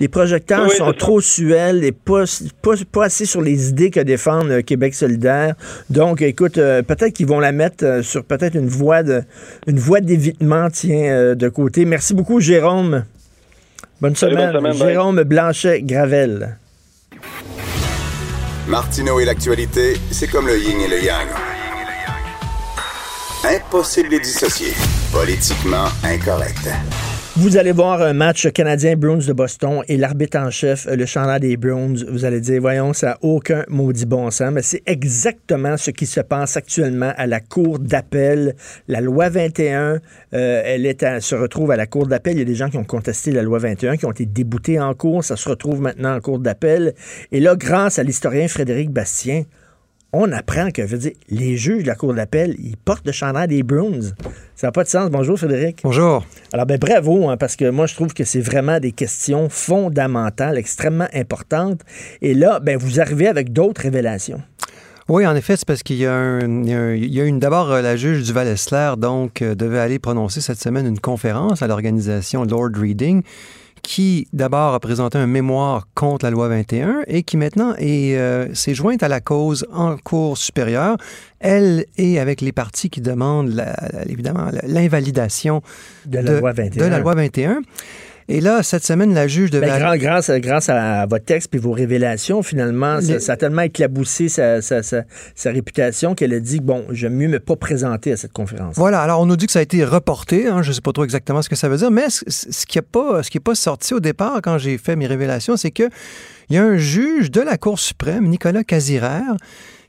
S4: les projecteurs sont trop suels et pas, pas, pas, assez sur les idées que défend le Québec solidaire. Donc, écoute, euh, peut-être qu'ils vont la mettre sur peut-être une voie de une voie d'évitement, tiens, de côté. Merci beaucoup, Jérôme. Jérôme. Bonne semaine. Jérôme Blanchet-Gravel.
S2: Martineau et l'actualité, c'est comme le yin et le yang. Impossible de les dissocier. Politiquement incorrect.
S4: Vous allez voir un match canadien Bruins de Boston et l'arbitre en chef, le chandail des Bruins, vous allez dire, voyons, ça n'a aucun maudit bon sens, mais c'est exactement ce qui se passe actuellement à la Cour d'appel. La loi 21, euh, elle se retrouve à la Cour d'appel. Il y a des gens qui ont contesté la loi 21, qui ont été déboutés en cours. Ça se retrouve maintenant en Cour d'appel. Et là, grâce à l'historien Frédéric Bastien, on apprend que veux dire, les juges de la Cour d'appel, ils portent le chandail des Bruins. Ça n'a pas de sens. Bonjour, Frédéric.
S13: Bonjour.
S4: Alors, ben, bravo, hein, parce que moi, je trouve que c'est vraiment des questions fondamentales, extrêmement importantes. Et là, ben, vous arrivez avec d'autres révélations.
S13: Oui, en effet, c'est parce qu'il y a, une. D'abord, euh, la juge du Val-Esler, donc, euh, devait aller prononcer cette semaine une conférence à l'organisation Lord Reading qui d'abord a présenté un mémoire contre la loi 21 et qui maintenant euh, s'est jointe à la cause en cours supérieure. Elle est avec les partis qui demandent évidemment l'invalidation
S4: de, la loi 21.
S13: De la loi 21. Et là, cette semaine, la juge devait...
S4: Ben, grâce, grâce à votre texte et vos révélations, finalement, ça, a tellement éclaboussé sa, réputation qu'elle a dit, bon, j'aime mieux me pas présenter à cette conférence.
S13: Voilà, alors on nous dit que ça a été reporté, hein, je ne sais pas trop exactement ce que ça veut dire, mais ce, qui n'est pas, pas sorti au départ quand j'ai fait mes révélations, c'est qu'il y a un juge de la Cour suprême, Nicolas Casirère,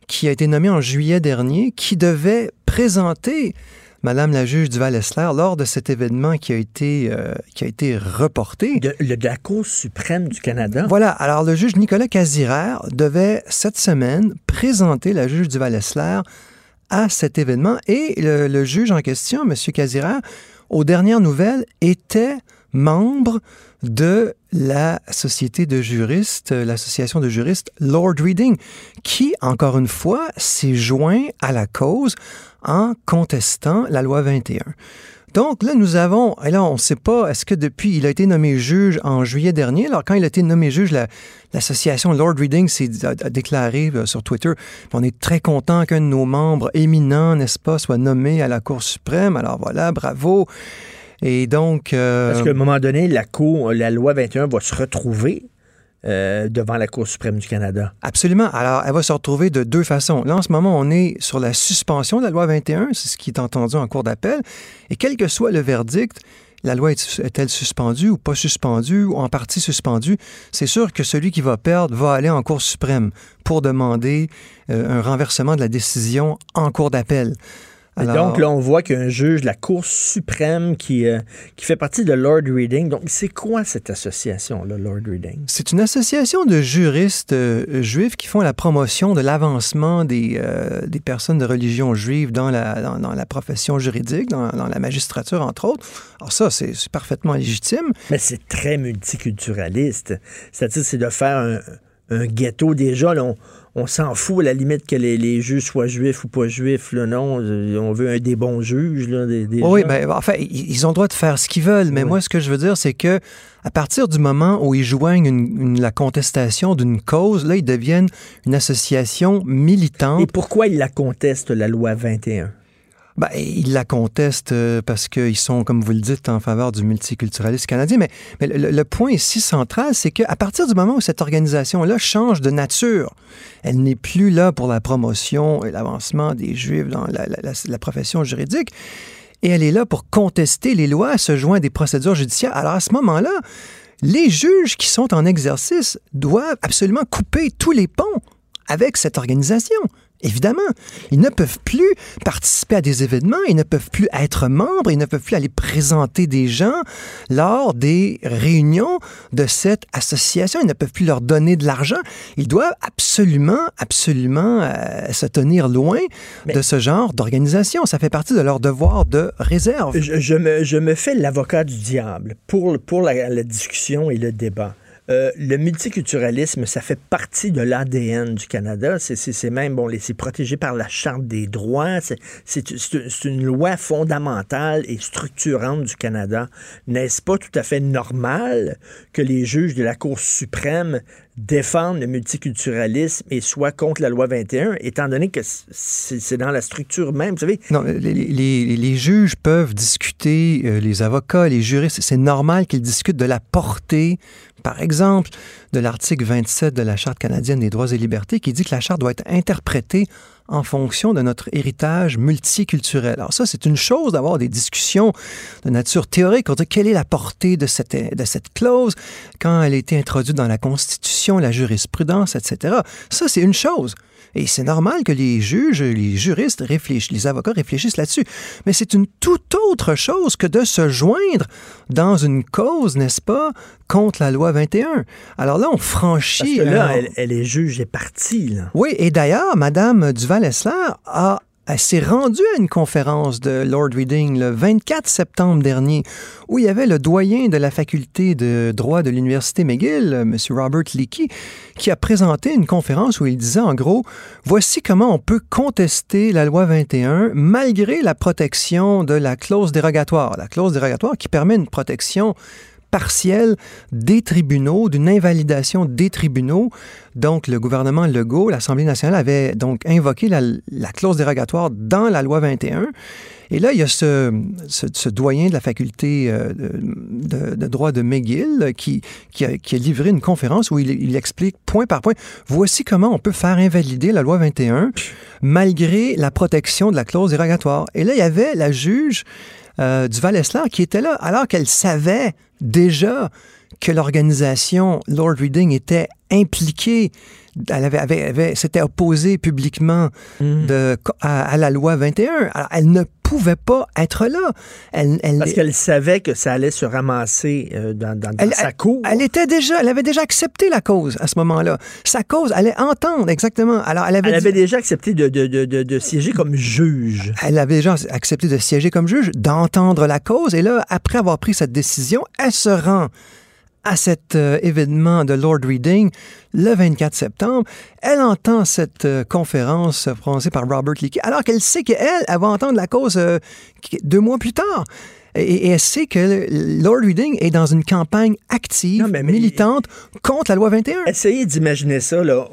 S13: qui a été nommé en juillet dernier, qui devait présenter Madame la juge du Val-Esler lors de cet événement qui a été, euh, qui a été reporté.
S4: De, la Cour suprême du Canada.
S13: Voilà. Alors, le juge Nicolas Casirère devait cette semaine présenter la juge du Val-Esler à cet événement et le, juge en question, M. Casirère, aux dernières nouvelles, était membre de la société de juristes, l'association de juristes Lord Reading, qui, encore une fois, s'est joint à la cause en contestant la loi 21. Donc là, nous avons, et on ne sait pas, est-ce que depuis, il a été nommé juge en juillet dernier, alors quand il a été nommé juge, l'association Lord Reading s'est déclaré euh, sur Twitter, on est très content qu'un de nos membres éminents, n'est-ce pas, soit nommé à la Cour suprême, alors voilà, bravo. Et donc...
S4: Euh, Parce qu'à un moment donné, la Cour, la loi 21 va se retrouver euh, devant la Cour suprême du Canada.
S13: Absolument. Alors, elle va se retrouver de deux façons. Là, en ce moment, on est sur la suspension de la loi 21, c'est ce qui est entendu en cours d'appel. Et quel que soit le verdict, la loi est-elle suspendue ou pas suspendue ou en partie suspendue, c'est sûr que celui qui va perdre va aller en Cour suprême pour demander euh, un renversement de la décision en cours d'appel
S4: donc, là, on voit qu'il y a un juge de la Cour suprême qui, euh, qui fait partie de Lord Reading. Donc, c'est quoi cette association-là, Lord Reading?
S13: C'est une association de juristes euh, juifs qui font la promotion de l'avancement des, euh, des personnes de religion juive dans la, dans, la profession juridique, dans, dans, la magistrature, entre autres. Alors ça, c'est parfaitement légitime.
S4: Mais c'est très multiculturaliste. C'est-à-dire, c'est de faire un, un ghetto. Déjà, là, on on s'en fout à la limite que les, juges soient juifs ou pas juifs. Là, non, on veut un des bons juges. Là, des,
S13: oui, mais ben, enfin, ils ont le droit de faire ce qu'ils veulent. Mais moi, ce que je veux dire, c'est que à partir du moment où ils joignent la contestation d'une cause, là, ils deviennent une association militante.
S4: Et pourquoi ils la contestent, la loi 21?
S13: Ben, ils la contestent euh, parce qu'ils sont, comme vous le dites, en faveur du multiculturalisme canadien. Mais, le, point ici central, c'est qu'à partir du moment où cette organisation-là change de nature, elle n'est plus là pour la promotion et l'avancement des Juifs dans la, la, profession juridique, et elle est là pour contester les lois, se joindre des procédures judiciaires. Alors à ce moment-là, les juges qui sont en exercice doivent absolument couper tous les ponts avec cette organisation Évidemment, ils ne peuvent plus participer à des événements, ils ne peuvent plus être membres, ils ne peuvent plus aller présenter des gens lors des réunions de cette association, ils ne peuvent plus leur donner de l'argent. Ils doivent absolument, absolument euh, se tenir loin de ce genre d'organisation. Ça fait partie de leur devoir de réserve.
S4: Je, je me, je me fais l'avocat du diable pour, pour la, la discussion et le débat. Euh, le multiculturalisme, ça fait partie de l'ADN du Canada. C'est même, bon, c'est protégé par la Charte des droits. C'est une loi fondamentale et structurante du Canada. N'est-ce pas tout à fait normal que les juges de la Cour suprême défendent le multiculturalisme et soient contre la loi 21, étant donné que c'est dans la structure même, vous savez?
S13: Non, les, juges peuvent discuter, euh, les avocats, les juristes, c'est normal qu'ils discutent de la portée par exemple, de l'article 27 de la Charte canadienne des droits et libertés qui dit que la Charte doit être interprétée en fonction de notre héritage multiculturel. Alors ça, c'est une chose d'avoir des discussions de nature théorique. On dit quelle est la portée de cette, de cette clause quand elle a été introduite dans la Constitution, la jurisprudence, etc. Ça, c'est une chose. Et c'est normal que les juges, les juristes réfléchissent, les avocats réfléchissent là-dessus. Mais c'est une toute autre chose que de se joindre dans une cause, n'est-ce pas, contre la loi 21. Alors là, on franchit...
S4: Parce que là, elle, est juge et partie. Là.
S13: Oui, et d'ailleurs, Mme Duval-Essler a elle s'est rendue à une conférence de Lord Reading le 24 septembre dernier, où il y avait le doyen de la faculté de droit de l'Université McGill, M. Robert Leakey, qui a présenté une conférence où il disait en gros, voici comment on peut contester la loi 21 malgré la protection de la clause dérogatoire. La clause dérogatoire qui permet une protection partielle des tribunaux, d'une invalidation des tribunaux. Donc, le gouvernement Legault, l'Assemblée nationale avait donc invoqué la, clause dérogatoire dans la loi 21. Et là, il y a ce, doyen de la faculté euh, de, droit de McGill qui, qui, a, qui, a, livré une conférence où il, il, explique point par point, voici comment on peut faire invalider la loi 21 malgré la protection de la clause dérogatoire. Et là, il y avait la juge euh, du val qui était là, alors qu'elle savait déjà que l'organisation Lord Reading était impliquée elle avait, avait, s'était opposée publiquement mm. de, à, la loi 21. Alors, elle ne pouvait pas être là.
S4: Elle, elle Parce qu'elle savait que ça allait se ramasser euh, dans, dans, sa cour.
S13: Elle, était déjà, elle avait déjà accepté la cause à ce moment-là. Sa cause allait entendre exactement. Alors, elle avait,
S4: elle avait déjà accepté de, de, de, de, siéger comme juge.
S13: Elle avait déjà accepté de siéger comme juge, d'entendre la cause. Et là, après avoir pris cette décision, elle se rend à cet euh, événement de Lord Reading le 24 septembre. Elle entend cette euh, conférence prononcée par Robert Leakey, alors qu'elle sait qu'elle, elle va entendre la cause euh, deux mois plus tard. Et, elle sait que Lord Reading est dans une campagne active, militante contre la loi 21.
S4: Essayez d'imaginer ça. Là.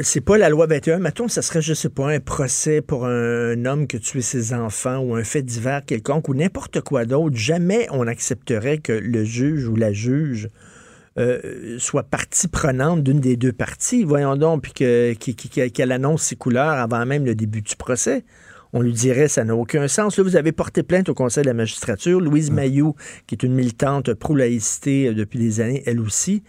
S4: c'est pas la loi 21. Mettons, ça serait, je sais pas, un procès pour un homme qui a tué ses enfants ou un fait divers quelconque ou n'importe quoi d'autre. Jamais on accepterait que le juge ou la juge euh, soit partie prenante d'une des deux parties. Voyons donc, puis qu'elle annonce ses couleurs avant même le début du procès on lui dirait ça n'a aucun sens. Là, vous avez porté plainte au Conseil de la magistrature. Louise Mayou, qui est une militante pro-laïcité euh, depuis des années, elle aussi.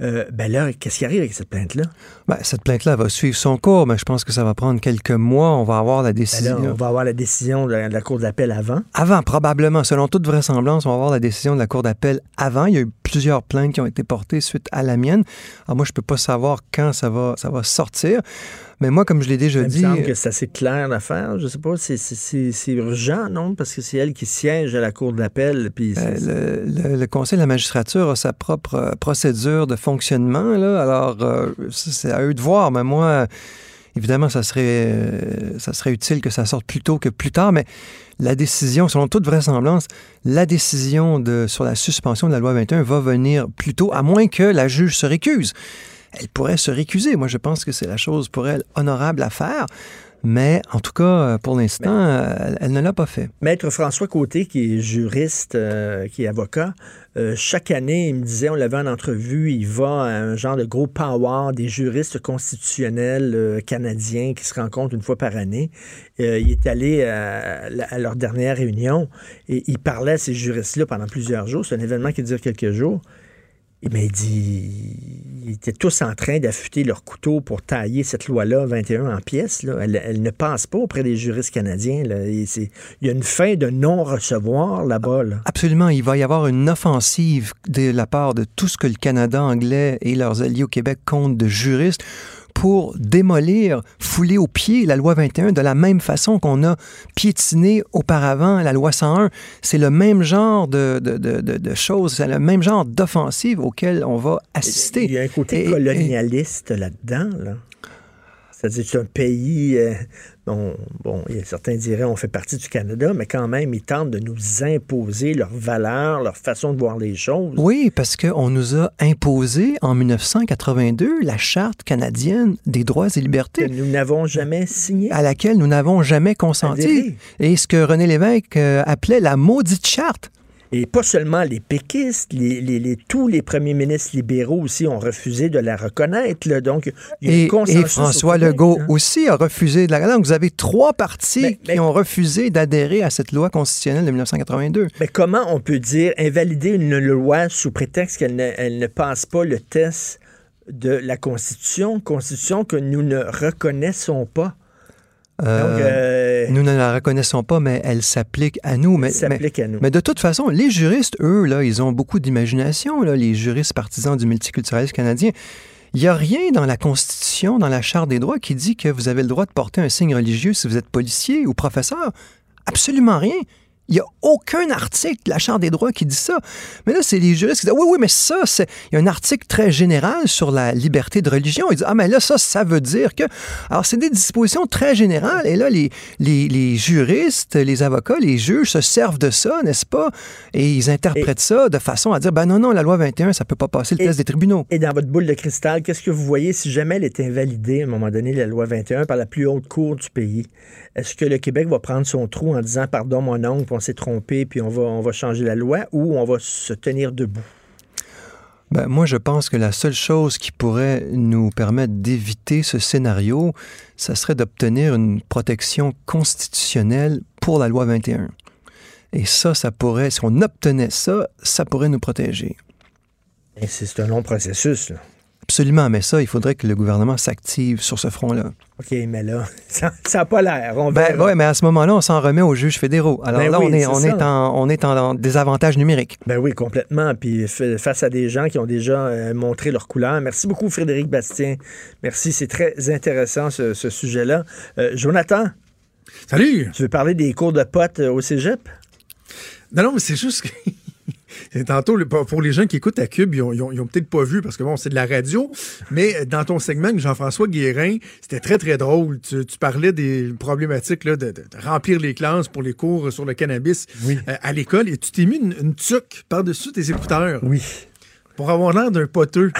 S4: Euh, ben là, qu'est-ce qui arrive avec cette plainte-là?
S13: Ben, cette plainte-là va suivre son cours, mais je pense que ça va prendre quelques mois. On va avoir la ben décision.
S4: on va avoir la décision de la, Cour d'appel avant.
S13: Avant, probablement. Selon toute vraisemblance, on va avoir la décision de la Cour d'appel avant. Il y a eu plusieurs plaintes qui ont été portées suite à la mienne. Alors moi, je ne peux pas savoir quand ça va, ça va sortir. Mais moi, comme je l'ai déjà dit.
S4: Il me semble que c'est assez clair l'affaire. Je sais pas, c'est urgent, non? Parce que c'est elle qui siège à la Cour d'appel. Puis
S13: euh, le, le, Conseil de la magistrature a sa propre euh, procédure de fonctionnement. Là. Alors, euh, c'est à eux de voir. Mais moi, évidemment, ça serait, ça serait utile que ça sorte plus tôt que plus tard. Mais la décision, selon toute vraisemblance, la décision de, sur la suspension de la loi 21 va venir plus tôt, à moins que la juge se récuse elle pourrait se récuser. Moi, je pense que c'est la chose pour elle honorable à faire. Mais en tout cas, euh, pour l'instant, euh, elle, ne l'a pas fait.
S4: Maître François Côté, qui est juriste, euh, qui est avocat, chaque année, il me disait, on l'avait en entrevue, il va à un genre de gros power des juristes constitutionnels canadiens qui se rencontrent une fois par année. il est allé à, à, leur dernière réunion et il parlait à ces juristes-là pendant plusieurs jours. C'est un événement qui dure quelques jours. Mais dit ils étaient tous en train d'affûter leur couteau pour tailler cette loi-là 21 en pièces. Elle, ne passe pas auprès des juristes canadiens. Là. Il y a une fin de non-recevoir là-bas. Là.
S13: Absolument, il va y avoir une offensive de la part de tout ce que le Canada anglais et leurs alliés au Québec comptent de juristes pour démolir, fouler au pied la loi 21 de la même façon qu'on a piétiné auparavant la loi 101. C'est le même genre de, de, de, choses, c'est le même genre d'offensive auquel on va assister.
S4: Il y a un côté
S13: Et- et-
S4: colonialiste là-dedans. Là. C'est-à-dire que c'est un pays, euh, bon, certains diraient on fait partie du Canada, mais quand même, ils tentent de nous imposer leurs valeurs, leur façon de voir les choses.
S13: Oui, parce qu'on nous a imposé en 1982 la Charte canadienne des droits et libertés.
S4: Que nous n'avons jamais signé.
S13: À laquelle nous n'avons jamais consenti. Et ce que René Lévesque euh, appelait la maudite charte.
S4: Et pas seulement les péquistes, les, les- les- tous les premiers ministres libéraux aussi ont refusé de la reconnaître. là. Donc, il y a un
S13: Et, François
S4: Québec,
S13: Legault
S4: hein.
S13: aussi a refusé de la. Donc, vous avez trois partis
S4: mais-
S13: qui ont refusé d'adhérer à cette loi constitutionnelle de 1982.
S4: Mais comment on peut dire invalider une loi sous prétexte qu'elle ne, elle ne passe pas le test de la Constitution, Constitution que nous ne reconnaissons pas?
S13: Euh,
S4: Donc, euh,
S13: Nous ne la reconnaissons pas, mais elle s'applique à nous. Mais,
S4: s'applique à nous.
S13: mais de toute façon, les juristes, eux, là, ils ont beaucoup d'imagination, là, les juristes partisans du multiculturalisme canadien. Il n'y a rien dans la Constitution, dans la Charte des droits, qui dit que vous avez le droit de porter un signe religieux si vous êtes policier ou professeur. Absolument rien. Il n'y a aucun article de la Charte des droits qui dit ça. Mais là, c'est les juristes qui disent Oui, oui, mais ça, c'est. Il y a un article très général sur la liberté de religion. Ils disent Ah, mais là, ça, ça veut dire que. Alors, c'est des dispositions très générales. Et là, les, les, les juristes, les avocats, les juges se servent de ça, n'est-ce pas? Et ils interprètent ça de façon à dire Ben non, non, la loi 21, ça ne peut pas passer le
S4: Et-
S13: test des tribunaux.
S4: Et dans votre boule de cristal, qu'est-ce que vous voyez si jamais elle est invalidée à un moment donné, la loi 21, par la plus haute cour du pays? Est-ce que le Québec va prendre son trou en disant pardon mon oncle, on s'est trompé, puis on va, on va changer la loi, ou on va se tenir debout?
S13: Ben, moi, je pense que la seule chose qui pourrait nous permettre d'éviter ce scénario, ça serait d'obtenir une protection constitutionnelle pour la loi 21. Et ça, ça pourrait, si on obtenait ça, ça pourrait nous protéger.
S4: Et C'est c'est un long processus. là.
S13: Absolument, mais ça, il faudrait que le gouvernement s'active sur ce front-là.
S4: OK, mais là, ça n'a pas l'air. On
S13: Ben, ouais, mais à ce moment-là, on s'en remet aux juges fédéraux. Alors
S4: Ben
S13: là,
S4: oui,
S13: on, est, on, est en, on est en désavantage numérique.
S4: Ben oui, complètement. Puis fa- face à des gens qui ont déjà euh, montré leur couleur. Merci beaucoup, Frédéric Bastien. Merci, c'est très intéressant ce, ce sujet-là. Euh, Jonathan?
S14: Salut.
S4: Tu veux parler des cours de potes euh, au cégep?
S14: Non, non, mais c'est juste que. Et Tantôt, pour les gens qui écoutent à Cube, ils ont, peut-être pas vu parce que bon, c'est de la radio, mais dans ton segment avec Jean-François Guérin, c'était très, très drôle. Tu, tu parlais des problématiques là, de, remplir les classes pour les cours sur le cannabis euh, à l'école et tu t'es mis une, une tuque par-dessus tes écouteurs.
S4: Oui.
S14: Pour avoir l'air d'un poteux.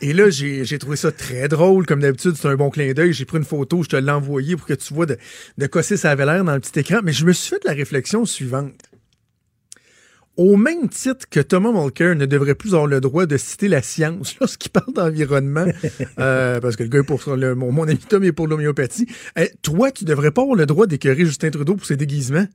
S14: Et là, j'ai trouvé ça très drôle. Comme d'habitude, c'est un bon clin d'œil. J'ai pris une photo, je te l'ai envoyée pour que tu vois de, de quoi ça avait l'air dans le petit écran. Mais je me suis fait de la réflexion suivante. Au même titre que Thomas Mulcair ne devrait plus avoir le droit de citer la science lorsqu'il parle d'environnement, euh, parce que le gars est pour le- mon, mon ami Tom est pour l'homéopathie, eh, toi, tu devrais pas avoir le droit d'écœurer Justin Trudeau pour ses déguisements.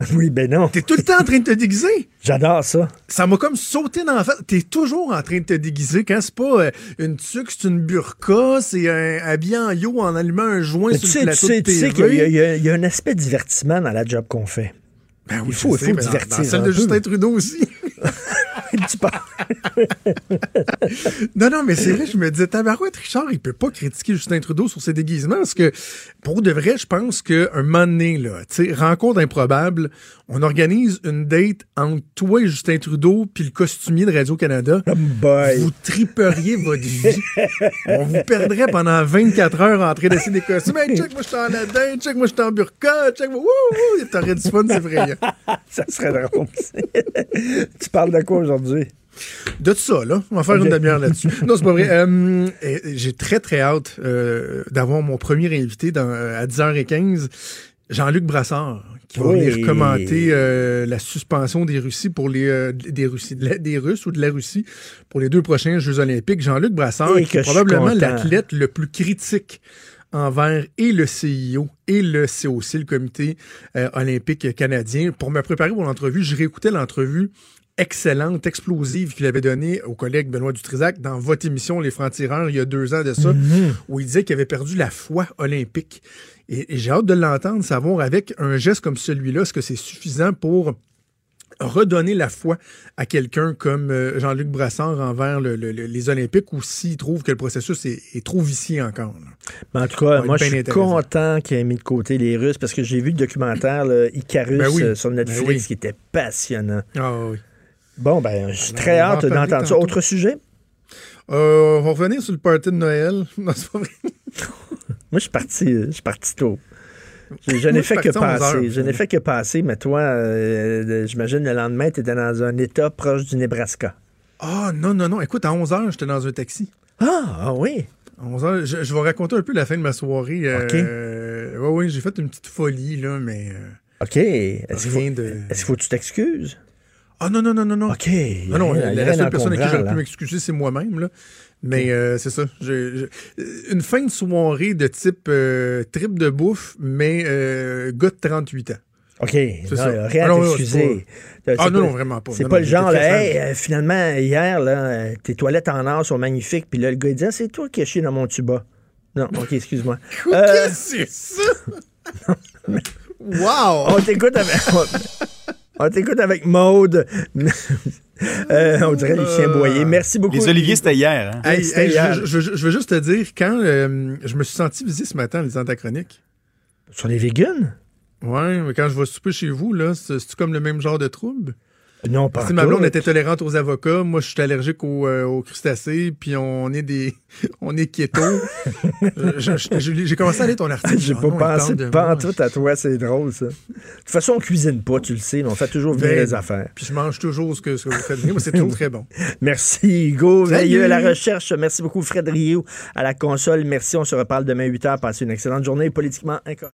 S4: Oui, ben non.
S14: T'es tout le temps en train de te déguiser.
S4: J'adore ça.
S14: Ça m'a comme sauté dans la face. T'es toujours en train de te déguiser. Quand c'est pas euh, une tuque, c'est une burqa, c'est un habillé en yo en allumant un joint
S4: Mais
S14: sur
S4: tu
S14: le
S4: sais, tu
S14: plateau
S4: sais, tu sais qu'il y, y a un aspect divertissement dans la job qu'on fait.
S14: Ben oui,
S4: il faut, il faut divertir.
S14: Dans celle de
S4: peu.
S14: Justin Trudeau aussi. non, non, mais c'est vrai, je me disais, Tabarouette, Richard, il peut pas critiquer Justin Trudeau sur ses déguisements parce que, pour de vrai, je pense qu'un moment donné, là, tu sais, rencontre improbable, on organise une date entre toi et Justin Trudeau puis le costumier de Radio-Canada. Vous triperiez votre vie. on vous perdrait pendant 24 heures en train d'essayer des costumes. Hey, check, moi, je suis en Ladin, check, moi, je suis en burqa, check, moi, wouh, wouh, t'aurais du fun, c'est vrai.
S4: ça serait drôle. tu parles de quoi aujourd'hui?
S14: De ça, là. On va faire une demi-heure là-dessus. Non, c'est pas vrai. Euh, J'ai très, très hâte euh, d'avoir mon premier invité dans, à 10h15, Jean-Luc Brassard, qui va
S4: Oui.
S14: venir commenter euh, la suspension des Russies pour les euh, des Russes, de la- des Russes ou de la Russie pour les deux prochains Jeux Olympiques. Jean-Luc Brassard,
S4: Et
S14: qui est probablement l'athlète le plus critique envers et le CIO et le COC, le Comité euh, olympique canadien. Pour me préparer pour l'entrevue, je réécoutais l'entrevue excellente, explosive qu'il avait donnée au collègue Benoît Dutrisac dans votre émission Les Francs-Tireurs il y a deux ans de ça,
S4: Mhm.
S14: où il disait qu'il avait perdu la foi olympique. Et, et j'ai hâte de l'entendre, savoir avec un geste comme celui-là, est-ce que c'est suffisant pour redonner la foi à quelqu'un comme euh, Jean-Luc Brassard envers le- le- le- les Olympiques ou s'il trouve que le processus est, est trop vicié encore.
S4: en tout cas, moi, je suis content qu'il ait mis de côté les Russes parce que j'ai vu le documentaire là, Icarus
S14: Ben oui,
S4: euh, sur
S14: ben
S4: Netflix
S14: oui.
S4: qui était passionnant.
S14: Ah oui.
S4: Bon, ben, je suis très hâte d'entendre ça. Autre sujet?
S14: Euh, on va revenir sur le party de Noël. Non, c'est pas vrai.
S4: Moi, je suis parti, euh, je suis parti tôt. Je, n'ai fait que
S14: 11
S4: passer. Je n'ai fait que passer, mais toi, euh, j'imagine le lendemain, tu étais dans un état proche du Nebraska.
S14: Ah, non, non, non. Écoute, à 11h, j'étais dans un taxi.
S4: Ah, ah oui.
S14: À 11h, je, je vais raconter un peu la fin de ma soirée. Euh, ouais, oui, j'ai fait une petite folie, là, mais. euh,
S4: OK. Est-ce qu'il faut,
S14: Rien de-
S4: est-ce qu'il faut que tu t'excuses?
S14: Ah, non, non, non, non, non.
S4: OK.
S14: Ah non,
S4: rien-
S14: la, la seule personne à qui j'aurais pu m'excuser, c'est moi-même. Mais euh, c'est ça. Je- je- une fin de soirée de type euh, trip de bouffe, mais euh, gars de 38 ans.
S4: OK.
S14: C'est
S4: non,
S14: ça.
S4: rien
S14: Ah non, non, pas-
S4: C'est
S14: Ah non, non, vraiment pas.
S4: C'est
S14: Non,
S4: pas
S14: non,
S4: le genre, là, hey, euh, finalement, hier, là, euh, tes toilettes en or sont magnifiques. Puis là, le gars, il dit, Ah, c'est toi qui as chié dans mon tuba. Non, OK, excuse-moi. Euh,
S14: Qu'est-ce que c'est ça? wow!
S4: on t'écoute avec. On t'écoute avec Maude. Euh, on dirait les chiens boyés. Merci beaucoup.
S10: Les oliviers, c'était hier. hein?
S14: Hey,
S4: C'était
S14: hey,
S4: hier.
S14: je, je- je- je veux juste te dire, quand euh, je me suis senti visé ce matin en lisant ta chronique.
S4: Sur les vegans?
S14: Ouais, mais quand je vais souper chez vous, là, c'est comme le même genre de trouble?
S4: Non, pas
S14: que ma blonde était tolérante aux avocats, moi je suis allergique aux, euh, aux crustacés, puis on est des on est keto. Je- J'ai commencé à lire ton article.
S4: J'ai
S14: Ah
S4: pas
S14: non,
S4: pensé de pas en tout à toi, c'est drôle, ça. De toute façon, on cuisine pas, tu le sais, mais on fait toujours venir
S14: Ben,
S4: les affaires.
S14: Puis je mange toujours ce que, ce que vous faites venir. Moi, c'est toujours très bon.
S4: Merci Hugo. Veilleux à la recherche. Merci beaucoup Fred Rio à la console. Merci, on se reparle demain 8h. Passez une excellente journée politiquement incorrecte.